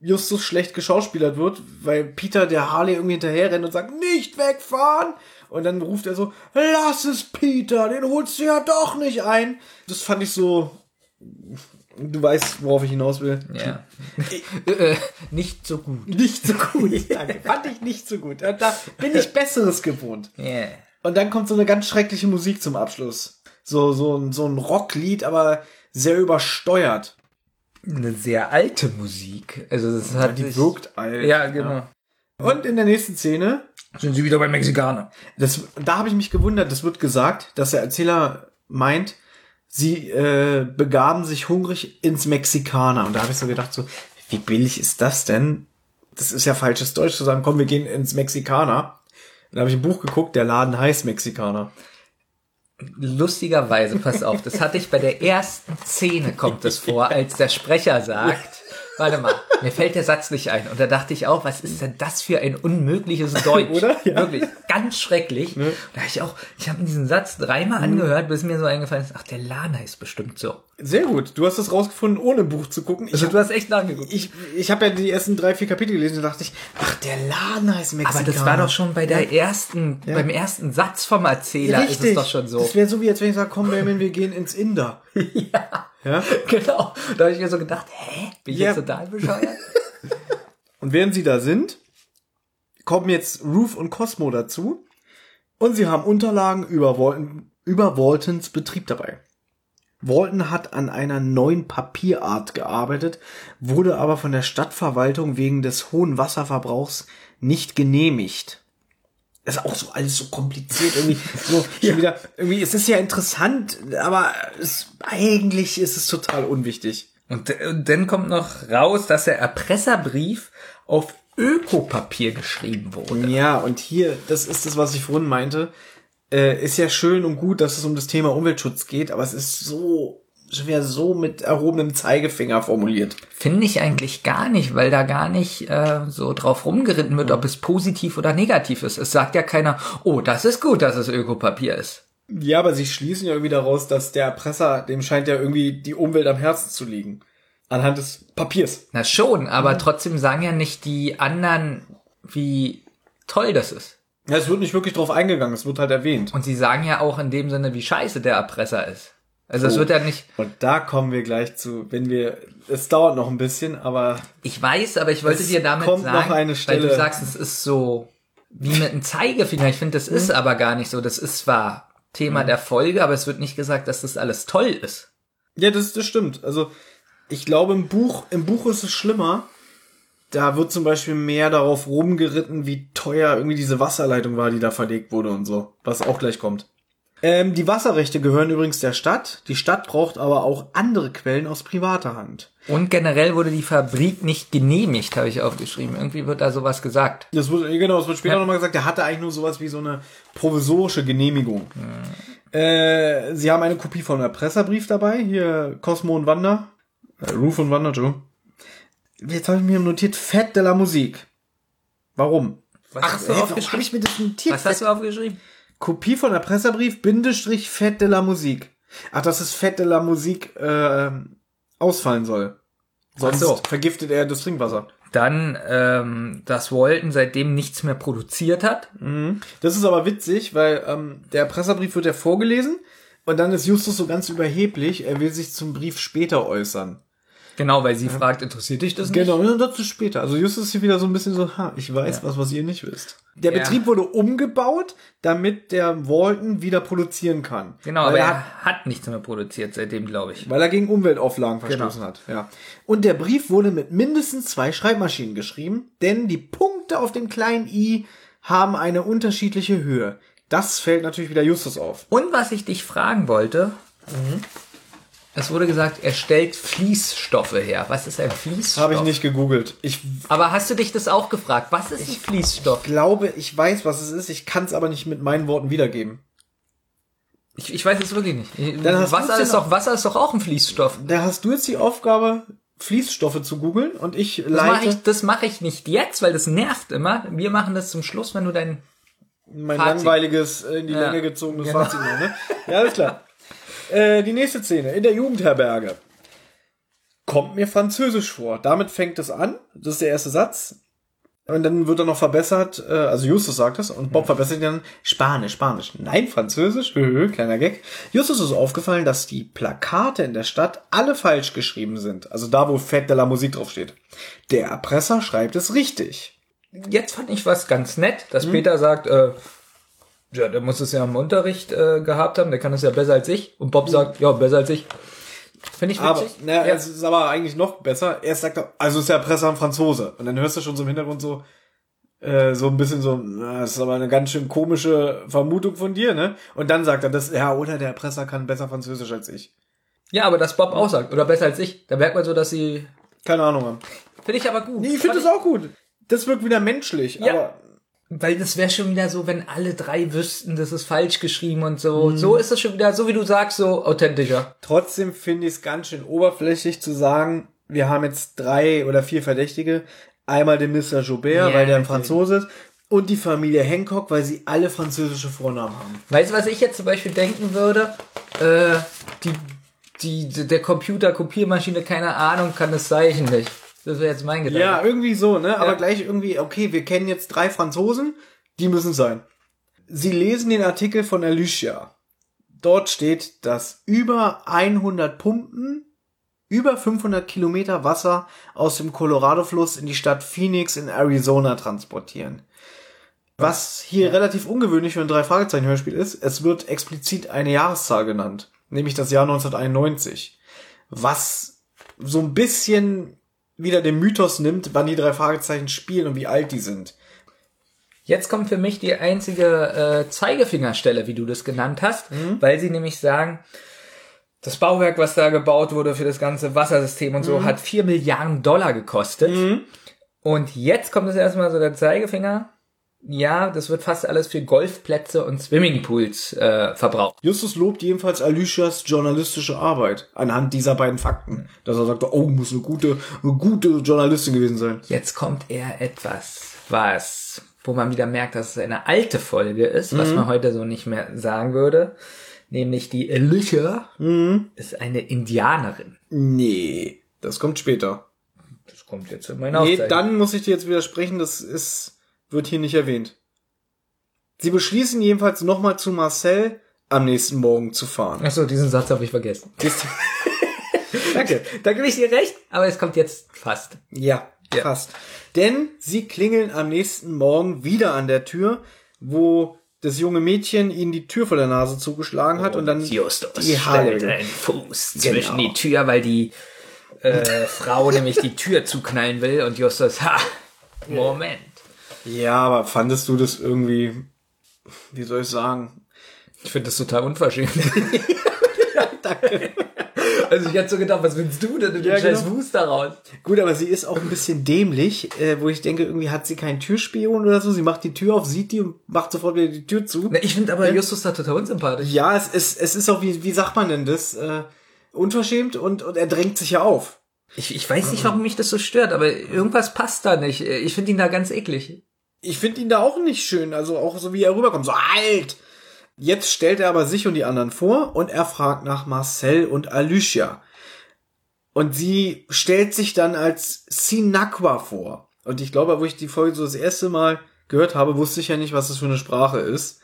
Justus schlecht geschauspielert wird, weil Peter der Harley irgendwie hinterher rennt und sagt, nicht wegfahren! Und dann ruft er so, lass es, Peter, den holst du ja doch nicht ein. Das fand ich so, du weißt, worauf ich hinaus will. ja. <laughs> äh, nicht so gut. Nicht so gut, <laughs> danke. Fand ich nicht so gut. Da bin ich Besseres gewohnt. Yeah. Und dann kommt so eine ganz schreckliche Musik zum Abschluss. So, so, ein- so ein Rocklied, aber sehr übersteuert. Eine sehr alte Musik. Also das hat Die sich- wirkt alt. Ja, genau. Und in der nächsten Szene, Sind sie wieder bei Mexikaner. das, da habe ich mich gewundert, das wird gesagt, dass der Erzähler meint, sie äh, begaben sich hungrig ins Mexikaner. Und da habe ich so gedacht, so, wie billig ist das denn? Das ist ja falsches Deutsch zu sagen, komm, wir gehen ins Mexikaner. Dann habe ich ein Buch geguckt, der Laden heißt Mexikaner. Lustigerweise, pass auf, das hatte ich bei der ersten Szene kommt es vor, als der Sprecher sagt, warte mal, mir fällt der Satz nicht ein. Und da dachte ich auch, was ist denn das für ein unmögliches Deutsch? Oder? Ja. Wirklich, ganz schrecklich. Da habe ich auch, ich habe diesen Satz dreimal angehört, bis mir so eingefallen ist, ach, der Lana ist bestimmt so. Sehr gut. Du hast das rausgefunden, ohne Buch zu gucken. Ich Also du hast echt nachgeguckt. ich, ich habe ja die ersten drei, vier Kapitel gelesen und dachte ich, ach, der Laden heißt Mexikaner. Aber das war doch schon bei der ersten, beim ersten Satz vom Erzähler ist es doch schon so. Das wäre so, wie als wenn ich sage, komm, Benjamin, wir gehen ins Inder. <laughs> ja. Ja? <laughs> Genau. Da habe ich mir so gedacht, hä? Bin ich Ja. jetzt total bescheuert? <laughs> Und während sie da sind, kommen jetzt Ruth und Cosmo dazu. Und sie haben Unterlagen über, Walton, über Waltons Betrieb dabei. Walton hat an einer neuen Papierart gearbeitet, wurde aber von der Stadtverwaltung wegen des hohen Wasserverbrauchs nicht genehmigt. Das ist auch so alles so kompliziert irgendwie. <laughs> So schon wieder irgendwie. Es ist ja interessant, aber es, eigentlich ist es total unwichtig. Und, und dann kommt noch raus, dass der Erpresserbrief auf Ökopapier geschrieben wurde. Ja, und hier, das ist das, was ich vorhin meinte, äh, ist ja schön und gut, dass es um das Thema Umweltschutz geht, aber es ist so, schon wieder so mit erhobenem Zeigefinger formuliert. Finde ich eigentlich gar nicht, weil da gar nicht äh, so drauf rumgeritten wird, ob es positiv oder negativ ist. Es sagt ja keiner, oh, das ist gut, dass es Ökopapier ist. Ja, aber sie schließen ja irgendwie daraus, dass der Erpresser, dem scheint ja irgendwie die Umwelt am Herzen zu liegen. Anhand des Papiers. Na schon, aber trotzdem sagen ja nicht die anderen, wie toll das ist. Ja, es wird nicht wirklich drauf eingegangen, es wird halt erwähnt. Und sie sagen ja auch in dem Sinne, wie scheiße der Erpresser ist. Also es Oh. wird ja nicht, Und da kommen wir gleich zu, wenn wir, es dauert noch ein bisschen, aber ich weiß, aber ich wollte dir damit kommt sagen, noch eine weil Stelle. du sagst, es ist so wie mit einem Zeigefinger. Ich finde, das ist Mhm. aber gar nicht so. Das ist zwar Thema der Folge, aber es wird nicht gesagt, dass das alles toll ist. Ja, das, das stimmt. Also, ich glaube, im Buch, im Buch ist es schlimmer. da wird zum Beispiel mehr darauf rumgeritten, wie teuer irgendwie diese Wasserleitung war, die da verlegt wurde und so. Was auch gleich kommt. Ähm, die Wasserrechte gehören übrigens der Stadt. Die Stadt braucht aber auch andere Quellen aus privater Hand. Und generell wurde die Fabrik nicht genehmigt, habe ich aufgeschrieben. Irgendwie wird da sowas gesagt. Das wird, genau, das wird später Ja. nochmal gesagt, der hatte eigentlich nur sowas wie so eine provisorische Genehmigung. Äh, sie haben eine Kopie von einem Erpresserbrief dabei, hier Cosmo und Wanda. Äh, Roof und Wanda, Joe. Jetzt habe ich mir notiert, Fett de la Musik. Warum? Was hast du ey, warum aufgeschrieben? habe ich mir das notiert? Was hast du aufgeschrieben? Kopie von Erpresserbrief, Bindestrich, Fett de la Musik. Ach, dass es Fett de la Musik äh, ausfallen soll. Sonst so. vergiftet er das Trinkwasser. Dann, ähm, dass Walton seitdem nichts mehr produziert hat. Das ist aber witzig, weil ähm, der Erpresserbrief wird ja vorgelesen und dann ist Justus so ganz überheblich, er will sich zum Brief später äußern. Genau, weil sie fragt, interessiert dich das nicht? Genau, ja, dazu später. Also Justus ist hier wieder so ein bisschen so, ha, ich weiß was, was ihr nicht wisst. Der Ja. Betrieb wurde umgebaut, damit der Walton wieder produzieren kann. Genau, weil aber er hat, hat nichts mehr produziert seitdem, glaube ich. weil er gegen Umweltauflagen verstoßen Genau. hat. Ja. Und der Brief wurde mit mindestens zwei Schreibmaschinen geschrieben, denn die Punkte auf dem kleinen i haben eine unterschiedliche Höhe. Das fällt natürlich wieder Justus auf. Und was ich dich fragen wollte, es wurde gesagt, er stellt Fließstoffe her. Was ist ein Fließstoff? Habe ich nicht gegoogelt. Ich Aber hast du dich das auch gefragt? Was ist ein Fließstoff? glaube, ich weiß, was es ist. Ich kann es aber nicht mit meinen Worten wiedergeben. Ich, ich weiß es wirklich nicht. Wasser ist doch Wasser ist doch auch ein Fließstoff. Da hast du jetzt die Aufgabe, Fließstoffe zu googeln und ich Das mache leite ich, das mach ich nicht jetzt, weil das nervt immer. Wir machen das zum Schluss, wenn du dein mein Fazit. langweiliges, in die Ja. Länge gezogenes Genau. Fazit. Ne? Ja, alles klar. <laughs> äh, die nächste Szene in der Jugendherberge. Kommt mir Französisch vor. Damit fängt es an. Das ist der erste Satz. Und dann wird er noch verbessert, äh, also Justus sagt es, und Bob verbessert ihn dann Spanisch, Spanisch. Nein, Französisch, Höhö, kleiner Gag. Justus ist aufgefallen, dass die Plakate in der Stadt alle falsch geschrieben sind. Also da, wo Fett de la Musik draufsteht. Der Erpresser schreibt es richtig. Jetzt fand ich was ganz nett, Hm? dass Peter sagt, äh, ja, der muss es ja im Unterricht äh, gehabt haben, der kann es ja besser als ich. Und Bob sagt, ja, besser als ich. Finde ich Hm. Aber, witzig. na, ja. es ist aber eigentlich noch besser. Erst sagt er, also ist der Erpresser ein Franzose. Und dann hörst du schon so im Hintergrund so, äh, so ein bisschen so, na, das ist aber eine ganz schön komische Vermutung von dir, ne? Und dann sagt er, das, ja, oder der Erpresser kann besser Französisch als ich. ja, aber dass Bob auch sagt, oder besser als ich, da merkt man so, dass sie. Keine Ahnung. Mann. Finde ich aber gut. Nee, ich finde das auch gut. Das wirkt wieder menschlich, Ja. aber Weil das wäre schon wieder so, wenn alle drei wüssten, das ist falsch geschrieben und so. Mhm. So ist es schon wieder, so wie du sagst, so authentischer. trotzdem finde ich es ganz schön oberflächlich zu sagen, wir haben jetzt drei oder vier Verdächtige. Einmal den Mr. Joubert, Ja, weil der ein. Franzose ist. Und die Familie Hancock, weil sie alle französische Vornamen haben. Weißt du, was ich jetzt zum Beispiel denken würde? Äh, die, die, der Computer, Kopiermaschine, keine Ahnung, kann das Zeichen nicht. Das wäre jetzt mein Gedanke. Ja, irgendwie so, ne? Aber Ja. gleich irgendwie, okay, wir kennen jetzt drei Franzosen, die müssen es sein. Sie lesen den Artikel von Alicia. Dort steht, dass über 100 Pumpen über 500 Kilometer Wasser aus dem Colorado-Fluss in die Stadt Phoenix in Arizona transportieren. Was hier relativ ungewöhnlich für ein Drei-Fragezeichen-Hörspiel ist, es wird explizit eine Jahreszahl genannt, nämlich das Jahr 1991. Was so ein bisschen wieder den Mythos nimmt, wann die drei Fragezeichen spielen und wie alt die sind. Jetzt kommt für mich die einzige äh, Zeigefingerstelle, wie du das genannt hast, Mhm. weil sie nämlich sagen, das Bauwerk, was da gebaut wurde für das ganze Wassersystem und so, Mhm. hat 4 Milliarden Dollar gekostet. Und jetzt kommt es erstmal so der Zeigefinger. Ja, das wird fast alles für Golfplätze und Swimmingpools äh, verbraucht. Justus lobt jedenfalls Alicias journalistische Arbeit anhand dieser beiden Fakten. Dass er sagt, oh, muss eine gute, eine gute Journalistin gewesen sein. Jetzt kommt eher etwas, was, wo man wieder merkt, dass es eine alte Folge ist, was man heute so nicht mehr sagen würde. Nämlich die Alicia ist eine Indianerin. Nee, das kommt später. Das kommt jetzt in meine Nee, dann muss ich dir jetzt widersprechen, das ist, wird hier nicht erwähnt. Sie beschließen jedenfalls nochmal zu Marcel am nächsten Morgen zu fahren. Achso, diesen Satz habe ich vergessen. <laughs> Danke. Da gebe ich dir recht, aber es kommt jetzt fast. Ja, Ja. fast. Denn sie klingeln am nächsten Morgen wieder an der Tür, wo das junge Mädchen ihnen die Tür vor der Nase zugeschlagen hat und dann Justus die Haare. einen Fuß Genau. zwischen die Tür, weil die äh, <laughs> Frau nämlich die Tür zuknallen will und Justus, ha, Moment. Ja, aber fandest du das irgendwie, wie soll ich sagen? Ich finde das total unverschämt. <laughs> Danke. Also ich hätte so gedacht, was willst du denn mit dem Ja, scheiß genau. Daraus? Gut, aber sie ist auch ein bisschen dämlich, äh, wo ich denke, irgendwie hat sie keinen Türspion oder so. Sie macht die Tür auf, sieht die und macht sofort wieder die Tür zu. Na, Ich finde aber Justus da total unsympathisch. Ja, es ist, es ist auch, wie, wie sagt man denn das? Äh, unverschämt und, und er drängt sich ja auf. Ich, ich weiß nicht, warum mich das so stört, aber irgendwas passt da nicht. Ich finde ihn da ganz eklig. Ich finde ihn da auch nicht schön, also auch so wie er rüberkommt, so alt. Jetzt stellt er aber sich und die anderen vor und er fragt nach Marcel und Alicia. Und sie stellt sich dann als Sinakwa vor. Und ich glaube, wo ich die Folge so das erste Mal gehört habe, wusste ich ja nicht, was das für eine Sprache ist.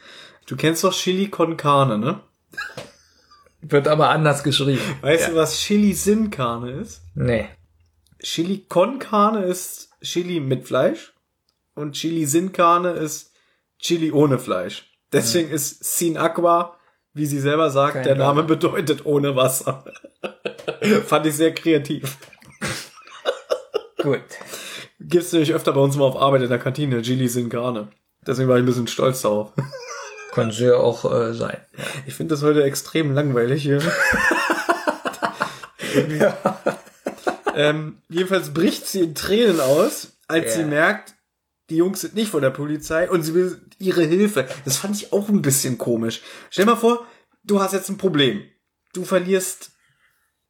Du kennst doch Chili con Carne, ne? Wird aber anders geschrieben. Weißt du, was Chili sin Carne ist? Nee. Chili con Carne ist Chili mit Fleisch und Chili sin Carne ist Chili ohne Fleisch. Deswegen ist Sin Aqua, wie sie selber sagt, Kein der Name Wasser. bedeutet ohne Wasser. <laughs> Fand ich sehr kreativ. Gut. Gibt's nämlich öfter bei uns mal auf Arbeit in der Kantine, Chili sin Carne. Deswegen war ich ein bisschen stolz darauf. <laughs> Kann sie ja auch äh, sein. Ich finde das heute extrem langweilig hier. <laughs> ähm, jedenfalls bricht sie in Tränen aus, als Ja. sie merkt, die Jungs sind nicht von der Polizei und sie will ihre Hilfe. Das fand ich auch ein bisschen komisch. Stell mal vor, du hast jetzt ein Problem. Du verlierst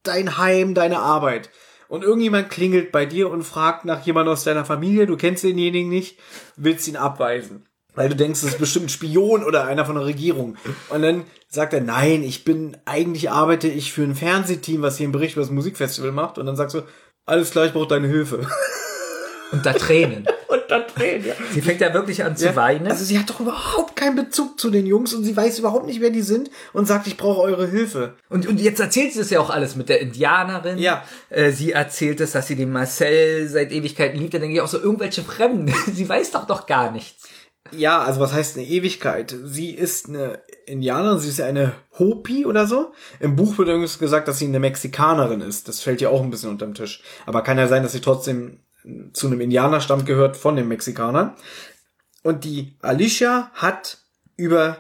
dein Heim, deine Arbeit. Und irgendjemand klingelt bei dir und fragt nach jemand aus deiner Familie, du kennst denjenigen nicht, willst ihn abweisen. Weil du denkst, das ist bestimmt ein Spion oder einer von der Regierung. Und dann sagt er, nein, ich bin, eigentlich arbeite ich für ein Fernsehteam, was hier einen Bericht über das Musikfestival macht. Und dann sagst du, alles klar, ich brauche deine Hilfe. <laughs> Und da Tränen. <laughs> Und dann drehen, ja. Sie fängt ja wirklich an zu weinen. Also sie hat doch überhaupt keinen Bezug zu den Jungs und sie weiß überhaupt nicht, wer die sind und sagt, ich brauche eure Hilfe. Und, und jetzt erzählt sie das ja auch alles mit der Indianerin. Ja. Äh, sie erzählt es, dass sie den Marcel seit Ewigkeiten liebt. Da denke ich auch so, irgendwelche Fremden. <laughs> sie weiß doch doch gar nichts. Ja, also was heißt eine Ewigkeit? Sie ist eine Indianerin, sie ist ja eine Hopi oder so. Im Buch wird übrigens gesagt, dass sie eine Mexikanerin ist. Das fällt ja auch ein bisschen unterm Tisch. Aber kann ja sein, dass sie trotzdem zu einem Indianerstamm gehört von den Mexikanern. Und die Alicia hat über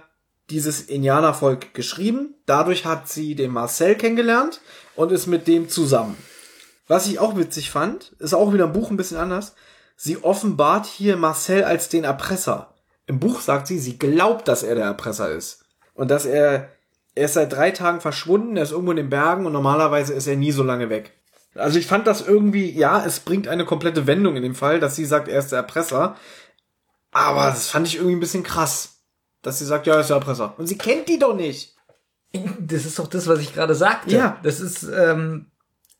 dieses Indianervolk geschrieben. Dadurch hat sie den Marcel kennengelernt und ist mit dem zusammen. Was ich auch witzig fand, ist auch wieder im Buch ein bisschen anders. Sie offenbart hier Marcel als den Erpresser. Im Buch sagt sie, sie glaubt, dass er der Erpresser ist. Und dass er, er ist seit drei Tagen verschwunden, er ist irgendwo in den Bergen und normalerweise ist er nie so lange weg. Also ich fand das irgendwie, ja, es bringt eine komplette Wendung in dem Fall, dass sie sagt, er ist der Erpresser. Aber das fand ich irgendwie ein bisschen krass. Dass sie sagt, ja, er ist der Erpresser. Und sie kennt die doch nicht. Das ist doch das, was ich gerade sagte. Ja. Das ist ähm,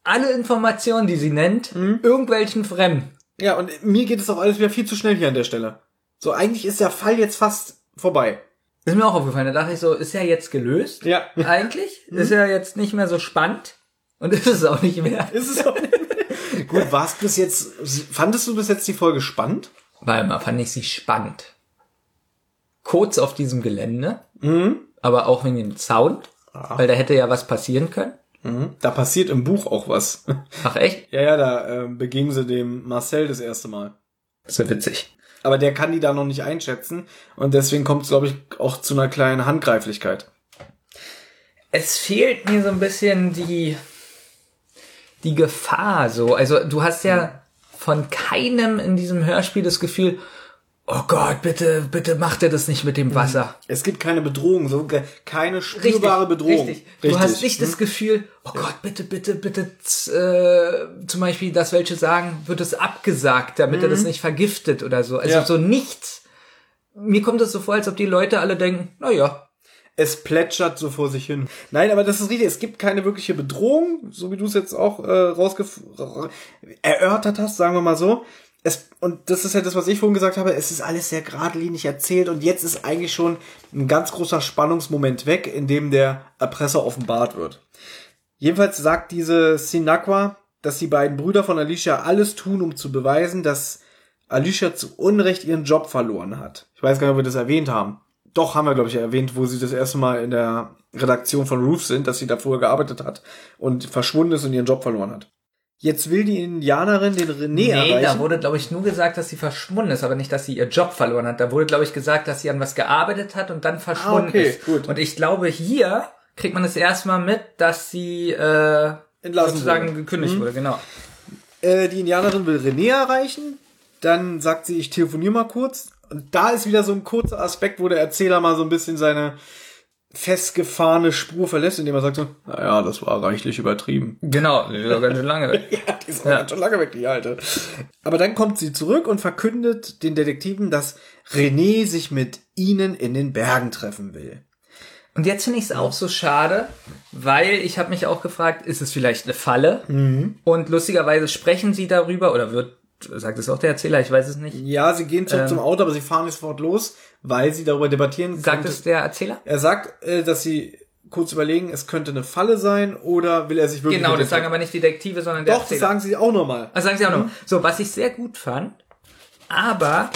alle Informationen, die sie nennt, Mhm. irgendwelchen Fremden. Ja, und mir geht es auch alles wieder viel zu schnell hier an der Stelle. So, eigentlich ist der Fall jetzt fast vorbei. Ist mir auch aufgefallen. Da dachte ich so, ist ja jetzt gelöst? Ja. <laughs> Mhm. Eigentlich? Ist ja jetzt nicht mehr so spannend. Und ist es auch nicht mehr. Ist es auch nicht mehr. Gut, warst bis jetzt, fandest du bis jetzt die Folge spannend? Weil mal fand ich sie spannend. Kurz auf diesem Gelände, Mhm. aber auch wegen dem Sound, weil da hätte ja was passieren können. Da passiert im Buch auch was. Ach echt? Ja, ja, da äh, begegnen sie dem Marcel das erste Mal. Das ist ja witzig. Aber der kann die da noch nicht einschätzen und deswegen kommt es, glaube ich, auch zu einer kleinen Handgreiflichkeit. Es fehlt mir so ein bisschen die, die Gefahr so. Also du hast ja von keinem in diesem Hörspiel das Gefühl, oh Gott, bitte, bitte macht er das nicht mit dem Wasser. Es gibt keine Bedrohung, so keine spürbare Bedrohung. Richtig. Du hast nicht das Gefühl, oh Gott, bitte, bitte, bitte, äh, zum Beispiel, dass welche sagen, wird es abgesagt, damit er das nicht vergiftet oder so. Also Ja. so nichts. Mir kommt es so vor, als ob die Leute alle denken, na ja, Es plätschert so vor sich hin. Nein, aber das ist richtig. Es gibt keine wirkliche Bedrohung, so wie du es jetzt auch äh, rausgef erörtert hast, sagen wir mal so. Es, und das ist ja das, was ich vorhin gesagt habe. Es ist alles sehr geradlinig erzählt und jetzt ist eigentlich schon ein ganz großer Spannungsmoment weg, in dem der Erpresser offenbart wird. Jedenfalls sagt diese Sinakwa, dass die beiden Brüder von Alicia alles tun, um zu beweisen, dass Alicia zu Unrecht ihren Job verloren hat. Ich weiß gar nicht, ob wir das erwähnt haben. Doch, haben wir, glaube ich, erwähnt, wo sie das erste Mal in der Redaktion von Roof sind, dass sie da vorher gearbeitet hat und verschwunden ist und ihren Job verloren hat. Jetzt will die Indianerin den René Nee, erreichen. da wurde, glaube ich, nur gesagt, dass sie verschwunden ist, aber nicht, dass sie ihr Job verloren hat. Da wurde, glaube ich, gesagt, dass sie an was gearbeitet hat und dann verschwunden Ah, okay, ist. gut. Und ich glaube, hier kriegt man es erstmal mit, dass sie äh, Entlassen sozusagen wurde. Mhm. gekündigt wurde, genau. Äh, die Indianerin will René erreichen. Dann sagt sie, ich telefoniere mal kurz. Und da ist wieder so ein kurzer Aspekt, wo der Erzähler mal so ein bisschen seine festgefahrene Spur verlässt, indem er sagt so, naja, das war reichlich übertrieben. Genau, die ist auch ganz schön lange <laughs> weg. Ja, die ist auch ganz schon lange weg, die Alte. Aber dann kommt sie zurück und verkündet den Detektiven, dass René sich mit ihnen in den Bergen treffen will. Und jetzt finde ich es auch so schade, weil ich habe mich auch gefragt, ist es vielleicht eine Falle? Mhm. Und lustigerweise sprechen sie darüber, oder wird, sagt es auch der Erzähler, ich weiß es nicht. Ja, sie gehen zurück zum Auto, aber sie fahren nicht sofort los, weil sie darüber debattieren. Sagt es der Erzähler? Er sagt, äh, dass sie kurz überlegen, es könnte eine Falle sein oder will er sich wirklich... Genau, das sagen aber nicht Detektive, sondern der Doch, das Erzähler. sagen sie auch nochmal. Also sagen sie auch Mhm. noch. So, was ich sehr gut fand, aber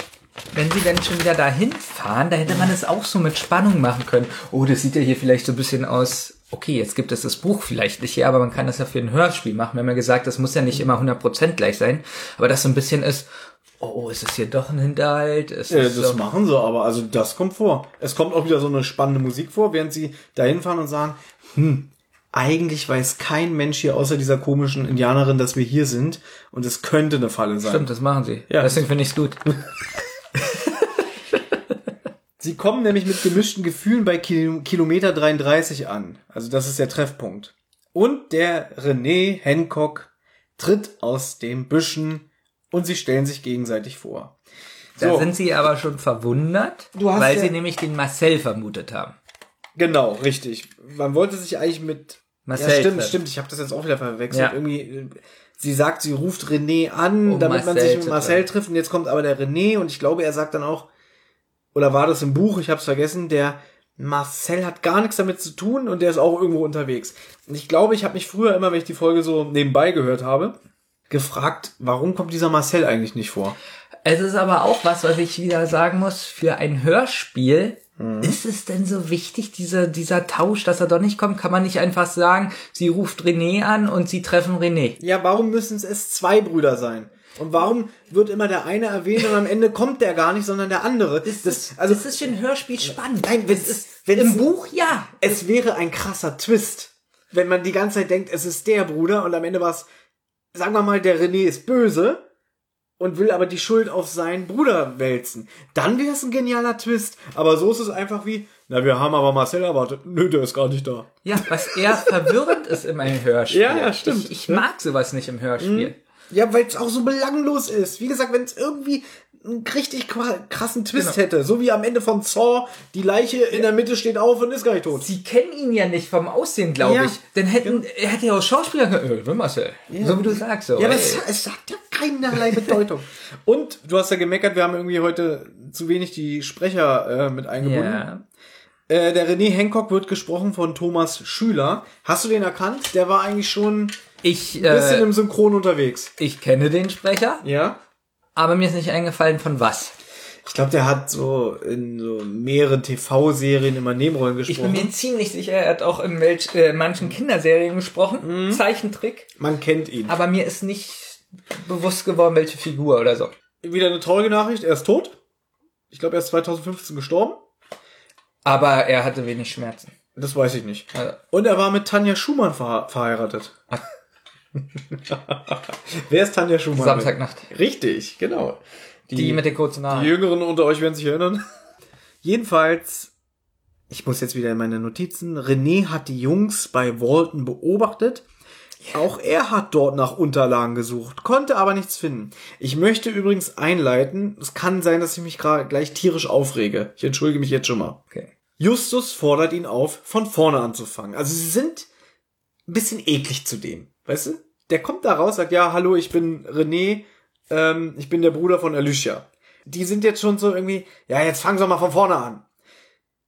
wenn sie dann schon wieder dahin fahren, da hätte man es auch so mit Spannung machen können. Oh, das sieht ja hier vielleicht so ein bisschen aus. Okay, jetzt gibt es das Buch vielleicht nicht hier, aber man kann das ja für ein Hörspiel machen. Wir haben ja gesagt, das muss ja nicht immer 100% gleich sein, aber das so ein bisschen ist, oh, ist das hier doch ein Hinterhalt? Ist Äh, das das so, machen sie aber, also das kommt vor. Es kommt auch wieder so eine spannende Musik vor, während sie dahin fahren und sagen, hm, eigentlich weiß kein Mensch hier außer dieser komischen Indianerin, dass wir hier sind und es könnte eine Falle sein. Stimmt, das machen sie. Ja. Deswegen finde ich es gut. <laughs> Sie kommen nämlich mit gemischten Gefühlen bei Kil Kilometer 33 an. Also das ist der Treffpunkt. Und der René Hancock tritt aus den Büschen und sie stellen sich gegenseitig vor. Da So. sind sie aber schon verwundert, Du hast weil ja- sie nämlich den Marcel vermutet haben. Genau, richtig. Man wollte sich eigentlich mit Marcel Ja, stimmt, treffen. stimmt. Ich habe das jetzt auch wieder verwechselt. Ja. Irgendwie, äh, sie sagt, sie ruft René an, Um damit man Marcel sich mit Marcel trifft. Und jetzt kommt aber der René und ich glaube, er sagt dann auch, oder war das im Buch? Ich habe es vergessen. Der Marcel hat gar nichts damit zu tun und der ist auch irgendwo unterwegs. Und ich glaube, ich habe mich früher immer, wenn ich die Folge so nebenbei gehört habe, gefragt, warum kommt dieser Marcel eigentlich nicht vor? Es ist aber auch was, was ich wieder sagen muss, für ein Hörspiel Mhm. ist es denn so wichtig, dieser, dieser Tausch, dass er doch nicht kommt? Kann man nicht einfach sagen, sie ruft René an und sie treffen René? Ja, warum müssen es zwei Brüder sein? Und warum wird immer der eine erwähnt und am Ende kommt der gar nicht, sondern der andere? Das, also, das ist für ein Hörspiel spannend. Nein, wenn es, wenn Im es, Buch ja. es wäre ein krasser Twist, wenn man die ganze Zeit denkt, es ist der Bruder und am Ende war es, sagen wir mal, der René ist böse und will aber die Schuld auf seinen Bruder wälzen. Dann wäre es ein genialer Twist. Aber so ist es einfach wie, na, wir haben aber Marcel erwartet. Nö, der ist gar nicht da. Ja, was eher verwirrend ist in einem Hörspiel. Ja, ja, stimmt. Ich, ich mag sowas nicht im Hörspiel. Ja, weil es auch so belanglos ist. Wie gesagt, wenn es irgendwie einen richtig krassen Twist Genau. hätte, so wie am Ende von Saw, die Leiche in der Mitte steht auf und ist gar nicht tot. Sie kennen ihn ja nicht vom Aussehen, glaube Ja. ich. Denn hätten, er hätte ja auch Schauspieler. Äh, Marcel. So wie du sagst. So. Ja, aber es, es hat ja keinerlei Bedeutung. <laughs> Und du hast ja gemeckert, wir haben irgendwie heute zu wenig die Sprecher äh, mit eingebunden. ja. Äh, der René Hancock wird gesprochen von Thomas Schüler. Hast du den erkannt? Der war eigentlich schon Ich, ein bisschen äh, im Synchron unterwegs. ich kenne den Sprecher, Ja? aber mir ist nicht eingefallen, von was. Ich glaube, der hat so in so mehreren TV-Serien immer Nebenrollen Ich bin gesprochen. mir ziemlich sicher, er hat auch in welch, äh, manchen Kinderserien gesprochen. Zeichentrick. Man kennt ihn. Aber mir ist nicht bewusst geworden, welche Figur oder so. Wieder eine traurige Nachricht, er ist tot. Ich glaube, er ist 2015 gestorben. Aber er hatte wenig Schmerzen. Das weiß ich nicht. Also, Und er war mit Tanja Schumann verhe verheiratet. <laughs> Wer ist Tanja Schumann? Samstagnacht. Richtig, genau. Die, mit den kurzen Die Haaren. Jüngeren unter euch werden sich erinnern. <laughs> Jedenfalls, ich muss jetzt wieder in meine Notizen. René hat die Jungs bei Walton beobachtet. Auch er hat dort nach Unterlagen gesucht, konnte aber nichts finden. Ich möchte übrigens einleiten, es kann sein, dass ich mich gerade gleich tierisch aufrege. Ich entschuldige mich jetzt schon mal. Okay. Justus fordert ihn auf, von vorne anzufangen. Also sie sind ein bisschen eklig zu dem, weißt du? Der kommt da raus, sagt, ja, hallo, ich bin René, ähm, ich bin der Bruder von Alicia. Die sind jetzt schon so irgendwie, ja, jetzt fangen sie mal von vorne an.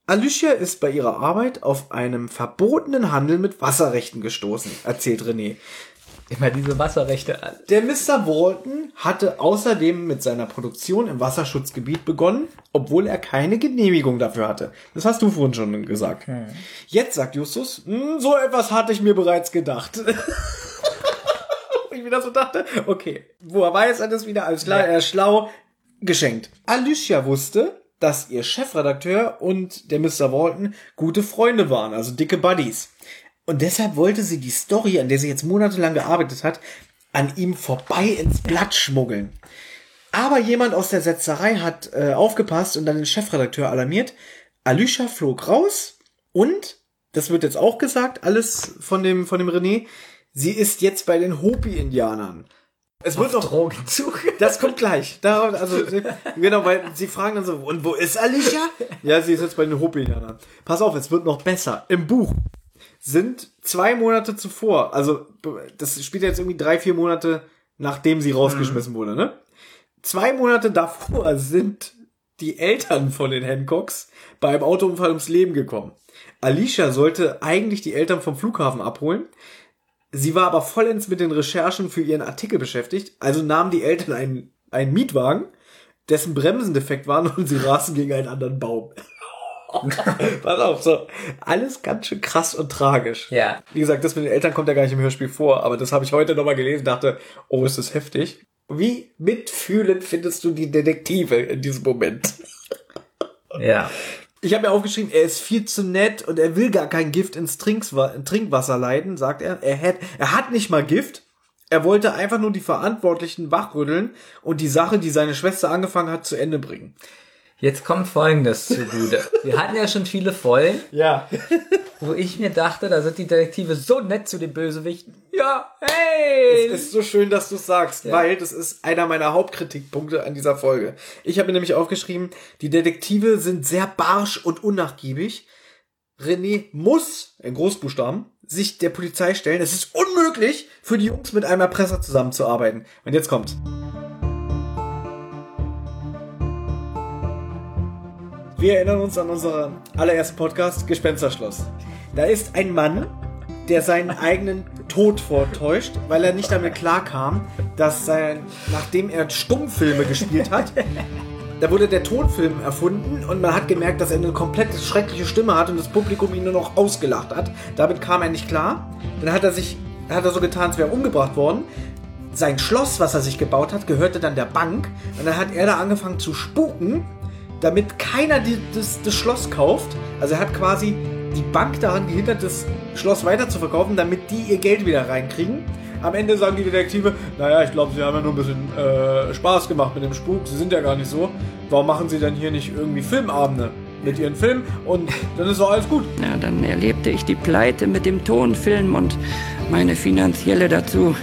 Alicia ist bei ihrer Arbeit auf einem verbotenen Handel mit Wasserrechten gestoßen, erzählt René. Immer diese Wasserrechte. an. Der Mr. Walton hatte außerdem mit seiner Produktion im Wasserschutzgebiet begonnen, obwohl er keine Genehmigung dafür hatte. Das hast du vorhin schon gesagt. Jetzt sagt Justus, "Hm, so etwas hatte ich mir bereits gedacht. <laughs> wieder so dachte, okay, woher weiß er das wieder? Alles klar, er ist schlau, geschenkt. Alicia wusste, dass ihr Chefredakteur und der Mr. Walton gute Freunde waren, also dicke Buddies. Und deshalb wollte sie die Story, an der sie jetzt monatelang gearbeitet hat, an ihm vorbei ins Blatt schmuggeln. Aber jemand aus der Setzerei hat äh, aufgepasst und dann den Chefredakteur alarmiert. Alicia flog raus und, das wird jetzt auch gesagt, alles von dem, von dem René, sie ist jetzt bei den Hopi-Indianern. Es wird noch Drogenzug. <laughs> das kommt gleich. Da, also, sie, genau, weil sie fragen dann so, und wo ist Alicia? Ja, sie ist jetzt bei den Hopi-Indianern. Pass auf, es wird noch besser. Im Buch sind zwei Monate zuvor, also das spielt jetzt irgendwie drei, vier Monate, nachdem sie rausgeschmissen wurde, ne? Zwei Monate davor sind die Eltern von den Hancocks bei einem Autounfall ums Leben gekommen. Alicia sollte eigentlich die Eltern vom Flughafen abholen. Sie war aber vollends mit den Recherchen für ihren Artikel beschäftigt, also nahmen die Eltern einen, einen Mietwagen, dessen Bremsen defekt waren und sie rasen gegen einen anderen Baum. <laughs> Pass auf, so. Alles ganz schön krass und tragisch. Ja. Wie gesagt, das mit den Eltern kommt ja gar nicht im Hörspiel vor, aber das habe ich heute nochmal gelesen, dachte, oh, ist das heftig. Wie mitfühlend findest du die Detektive in diesem Moment? Ja. Ich habe mir aufgeschrieben, er ist viel zu nett und er will gar kein Gift ins Trinkwasser leiten, sagt er. Er hat, er hat nicht mal Gift. Er wollte einfach nur die Verantwortlichen wachrütteln und die Sache, die seine Schwester angefangen hat, zu Ende bringen. Jetzt kommt Folgendes zugute. Wir hatten ja schon viele Folgen, Ja. wo ich mir dachte, da sind die Detektive so nett zu den Bösewichten. Ja, hey! Es ist so schön, dass du es sagst, weil das ist einer meiner Hauptkritikpunkte an dieser Folge. Ich habe mir nämlich aufgeschrieben, die Detektive sind sehr barsch und unnachgiebig. René muss, in Großbuchstaben, sich der Polizei stellen. Es ist unmöglich, für die Jungs mit einem Erpresser zusammenzuarbeiten. Und jetzt kommt's. Wir erinnern uns an unseren allerersten Podcast, Gespensterschloss. Da ist ein Mann, der seinen eigenen Tod vortäuscht, weil er nicht damit klarkam, dass sein, nachdem er Stummfilme gespielt hat, da wurde der Tonfilm erfunden und man hat gemerkt, dass er eine komplett schreckliche Stimme hat und das Publikum ihn nur noch ausgelacht hat. Damit kam er nicht klar. Dann hat er sich, hat er so getan, als wäre er umgebracht worden. Sein Schloss, was er sich gebaut hat, gehörte dann der Bank. Und dann hat er da angefangen zu spuken, damit keiner die, das, das Schloss kauft. Also er hat quasi die Bank daran gehindert, das Schloss weiter zu verkaufen, damit die ihr Geld wieder reinkriegen. Am Ende sagen die Detektive, naja, ich glaube, sie haben ja nur ein bisschen äh, Spaß gemacht mit dem Spuk, sie sind ja gar nicht so. Warum machen sie dann hier nicht irgendwie Filmabende mit ihren Filmen und dann ist doch alles gut. Ja, dann erlebte ich die Pleite mit dem Tonfilm und meine finanzielle dazu.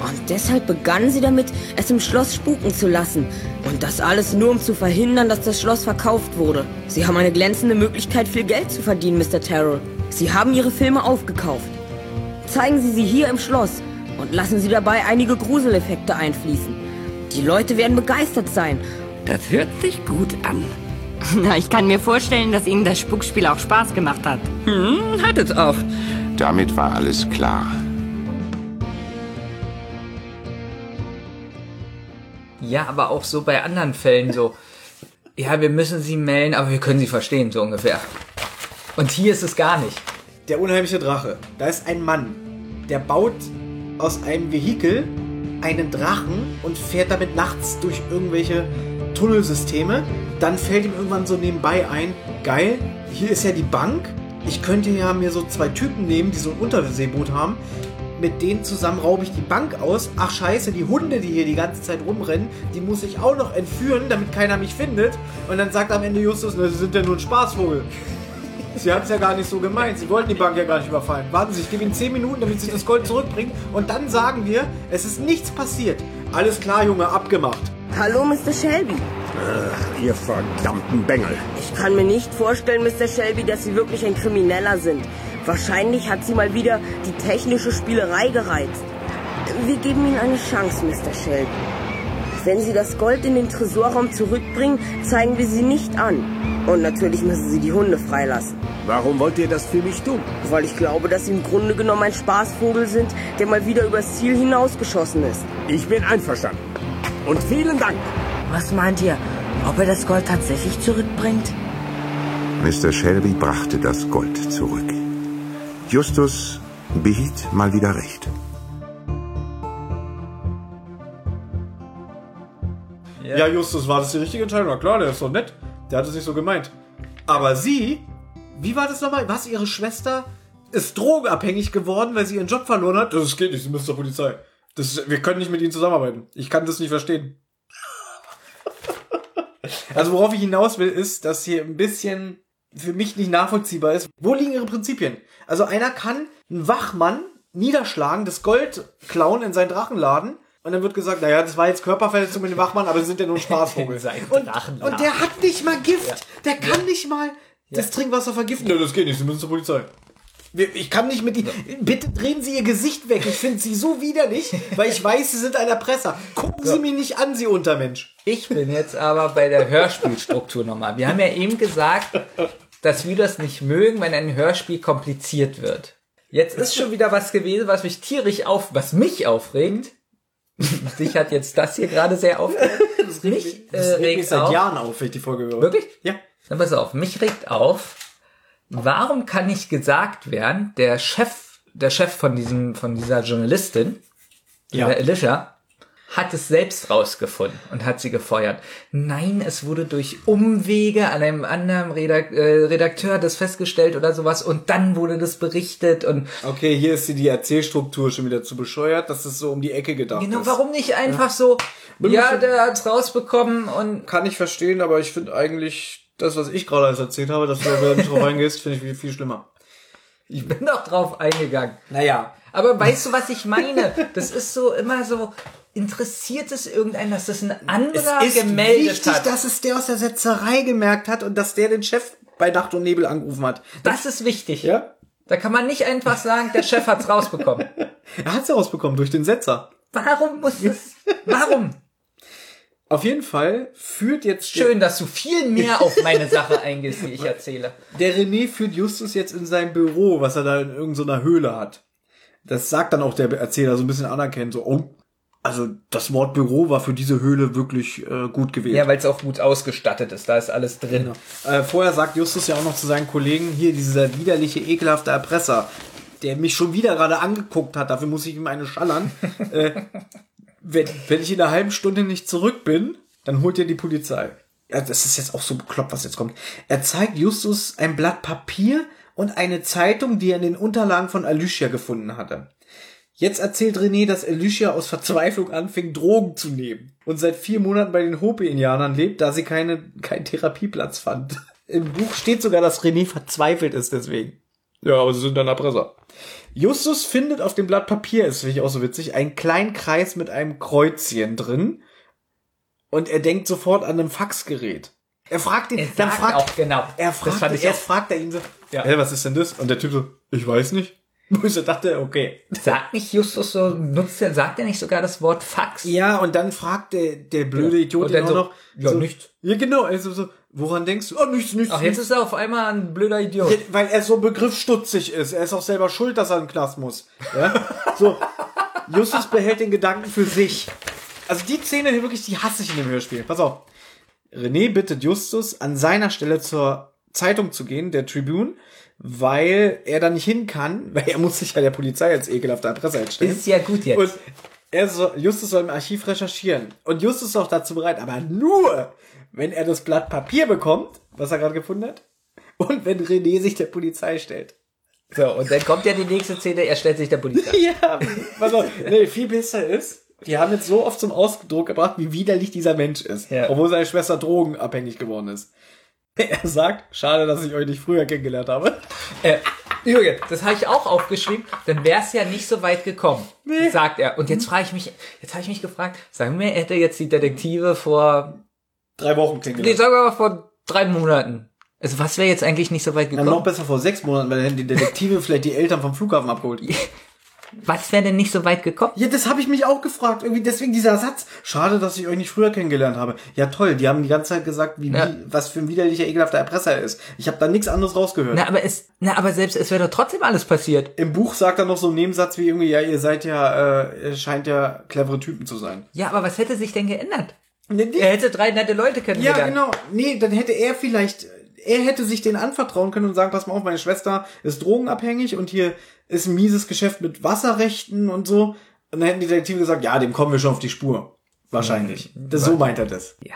Und deshalb begannen sie damit, es im Schloss spuken zu lassen. Und das alles nur, um zu verhindern, dass das Schloss verkauft wurde. Sie haben eine glänzende Möglichkeit, viel Geld zu verdienen, Mr. Terrell. Sie haben ihre Filme aufgekauft. Zeigen Sie sie hier im Schloss und lassen Sie dabei einige Gruseleffekte einfließen. Die Leute werden begeistert sein. Das hört sich gut an. <laughs> Na, ich kann mir vorstellen, dass Ihnen das Spukspiel auch Spaß gemacht hat. Hm, hat es auch. Damit war alles klar. Ja, aber auch so bei anderen Fällen so. Ja, wir müssen sie melden, aber wir können sie verstehen, so ungefähr. Und hier ist es gar nicht. Der unheimliche Drache. Da ist ein Mann, der baut aus einem Vehikel einen Drachen und fährt damit nachts durch irgendwelche Tunnelsysteme. Dann fällt ihm irgendwann so nebenbei ein, geil, hier ist ja die Bank. Ich könnte ja mir so zwei Typen nehmen, die so ein Unterseeboot haben. Mit denen zusammen raube ich die Bank aus. Ach scheiße, die Hunde, die hier die ganze Zeit rumrennen, die muss ich auch noch entführen, damit keiner mich findet. Und dann sagt am Ende Justus, na, sie sind ja nur ein Spaßvogel. <laughs> Sie hat es ja gar nicht so gemeint. Sie wollten die Bank ja gar nicht überfallen. Warten Sie, ich gebe Ihnen 10 Minuten, damit Sie das Gold zurückbringen. Und dann sagen wir, es ist nichts passiert. Alles klar, Junge, abgemacht. Hallo, Mr. Shelby. Ihr verdammten Bengel. Ich kann mir nicht vorstellen, Mr. Shelby, dass Sie wirklich ein Krimineller sind. Wahrscheinlich hat Sie mal wieder die technische Spielerei gereizt. Wir geben Ihnen eine Chance, Mr. Shelby. Wenn Sie das Gold in den Tresorraum zurückbringen, zeigen wir Sie nicht an. Und natürlich müssen Sie die Hunde freilassen. Warum wollt ihr das für mich tun? Weil ich glaube, dass Sie im Grunde genommen ein Spaßvogel sind, der mal wieder übers Ziel hinausgeschossen ist. Ich bin einverstanden. Und vielen Dank. Was meint ihr? Ob er das Gold tatsächlich zurückbringt? Mr. Shelby brachte das Gold zurück. Justus behielt mal wieder recht. Ja. ja, Justus, war das die richtige Entscheidung? Na klar, der ist so nett. Der hat es nicht so gemeint. Aber sie, wie war das nochmal? Was, ihre Schwester ist drogenabhängig geworden, weil sie ihren Job verloren hat? Das geht nicht, sie müssen zur Polizei. Das, wir können nicht mit ihnen zusammenarbeiten. Ich kann das nicht verstehen. <laughs> also worauf ich hinaus will, ist, dass hier ein bisschen für mich nicht nachvollziehbar ist. Wo liegen ihre Prinzipien? Also einer kann einen Wachmann niederschlagen, das Gold klauen in seinen Drachenladen und dann wird gesagt, naja, das war jetzt Körperverletzung mit dem Wachmann, aber sie sind ja nur ein <laughs> Spaßvogel. und, und der hat nicht mal Gift. Ja. Der kann ja. nicht mal das ja. Trinkwasser vergiften. Ja, das geht nicht, sie müssen zur Polizei. Ich kann nicht mit die. Bitte drehen Sie Ihr Gesicht weg. Ich finde Sie so widerlich, weil ich weiß, Sie sind ein Erpresser. Gucken Sie mich nicht an, Sie Untermensch. Ich bin jetzt aber bei der Hörspielstruktur nochmal. Wir haben ja eben gesagt, dass wir das nicht mögen, wenn ein Hörspiel kompliziert wird. Jetzt ist schon wieder was gewesen, was mich tierisch auf, was mich aufregt. Dich hat jetzt das hier gerade sehr aufgeregt. Das regt mich, das äh, regt mich seit auf. Jahren auf, wenn ich die Folge höre. Wirklich? Ja. Dann pass auf, mich regt auf, warum kann nicht gesagt werden, der Chef, der Chef von diesem, von dieser Journalistin, ja. der Alicia, hat es selbst rausgefunden und hat sie gefeuert. Nein, es wurde durch Umwege an einem anderen äh, Redakteur das festgestellt oder sowas und dann wurde das berichtet und Okay, hier ist die Erzählstruktur schon wieder zu bescheuert, dass es so um die Ecke gedacht genau, ist. Genau, warum nicht einfach ja. so Ja, der hat's rausbekommen und kann ich verstehen, aber ich finde eigentlich das, was ich gerade alles erzählt habe, dass du da nicht drauf eingehst, finde ich viel, viel schlimmer. Ich bin doch drauf eingegangen. Naja. Aber weißt du, was ich meine? Das ist so immer so, interessiert es irgendeinen, dass das ein anderer es ist gemeldet wichtig, hat? dass es der aus der Setzerei gemerkt hat und dass der den Chef bei Nacht und Nebel angerufen hat. Das, das ist wichtig. Ja? Da kann man nicht einfach sagen, der Chef hat's rausbekommen. <laughs> er hat's rausbekommen durch den Setzer. Warum muss es? Warum? Auf jeden Fall führt jetzt. Schön, dass du viel mehr auf meine Sache eingehst, die ich <laughs> erzähle. Der René führt Justus jetzt in sein Büro, was er da in irgendeiner Höhle hat. Das sagt dann auch der Erzähler so ein bisschen anerkennt, so, oh, also das Wort Büro war für diese Höhle wirklich äh, gut gewählt. Ja, weil es auch gut ausgestattet ist, da ist alles drin. Genau. Äh, vorher sagt Justus ja auch noch zu seinen Kollegen, hier dieser widerliche, ekelhafte Erpresser, der mich schon wieder gerade angeguckt hat, dafür muss ich ihm eine schallern. <laughs> äh, wenn, wenn ich in einer halben Stunde nicht zurück bin, dann holt ihr die Polizei. Ja, das ist jetzt auch so bekloppt, was jetzt kommt. Er zeigt Justus ein Blatt Papier und eine Zeitung, die er in den Unterlagen von Alicia gefunden hatte. Jetzt erzählt René, dass Alicia aus Verzweiflung anfing, Drogen zu nehmen und seit vier Monaten bei den Hopi-Indianern lebt, da sie keine, keinen Therapieplatz fand. Im Buch steht sogar, dass René verzweifelt ist deswegen. Ja, aber sie sind dann Erpresser. Justus findet auf dem Blatt Papier, ist finde ich auch so witzig, einen kleinen Kreis mit einem Kreuzchen drin. Und er denkt sofort an ein Faxgerät. Er fragt ihn, er dann fragt auch genau. Er fragt, erst fragt er ihn so, ja. hey, was ist denn das? Und der Typ so, ich weiß nicht. <laughs> Wo ich so dachte, okay. Sagt nicht Justus so, nutzt er, sagt er nicht sogar das Wort Fax? Ja, und dann fragt der, der blöde. Idiot ihn auch so, noch. Ja, so, nichts. Ja, genau, also so, Woran denkst du? Oh, nichts, nichts. Ach, jetzt ist er auf einmal ein blöder Idiot. Weil er so begriffsstutzig ist. Er ist auch selber schuld, dass er in den Knast muss. Ja? So. Justus behält den Gedanken für sich. Also die Szene hier wirklich, die hasse ich in dem Hörspiel. Pass auf. René bittet Justus, an seiner Stelle zur Zeitung zu gehen, der Tribune, weil er da nicht hin kann, <laughs> weil er muss sich ja der Polizei als ekelhafter Erpresser stellen. Ist ja gut jetzt. Und er soll, Justus soll im Archiv recherchieren. Und Justus ist auch dazu bereit, aber nur, wenn er das Blatt Papier bekommt, was er gerade gefunden hat, und wenn René sich der Polizei stellt. So, und dann kommt ja die nächste Szene, er stellt sich der Polizei. <laughs> ja, auf, nee, viel besser ist, die haben jetzt so oft zum Ausdruck gebracht, wie widerlich dieser Mensch ist, ja. obwohl seine Schwester drogenabhängig geworden ist. Er sagt, schade, dass ich euch nicht früher kennengelernt habe. Äh, Übrigens, das habe ich auch aufgeschrieben, dann wäre es ja nicht so weit gekommen, nee. sagt er. Und jetzt frage ich mich, jetzt habe ich mich gefragt, sagen wir, hätte jetzt die Detektive vor drei Wochen kennengelernt. Nee, sagen wir mal vor drei Monaten. Also was wäre jetzt eigentlich nicht so weit gekommen? Ja, noch besser vor sechs Monaten, weil dann hätten die Detektive <laughs> vielleicht die Eltern vom Flughafen abgeholt. Was wäre denn nicht so weit gekommen? Ja, das habe ich mich auch gefragt. Irgendwie deswegen dieser Satz. Schade, dass ich euch nicht früher kennengelernt habe. Ja, toll. Die haben die ganze Zeit gesagt, wie, ja. wie was für ein widerlicher, ekelhafter Erpresser er ist. Ich habe da nichts anderes rausgehört. Na, aber es, na, aber selbst es wäre doch trotzdem alles passiert. Im Buch sagt er noch so einen Nebensatz wie irgendwie, ja, ihr seid ja, äh, ihr scheint ja clevere Typen zu sein. Ja, aber was hätte sich denn geändert? Er hätte drei nette Leute kennengelernt. Ja, genau. Nee, dann hätte er vielleicht er hätte sich den anvertrauen können und sagen, pass mal auf, meine Schwester ist drogenabhängig und hier ist ein mieses Geschäft mit Wasserrechten und so. Und dann hätten die Detektive gesagt, ja, dem kommen wir schon auf die Spur. Wahrscheinlich. Das, so meint er das. Ja.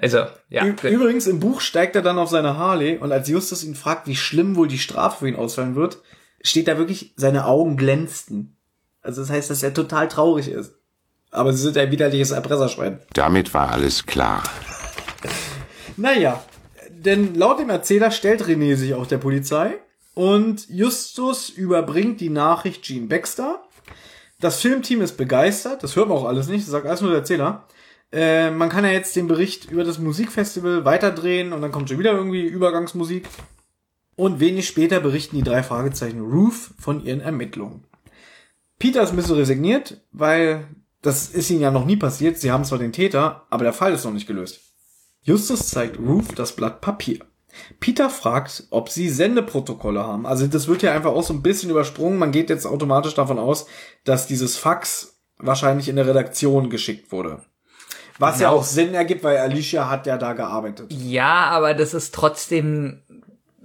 Also, ja. Übrigens, im Buch steigt er dann auf seine Harley und als Justus ihn fragt, wie schlimm wohl die Strafe für ihn ausfallen wird, steht da wirklich, seine Augen glänzten. Also das heißt, dass er total traurig ist. Aber sie sind ein widerliches Erpresserschwein. Damit war alles klar. Naja, denn laut dem Erzähler stellt René sich auch der Polizei und Justus überbringt die Nachricht Gene Baxter. Das Filmteam ist begeistert, das hört man auch alles nicht, das sagt alles nur der Erzähler. Äh, man kann ja jetzt den Bericht über das Musikfestival weiterdrehen und dann kommt schon wieder irgendwie Übergangsmusik. Und wenig später berichten die drei Fragezeichen Ruth von ihren Ermittlungen. Peter ist ein bisschen resigniert, weil das ist ihnen ja noch nie passiert. Sie haben zwar den Täter, aber der Fall ist noch nicht gelöst. Justus zeigt Ruth das Blatt Papier. Peter fragt, ob sie Sendeprotokolle haben. Also das wird ja einfach auch so ein bisschen übersprungen. Man geht jetzt automatisch davon aus, dass dieses Fax wahrscheinlich in der Redaktion geschickt wurde. Was ja Genau. auch Sinn ergibt, weil Alicia hat ja da gearbeitet. Ja, aber das ist trotzdem,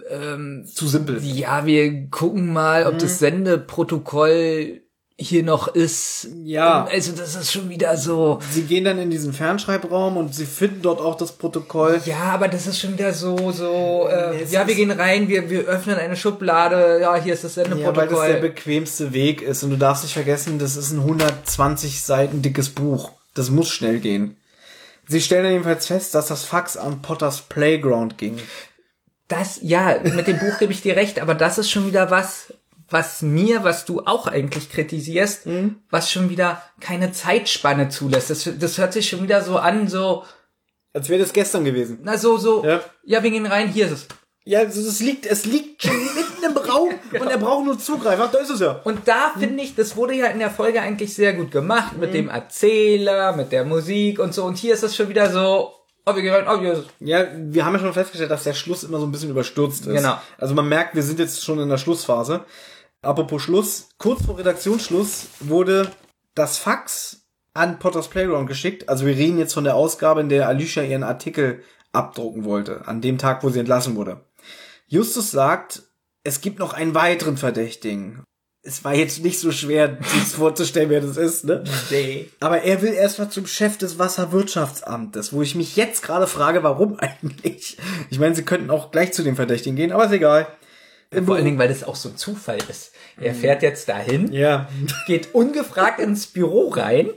ähm, Zu simpel. ja, wir gucken mal, ob das Sendeprotokoll hier noch ist. Ja. Also das ist schon wieder so. Sie gehen dann in diesen Fernschreibraum und sie finden dort auch das Protokoll. Ja, aber das ist schon wieder so, so, äh, ja, wir gehen rein, wir, wir öffnen eine Schublade, ja, hier ist das Ja, weil das der Sendeprotokoll. bequemste Weg ist. Und du darfst nicht vergessen, das ist ein 120 Seiten dickes Buch. Das muss schnell gehen. Sie stellen dann jedenfalls fest, dass das Fax an Potters Playground ging. Das, ja, mit dem Buch gebe ich dir recht, aber das ist schon wieder was, was mir, was du auch eigentlich kritisierst, Mhm. was schon wieder keine Zeitspanne zulässt. Das, das hört sich schon wieder so an, so, Als wäre das gestern gewesen. na so, so, Ja. ja, wir gehen rein, hier ist es. Ja, also es liegt, es liegt schon <laughs> mitten im Raum <laughs> und er braucht nur Zugreifen. Ach, da ist es ja. Und da finde ich, das wurde ja in der Folge eigentlich sehr gut gemacht, Mhm. mit dem Erzähler, mit der Musik und so. Und hier ist es schon wieder so, oh, wir gehen rein, oh, es. Ja, wir haben ja schon festgestellt, dass der Schluss immer so ein bisschen überstürzt ist. Genau. Also man merkt, wir sind jetzt schon in der Schlussphase. Apropos Schluss, kurz vor Redaktionsschluss wurde das Fax an Potters Playground geschickt. Also wir reden jetzt von der Ausgabe, in der Alicia ihren Artikel abdrucken wollte, an dem Tag, wo sie entlassen wurde. Justus sagt, es gibt noch einen weiteren Verdächtigen. Es war jetzt nicht so schwer, sich <laughs> vorzustellen, wer das ist, ne? Nee. Aber er will erstmal zum Chef des Wasserwirtschaftsamtes, wo ich mich jetzt gerade frage, warum <laughs> eigentlich? Ich meine, sie könnten auch gleich zu dem Verdächtigen gehen, aber ist egal. Vor allen Dingen, weil das auch so ein Zufall ist. Er fährt jetzt dahin, Ja. geht ungefragt ins Büro rein.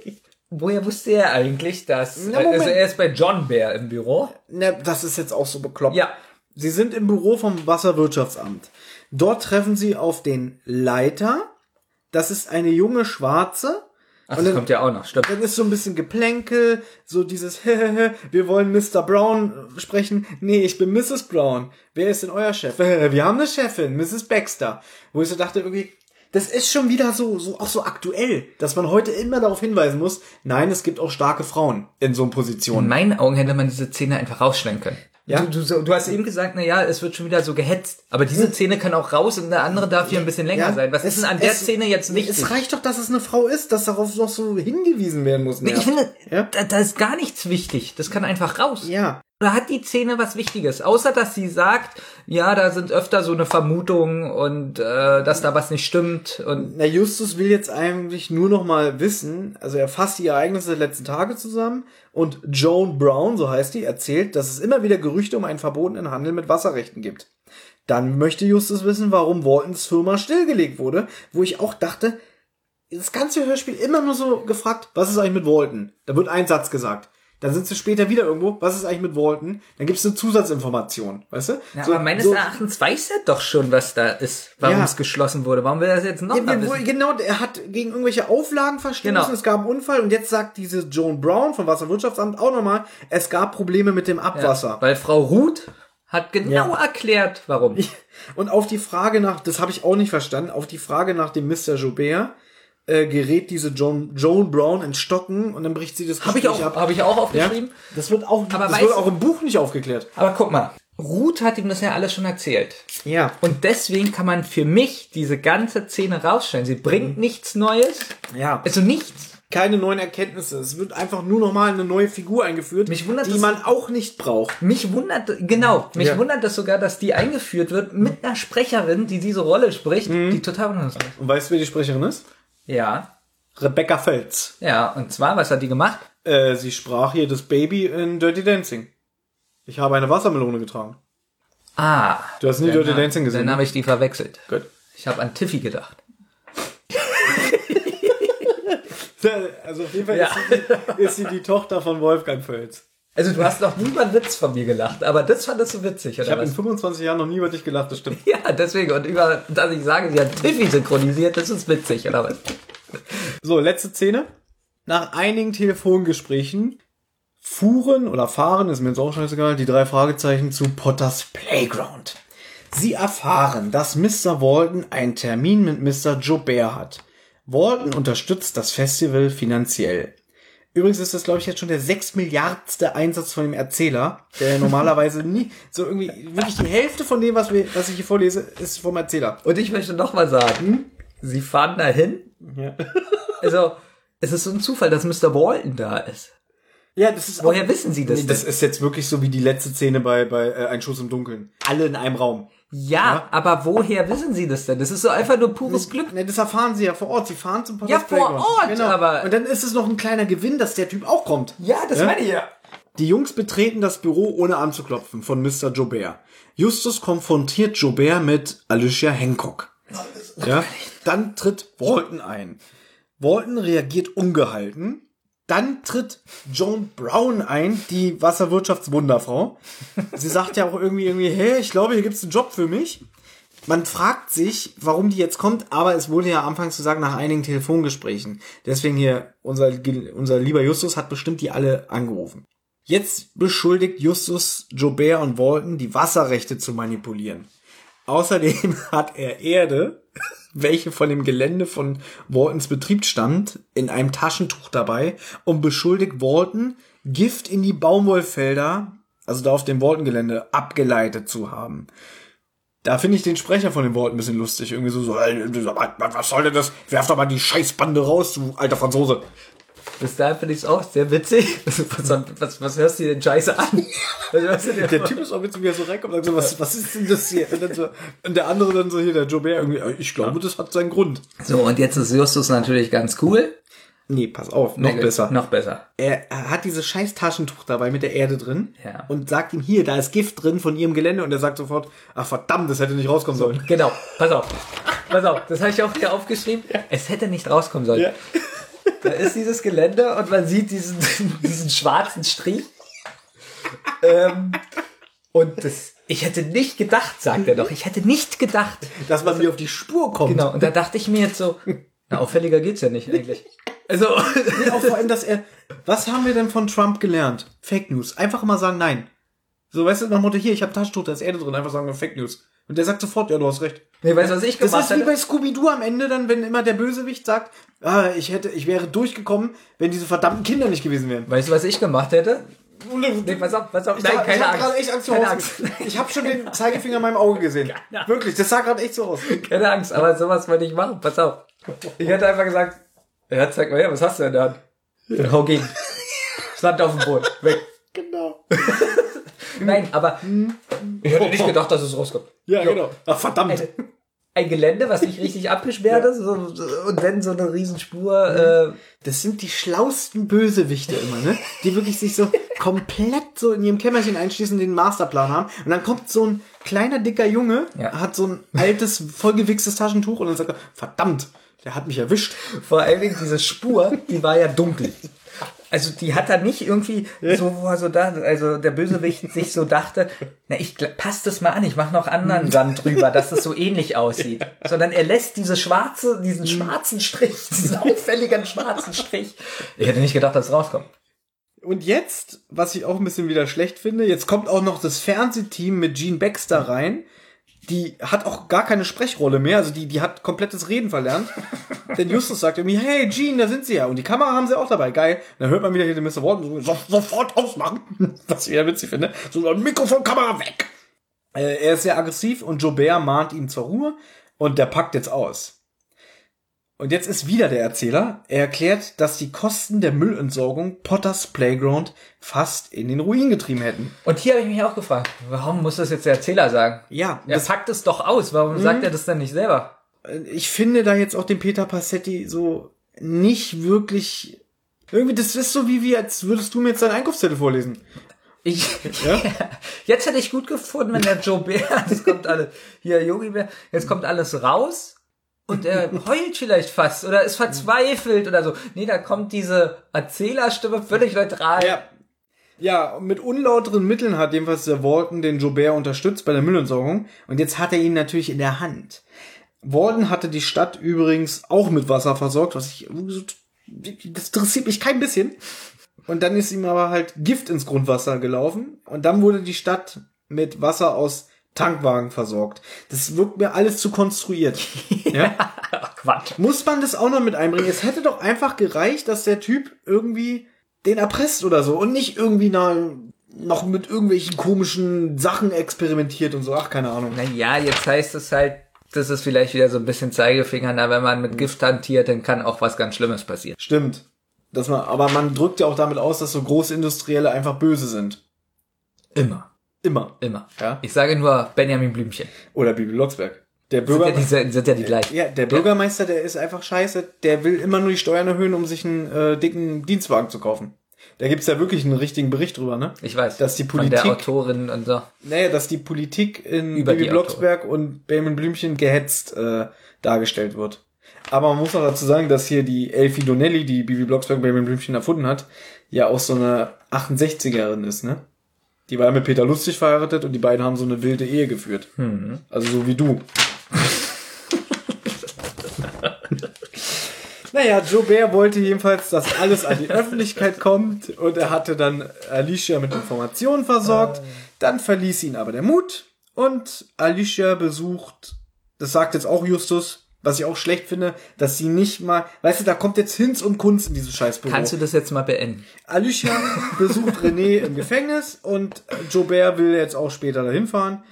Woher wusste er eigentlich, dass... Na, also er ist bei John Bear im Büro. Na, das ist jetzt auch so bekloppt. Ja. Sie sind im Büro vom Wasserwirtschaftsamt. Dort treffen sie auf den Leiter. Das ist eine junge Schwarze. Ach, Und das dann- kommt ja auch noch, stimmt. Dann ist so ein bisschen Geplänkel, so dieses, <laughs> wir wollen Mr. Brown sprechen. Nee, ich bin Mrs. Brown. Wer ist denn euer Chef? <laughs> Wir haben eine Chefin, Mrs. Baxter. Wo ich so dachte, irgendwie, das ist schon wieder so, so, auch so aktuell, dass man heute immer darauf hinweisen muss, nein, es gibt auch starke Frauen in so In Positionen. meinen Augen hätte man diese Szene einfach rausschneiden können. Ja. Du, du, du hast eben gesagt, na ja, es wird schon wieder so gehetzt. Aber diese Szene kann auch raus und eine andere darf hier ein bisschen länger Ja, sein. Was es- ist denn an der es- Szene jetzt wichtig? Es reicht doch, dass es eine Frau ist, dass darauf noch so hingewiesen werden muss. Ich finde, Ja? da, da ist gar nichts wichtig. Das kann einfach raus. Ja. Oder hat die Szene was Wichtiges? Außer, dass sie sagt, ja, da sind öfter so eine Vermutung und äh, dass da was nicht stimmt. Und Na, Justus will jetzt eigentlich nur noch mal wissen, also er fasst die Ereignisse der letzten Tage zusammen und Joan Brown, so heißt die, erzählt, dass es immer wieder Gerüchte um einen verbotenen Handel mit Wasserrechten gibt. Dann möchte Justus wissen, warum Waltons Firma stillgelegt wurde, wo ich auch dachte, das ganze Hörspiel immer nur so gefragt, was ist eigentlich mit Walton? Da wird ein Satz gesagt. Dann sind sie später wieder irgendwo, was ist eigentlich mit Walton? Dann gibt es eine Zusatzinformation, weißt du? ja, So- aber meines so- Erachtens weiß er doch schon, was da ist, warum Ja. es geschlossen wurde. Warum will er das jetzt noch Ja, mal wissen? genau, er hat gegen irgendwelche Auflagen verstoßen, Genau. es gab einen Unfall und jetzt sagt diese Joan Brown vom Wasserwirtschaftsamt auch nochmal, es gab Probleme mit dem Abwasser. Weil Frau Ruth hat genau Ja. erklärt, warum. <laughs> Und auf die Frage nach, das habe ich auch nicht verstanden, auf die Frage nach dem Mr. Joubert äh, gerät diese Joan, Joan Brown ins Stocken und dann bricht sie das Habe ich Gespräch auch, habe ich auch aufgeschrieben. Das wird auch, Aber das wird auch im Buch nicht aufgeklärt. Aber guck mal, Ruth hat ihm das ja alles schon erzählt. Ja. Und deswegen kann man für mich diese ganze Szene rausstellen. Sie bringt nichts Neues. Ja. Also nichts. Keine neuen Erkenntnisse. Es wird einfach nur nochmal eine neue Figur eingeführt, Mich wundert, die man auch nicht braucht. Mich wundert, genau, mich Ja. wundert das sogar, dass die eingeführt wird mit einer Sprecherin, die diese Rolle spricht, die total anders ist. Und weißt du, wer die Sprecherin ist? Ja, Rebecca Feltz. ja, und zwar, was hat die gemacht? Äh, sie sprach hier das Baby in Dirty Dancing. Ich habe eine Wassermelone getragen. Ah. Du hast nie Dirty hab- Dancing gesehen, Dann ne? habe ich die verwechselt. Gut. Ich habe an Tiffy gedacht. <laughs> Also auf jeden Fall Ja. ist, sie die, ist sie die Tochter von Wolfgang Völz. Also du hast noch nie mal einen Witz von mir gelacht, aber das fandest du witzig, Ich oder habe in was? 25 Jahren noch nie über dich gelacht, das stimmt. <laughs> Ja, deswegen. Und über, dass ich sage, sie hat Tiffy synchronisiert, das ist witzig, oder was? So, letzte Szene. Nach einigen Telefongesprächen fuhren oder fahren, ist mir jetzt auch scheißegal, die drei Fragezeichen zu Potters Playground. Sie erfahren, dass Mr. Walton einen Termin mit Mr. Jobert hat. Walton unterstützt das Festival finanziell. Übrigens ist das, glaube ich, jetzt schon der sechs Milliardste Einsatz von dem Erzähler, der normalerweise nie, so irgendwie, wirklich die Hälfte von dem, was, wir, was ich hier vorlese, ist vom Erzähler. Und ich möchte noch mal sagen, sie fahren dahin. Ja. <laughs> Also, es ist so ein Zufall, dass Mr. Walton da ist. Ja, das ist Woher wissen Sie das Nee, das ist jetzt wirklich so wie die letzte Szene bei, bei äh, Ein Schuss im Dunkeln. Alle in einem Raum. Ja, aber woher wissen Sie das denn? Das ist so einfach nur pures Glück. Ne, das erfahren sie ja vor Ort. Sie fahren zum Ja, Potters vor Playground. Ort, genau. aber- Und dann ist es noch ein kleiner Gewinn, dass der Typ auch kommt. Ja, das Ja? meine ich ja. Die Jungs betreten das Büro ohne anzuklopfen von Mr. Jobert. Justus konfrontiert Jobert mit Alicia Hancock. Ja? Dann tritt Walton ein. Walton reagiert ungehalten. Dann tritt Joan Brown ein, die Wasserwirtschaftswunderfrau. Sie sagt ja auch irgendwie, irgendwie, hey, ich glaube, hier gibt's einen Job für mich. Man fragt sich, warum die jetzt kommt, aber es wurde ja anfangs sagen, nach einigen Telefongesprächen. Deswegen hier, unser, unser lieber Justus hat bestimmt die alle angerufen. Jetzt beschuldigt Justus Jobert und Walton, die Wasserrechte zu manipulieren. Außerdem <laughs> hat er Erde, welche von dem Gelände von Waltons Betrieb stammt, in einem Taschentuch dabei und beschuldigt Walton, Gift in die Baumwollfelder, also da auf dem Walton-Gelände, abgeleitet zu haben. Da finde ich den Sprecher von dem Wort ein bisschen lustig. Irgendwie so, so was soll denn das? Werf doch mal die Scheißbande raus, du alter Franzose. Bis dahin finde ich es auch sehr witzig. <laughs> Was, was, was hörst du dir denn Scheiße an? <laughs> Der Typ ist auch witzig, wie er so reinkommt und sagt so, was, was ist denn das hier? Und, dann so, und der andere dann so hier, der Jobert, irgendwie, äh, ich glaube, das hat seinen Grund. So, und jetzt ist Justus natürlich ganz cool. Nee, pass auf, noch Nee, besser. Noch besser. Er hat dieses scheiß Taschentuch dabei mit der Erde drin Ja. und sagt ihm hier, da ist Gift drin von ihrem Gelände und er sagt sofort, ach verdammt, das hätte nicht rauskommen sollen. Genau, pass auf. Pass auf, das habe ich auch hier aufgeschrieben. Es hätte nicht rauskommen sollen. Ja. Da ist dieses Gelände und man sieht diesen, <laughs> diesen schwarzen Strich. Ähm, und das, ich hätte nicht gedacht, sagt er doch, ich hätte nicht gedacht. Dass man mir auf die Spur kommt. Genau, und da dachte ich mir jetzt so, na, auffälliger geht's ja nicht eigentlich. Also, Nee, auch vor allem, dass er, was haben wir denn von Trump gelernt? Fake News. Einfach mal sagen nein. So, weißt du, nach Motto, hier, ich habe Taschentuch, da ist Erde drin, einfach sagen Fake News. Und der sagt sofort, ja, du hast recht. Nee, weißt du, was ich Das gemacht ist wie bei Scooby-Doo am Ende dann, wenn immer der Bösewicht sagt, ah, ich hätte, ich wäre durchgekommen, wenn diese verdammten Kinder nicht gewesen wären. Weißt du, was ich gemacht hätte? Nee, pass auf, pass auf. Ich, Nein, sag- keine ich hab Angst. echt Angst keine. Angst. Ich habe schon den Zeigefinger in meinem Auge gesehen. <laughs> Wirklich, das sah gerade echt so aus. Keine Angst, aber sowas wollte ich machen. Pass auf. Ich hätte einfach gesagt, ja, zeig mal her, was hast du denn da? Ja, hau gegen. Sand auf dem Boden. Weg. Genau. <laughs> Nein, aber ich hätte nicht gedacht, dass es rauskommt. Ja, genau. Ach, verdammt. Ein, ein Gelände, was nicht richtig abgesperrt ist so, und dann so eine Riesenspur. Äh, Das sind die schlausten Bösewichte immer, ne? Die wirklich sich so komplett so in ihrem Kämmerchen einschließen, den Masterplan haben. Und dann kommt so ein kleiner, dicker Junge, Ja. hat so ein altes, vollgewichstes Taschentuch und dann sagt er, verdammt, der hat mich erwischt. vor allen Dingen diese Spur, die war ja dunkel. Also die hat da nicht irgendwie so, wo er so da, also der Bösewicht <laughs> sich so dachte, na ich gl- pass das mal an, ich mache noch anderen Sand drüber, dass das so ähnlich <laughs> aussieht. Sondern er lässt diese schwarze, diesen schwarzen Strich, <laughs> diesen auffälligen schwarzen Strich. Ich hätte nicht gedacht, dass es rauskommt. Und jetzt, was ich auch ein bisschen wieder schlecht finde, jetzt kommt auch noch das Fernsehteam mit Gene Baxter rein. Die hat auch gar keine Sprechrolle mehr, also die, die hat komplettes Reden verlernt. <laughs> Denn Justus sagt irgendwie, hey Gene, da sind sie ja. Und die Kamera haben sie auch dabei, geil. Und dann hört man wieder hier den Mr. Walton so, so, sofort ausmachen. <laughs> Was ich wieder witzig finde. So, Mikrofon, Kamera weg. Äh, er ist sehr aggressiv und Jobert mahnt ihn zur Ruhe und der packt jetzt aus. Und jetzt ist wieder der Erzähler. Er erklärt, dass die Kosten der Müllentsorgung Potters Playground fast in den Ruin getrieben hätten. Und hier habe ich mich auch gefragt, warum muss das jetzt der Erzähler sagen? Ja, Er das, packt es doch aus, warum sagt er das dann nicht selber? ich finde da jetzt auch den Peter Passetti so nicht wirklich Irgendwie, das ist so wie, wie als würdest du mir jetzt deinen Einkaufszettel vorlesen. Ich, <laughs> Jetzt hätte ich gut gefunden, wenn der Joe Bär, <laughs> das kommt alles, hier Yogi Bär, jetzt kommt alles raus und er <laughs> heult vielleicht fast oder ist verzweifelt oder so. Nee, da kommt diese Erzählerstimme völlig neutral. Ja. Ja, mit unlauteren Mitteln hat jedenfalls der Walton den Jobert unterstützt bei der Müllentsorgung und jetzt hat er ihn natürlich in der Hand. Walton hatte die Stadt übrigens auch mit Wasser versorgt, was ich, das interessiert mich kein bisschen. Und dann ist ihm aber halt Gift ins Grundwasser gelaufen und dann wurde die Stadt mit Wasser aus Tankwagen versorgt. Das wirkt mir alles zu konstruiert. <laughs> ja? Ach, Quatsch. Muss man das auch noch mit einbringen? Es hätte doch einfach gereicht, dass der Typ irgendwie den erpresst oder so und nicht irgendwie na, noch mit irgendwelchen komischen Sachen experimentiert und so. Ach, keine Ahnung. Naja, jetzt heißt es halt, das ist vielleicht wieder so ein bisschen Zeigefinger, na, wenn man mit Gift hantiert, dann kann auch was ganz Schlimmes passieren. Stimmt. Dass man, aber man drückt ja auch damit aus, dass so Großindustrielle einfach böse sind. Immer. Immer. Immer. Ja. Ich sage nur Benjamin Blümchen. Oder Bibi Blocksberg. Der Sind Bürger, ja, die, sind ja die gleichen. ja, der Bürgermeister, der ist einfach scheiße. Der will immer nur die Steuern erhöhen, um sich einen äh, dicken Dienstwagen zu kaufen. Da gibt's ja wirklich einen richtigen Bericht drüber, ne? Ich weiß. Dass die Von Politik, der Autorin und so. naja, dass die Politik in Über Bibi Blocksberg und Benjamin Blümchen gehetzt äh, dargestellt wird. Aber man muss auch dazu sagen, dass hier die Elfie Donnelly, die Bibi Blocksberg und Benjamin Blümchen erfunden hat, ja auch so eine 68erin ist, ne? Die war ja mit Peter Lustig verheiratet und die beiden haben so eine wilde Ehe geführt. Also so wie du. <laughs> Naja, Joe Bär wollte jedenfalls, dass alles an die Öffentlichkeit kommt und er hatte dann Alicia mit Informationen versorgt. Dann verließ ihn aber der Mut und Alicia besucht, das sagt jetzt auch Justus, was ich auch schlecht finde, dass sie nicht mal, weißt du, da kommt jetzt Hinz und Kunst in dieses Scheißbüro. Kannst du das jetzt mal beenden? Alicia besucht René im Gefängnis und Joe Bär will jetzt auch später dahin fahren.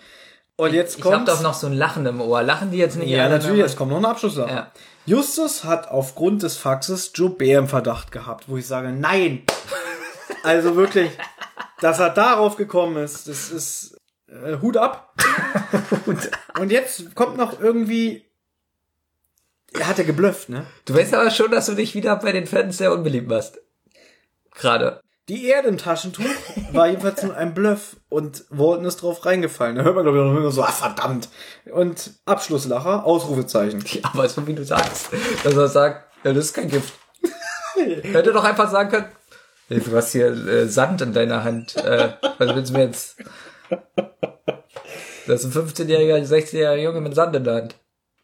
Und jetzt Ich hab kommt doch noch so ein Lachen im Ohr. Lachen die jetzt nicht ja, natürlich, es kommt noch ein Abschlusssache. Ja. Justus hat aufgrund des Faxes Joe Bär im Verdacht gehabt, wo ich sage, nein. Also wirklich, dass er darauf gekommen ist, das ist äh, Hut ab. <laughs> Und jetzt kommt noch irgendwie, hat ja geblufft, ne? Du weißt aber schon, dass du dich wieder bei den Fans sehr unbeliebt machst. Gerade. Die Erde im Taschentuch war jedenfalls nur ein Bluff und Walton ist drauf reingefallen. Da hört man, glaube ich, noch immer so, ah, verdammt. Und Abschlusslacher, Ausrufezeichen. Aber so wie du sagst, dass er sagt, ja, das ist kein Gift. <laughs> Hätte doch einfach sagen können, du hast hier äh, Sand in deiner Hand. Äh, was willst du mir jetzt? Das ist ein 15-jähriger, 16-jähriger Junge mit Sand in der Hand.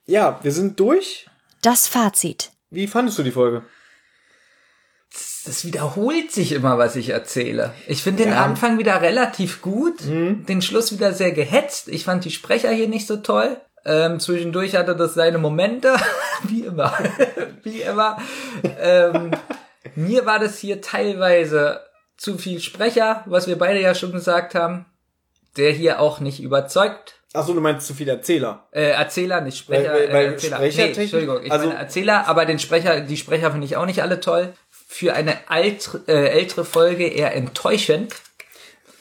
Ja, wir sind durch. Das Fazit. Wie fandest du die Folge? Das wiederholt sich immer, was ich erzähle. Ich finde den Ja. Anfang wieder relativ gut, den Schluss wieder sehr gehetzt. Ich fand die Sprecher hier nicht so toll. Ähm, zwischendurch hatte das seine Momente, <laughs> wie immer, <laughs> wie immer. Ähm, <laughs> mir war das hier teilweise zu viel Sprecher, was wir beide ja schon gesagt haben, der hier auch nicht überzeugt. Ach so, du meinst zu viel Erzähler. Äh, Erzähler, nicht Sprecher. Weil- weil äh, Erzähler. Sprechertechnik- Nee, Entschuldigung, ich also- meine Erzähler, aber den Sprecher, die Sprecher finde ich auch nicht alle toll. Für eine alt, äh, ältere Folge eher enttäuschend.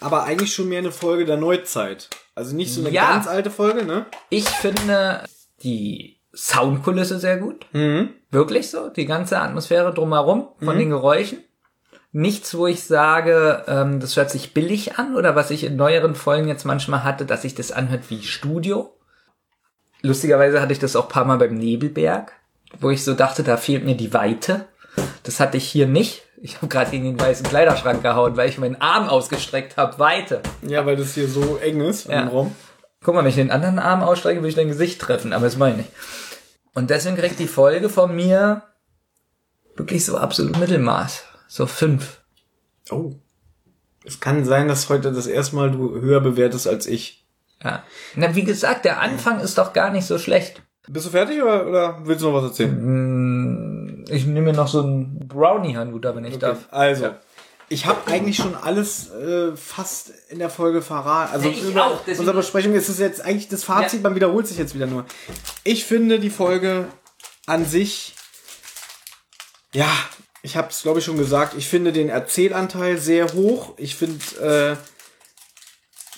Aber eigentlich schon mehr eine Folge der Neuzeit. Also nicht so eine Ja. ganz alte Folge, ne? Ich finde die Soundkulisse sehr gut. Wirklich so. Die ganze Atmosphäre drumherum von den Geräuschen. Nichts, wo ich sage, ähm, das hört sich billig an oder was ich in neueren Folgen jetzt manchmal hatte, dass sich das anhört wie Studio. Lustigerweise hatte ich das auch ein paar Mal beim Nebelberg, wo ich so dachte, da fehlt mir die Weite. Das hatte ich hier nicht. Ich habe gerade gegen den weißen Kleiderschrank gehauen, weil ich meinen Arm ausgestreckt habe. Weite. Ja, weil das hier so eng ist Ja. Raum. Guck mal, wenn ich den anderen Arm ausstrecke, will ich dein Gesicht treffen, aber das meine ich. Und deswegen kriegt die Folge von mir wirklich so absolut Mittelmaß. So fünf. Oh. Es kann sein, dass heute das erste Mal du höher bewertest als ich. Ja. Na, wie gesagt, der Anfang ist doch gar nicht so schlecht. Bist du fertig oder, oder willst du noch was erzählen? Ich nehme mir noch so einen Brownie-Handbutter, wenn ich darf. Also, ich habe eigentlich schon alles äh, fast in der Folge verraten. Also Ja, ich über auch, unsere Besprechung ist es jetzt eigentlich das Fazit, Ja. man wiederholt sich jetzt wieder nur. Ich finde die Folge an sich, ja, ich habe es glaube ich schon gesagt, ich finde den Erzählanteil sehr hoch. Ich finde äh,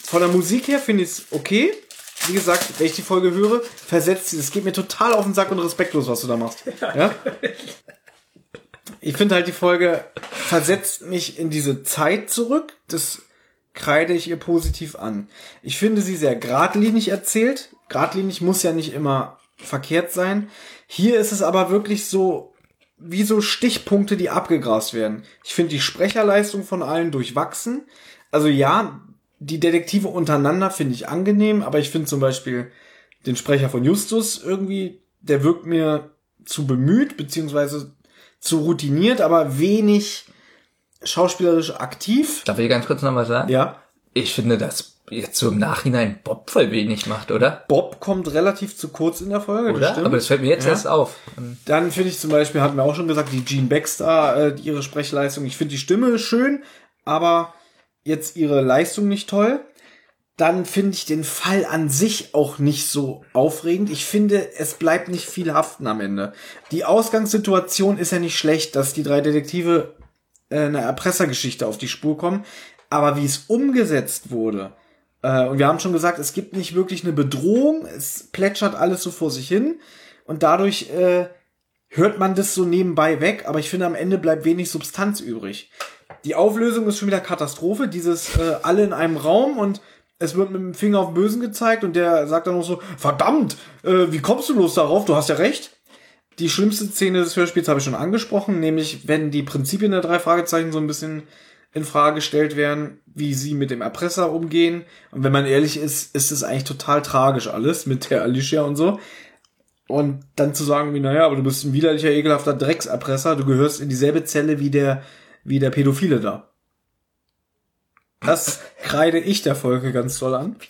von der Musik her finde ich es okay. Wie gesagt, wenn ich die Folge höre, versetzt sie. Es geht mir total auf den Sack und respektlos, was du da machst. Ja? ich finde halt die Folge versetzt mich in diese Zeit zurück. Das kreide ich ihr positiv an. Ich finde sie sehr geradlinig erzählt. Geradlinig muss ja nicht immer verkehrt sein. Hier ist es aber wirklich so wie so Stichpunkte, die abgegrast werden. Ich finde die Sprecherleistung von allen durchwachsen. Also ja, die Detektive untereinander finde ich angenehm, aber ich finde zum Beispiel den Sprecher von Justus irgendwie, der wirkt mir zu bemüht, beziehungsweise zu routiniert, aber wenig schauspielerisch aktiv. Darf ich ganz kurz noch was sagen? Ja. Ich finde, dass jetzt so im Nachhinein Bob voll wenig macht, oder? Bob kommt relativ zu kurz in der Folge, Oder? stimmt. Aber das fällt mir jetzt Ja. erst auf. Dann finde ich zum Beispiel, hatten wir auch schon gesagt, die Jean Baxter, äh, ihre Sprechleistung. Ich finde die Stimme schön, aber jetzt ihre Leistung nicht toll. Dann finde ich den Fall an sich auch nicht so aufregend. Ich finde, es bleibt nicht viel haften am Ende. Die Ausgangssituation ist ja nicht schlecht, dass die drei Detektive äh, eine Erpressergeschichte auf die Spur kommen. Aber wie es umgesetzt wurde, äh, und wir haben schon gesagt, es gibt nicht wirklich eine Bedrohung, es plätschert alles so vor sich hin und dadurch äh, hört man das so nebenbei weg, aber ich finde, am Ende bleibt wenig Substanz übrig. Die Auflösung ist schon wieder Katastrophe, dieses äh, alle in einem Raum und es wird mit dem Finger auf den Bösen gezeigt und der sagt dann noch so, verdammt, äh, wie kommst du bloß darauf? Du hast ja recht. Die schlimmste Szene des Hörspiels habe ich schon angesprochen, nämlich wenn die Prinzipien der drei Fragezeichen so ein bisschen in Frage gestellt werden, wie sie mit dem Erpresser umgehen. Und wenn man ehrlich ist, ist es eigentlich total tragisch alles mit der Alicia und so. Und dann zu sagen, wie, naja, aber du bist ein widerlicher, ekelhafter Dreckserpresser, du gehörst in dieselbe Zelle wie der, wie der Pädophile da. Das kreide ich der Folge ganz toll an. <laughs>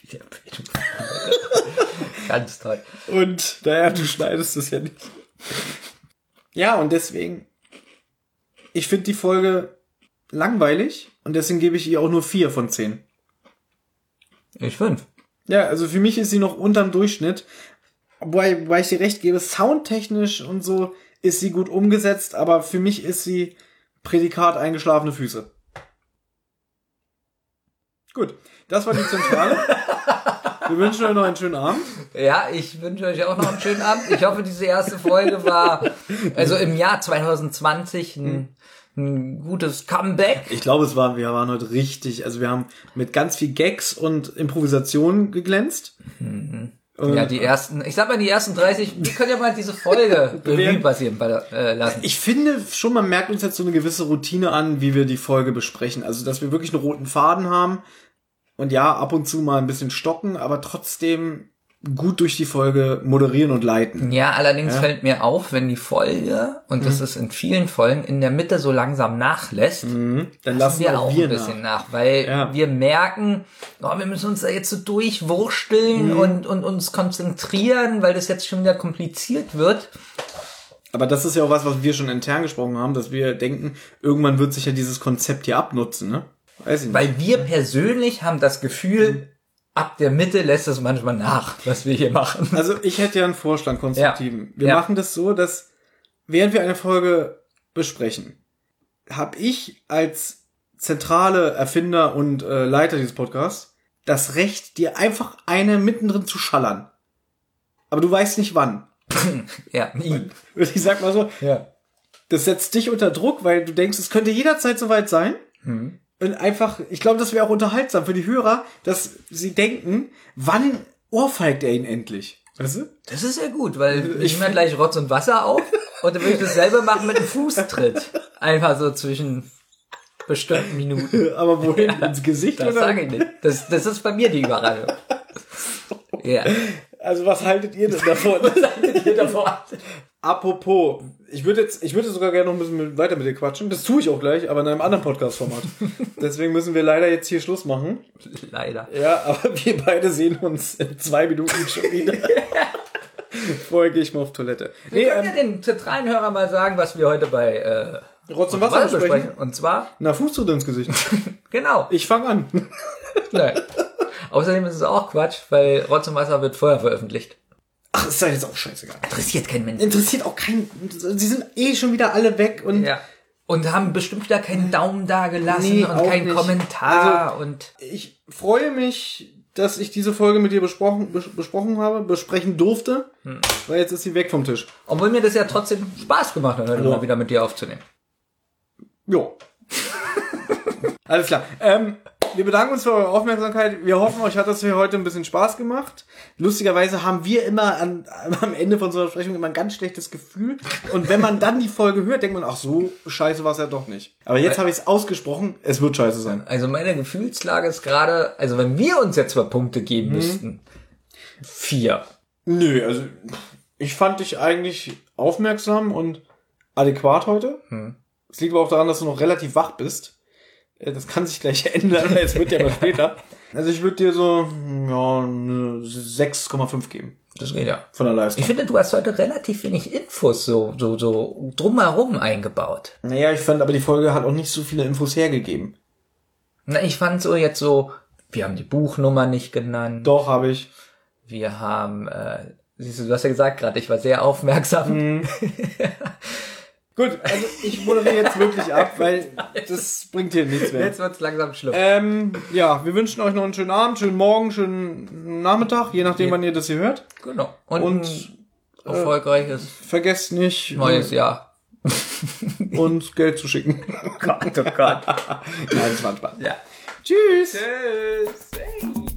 Ganz toll. Und naja, du schneidest es ja nicht. Ja, und deswegen, ich finde die Folge langweilig und deswegen gebe ich ihr auch nur vier von zehn. Ich fünf. Ja, also für mich ist sie noch unterm Durchschnitt. Wobei, wobei ich dir recht gebe, soundtechnisch und so ist sie gut umgesetzt, aber für mich ist sie Prädikat eingeschlafene Füße. Gut, das war die Zentrale. <laughs> Wir wünschen euch noch einen schönen Abend. Ja, ich wünsche euch auch noch einen schönen Abend. Ich hoffe, diese erste Folge war, also im Jahr 2020 ein, ein gutes Comeback. Ich glaube, es war, wir waren heute richtig, also wir haben mit ganz viel Gags und Improvisation geglänzt. Ja, die ersten, ich sag mal, die ersten 30, wir können ja mal diese Folge <laughs> Revue passieren äh, lassen. Ich finde schon, man merkt uns jetzt so eine gewisse Routine an, wie wir die Folge besprechen. Also, dass wir wirklich einen roten Faden haben und ja, ab und zu mal ein bisschen stocken, aber trotzdem gut durch die Folge moderieren und leiten. Ja, allerdings Ja. fällt mir auf, wenn die Folge, und das ist in vielen Folgen, in der Mitte so langsam nachlässt, Dann lassen wir auch auch wir ein bisschen nach. nach, weil Ja. wir merken, oh, wir müssen uns da jetzt so durchwursteln Mhm. und, und uns konzentrieren, weil das jetzt schon wieder kompliziert wird. Aber das ist ja auch was, was wir schon intern gesprochen haben, dass wir denken, irgendwann wird sich ja dieses Konzept hier abnutzen, ne? Weiß ich nicht. Weil wir persönlich haben das Gefühl, ab der Mitte lässt es manchmal nach, was wir hier machen. Also ich hätte ja einen Vorschlag, konstruktiven. Wir Ja. machen das so, dass während wir eine Folge besprechen, habe ich als zentrale Erfinder und äh, Leiter dieses Podcasts das Recht, dir einfach eine mittendrin zu schallern. Aber du weißt nicht wann. <laughs> Ja, nie. Ich sag mal so, Ja. das setzt dich unter Druck, weil du denkst, es könnte jederzeit soweit sein. Mhm. Und einfach, ich glaube, das wäre auch unterhaltsam für die Hörer, dass sie denken, wann ohrfeigt er ihn endlich? Weißt du? Das ist ja gut, weil ich ja gleich Rotz und Wasser auf und dann würde ich dasselbe machen mit einem Fußtritt. Einfach so zwischen bestimmten Minuten. <laughs> Aber wohin? Ins Gesicht Das sage ich nicht. Das, das ist bei mir die Überraschung. <laughs> Ja. Also was haltet ihr denn davon? <laughs> Apropos, ich würde jetzt, ich würde sogar gerne noch ein bisschen mit, weiter mit dir quatschen. Das tue ich auch gleich, aber in einem anderen Podcast-Format. <laughs> Deswegen müssen wir leider jetzt hier Schluss machen. Leider. Ja, aber wir beide sehen uns in zwei Minuten schon wieder. <laughs> Vorher gehe ich mal auf Toilette. Wir Nee, können ja ähm, den zentralen Hörer mal sagen, was wir heute bei äh, Rotz und Wasser besprechen. Und zwar, Na, Fußtritt ins Gesicht. <laughs> genau. Ich fange an. Nein. Außerdem ist es auch Quatsch, weil Rotz und Wasser wird vorher veröffentlicht. Ach, ist ja jetzt auch scheißegal. Interessiert kein Mensch. Interessiert auch keinen. Sie sind eh schon wieder alle weg und Ja. Und haben bestimmt wieder keinen Daumen da gelassen Nee, und keinen. Kommentar Also- und ich freue mich, dass ich diese Folge mit dir besprochen, bes besprochen habe, besprechen durfte, weil jetzt ist sie weg vom Tisch. obwohl mir das ja trotzdem Spaß gemacht hat, mal wieder mit dir aufzunehmen. Jo. <laughs> Alles klar. Ähm, wir bedanken uns für eure Aufmerksamkeit. Wir hoffen, euch hat das hier heute ein bisschen Spaß gemacht. Lustigerweise haben wir immer an, <laughs> am Ende von so einer Besprechung immer ein ganz schlechtes Gefühl. Und wenn man dann die Folge hört, denkt man, ach so, scheiße war es ja doch nicht. Aber jetzt habe ich es ausgesprochen, es wird scheiße sein. Also meine Gefühlslage ist gerade, also wenn wir uns jetzt mal Punkte geben müssten, vier. Nö, also ich fand dich eigentlich aufmerksam und adäquat heute. Es liegt aber auch daran, dass du noch relativ wach bist. Äh, Das kann sich gleich <laughs> ändern, weil es wird ja mal <laughs> später. Also ich würde dir so ja, eine 6,5 geben Das geht ja. von der Ich Leistung. finde, du hast heute relativ wenig Infos so, so, so drumherum eingebaut. Naja, ich fand aber die Folge hat auch nicht so viele Infos hergegeben. Na, ich fand so jetzt so, wir haben die Buchnummer nicht genannt. Doch, habe ich. Wir haben, äh, siehst du, du hast ja gesagt gerade, ich war sehr aufmerksam. <laughs> Gut, also ich moderiere jetzt wirklich ab, weil das bringt hier nichts mehr. Jetzt wird's langsam schlimm. Ähm, ja, wir wünschen euch noch einen schönen Abend, schönen Morgen, schönen Nachmittag, je nachdem, wann ihr das hier hört. genau. Und, Und ein erfolgreiches vergesst nicht, neues Jahr. <laughs> uns Geld zu schicken. Oh Gott, oh Gott. <laughs> Nein, das war Spaß. ja. Tschüss. Tschüss. Ihr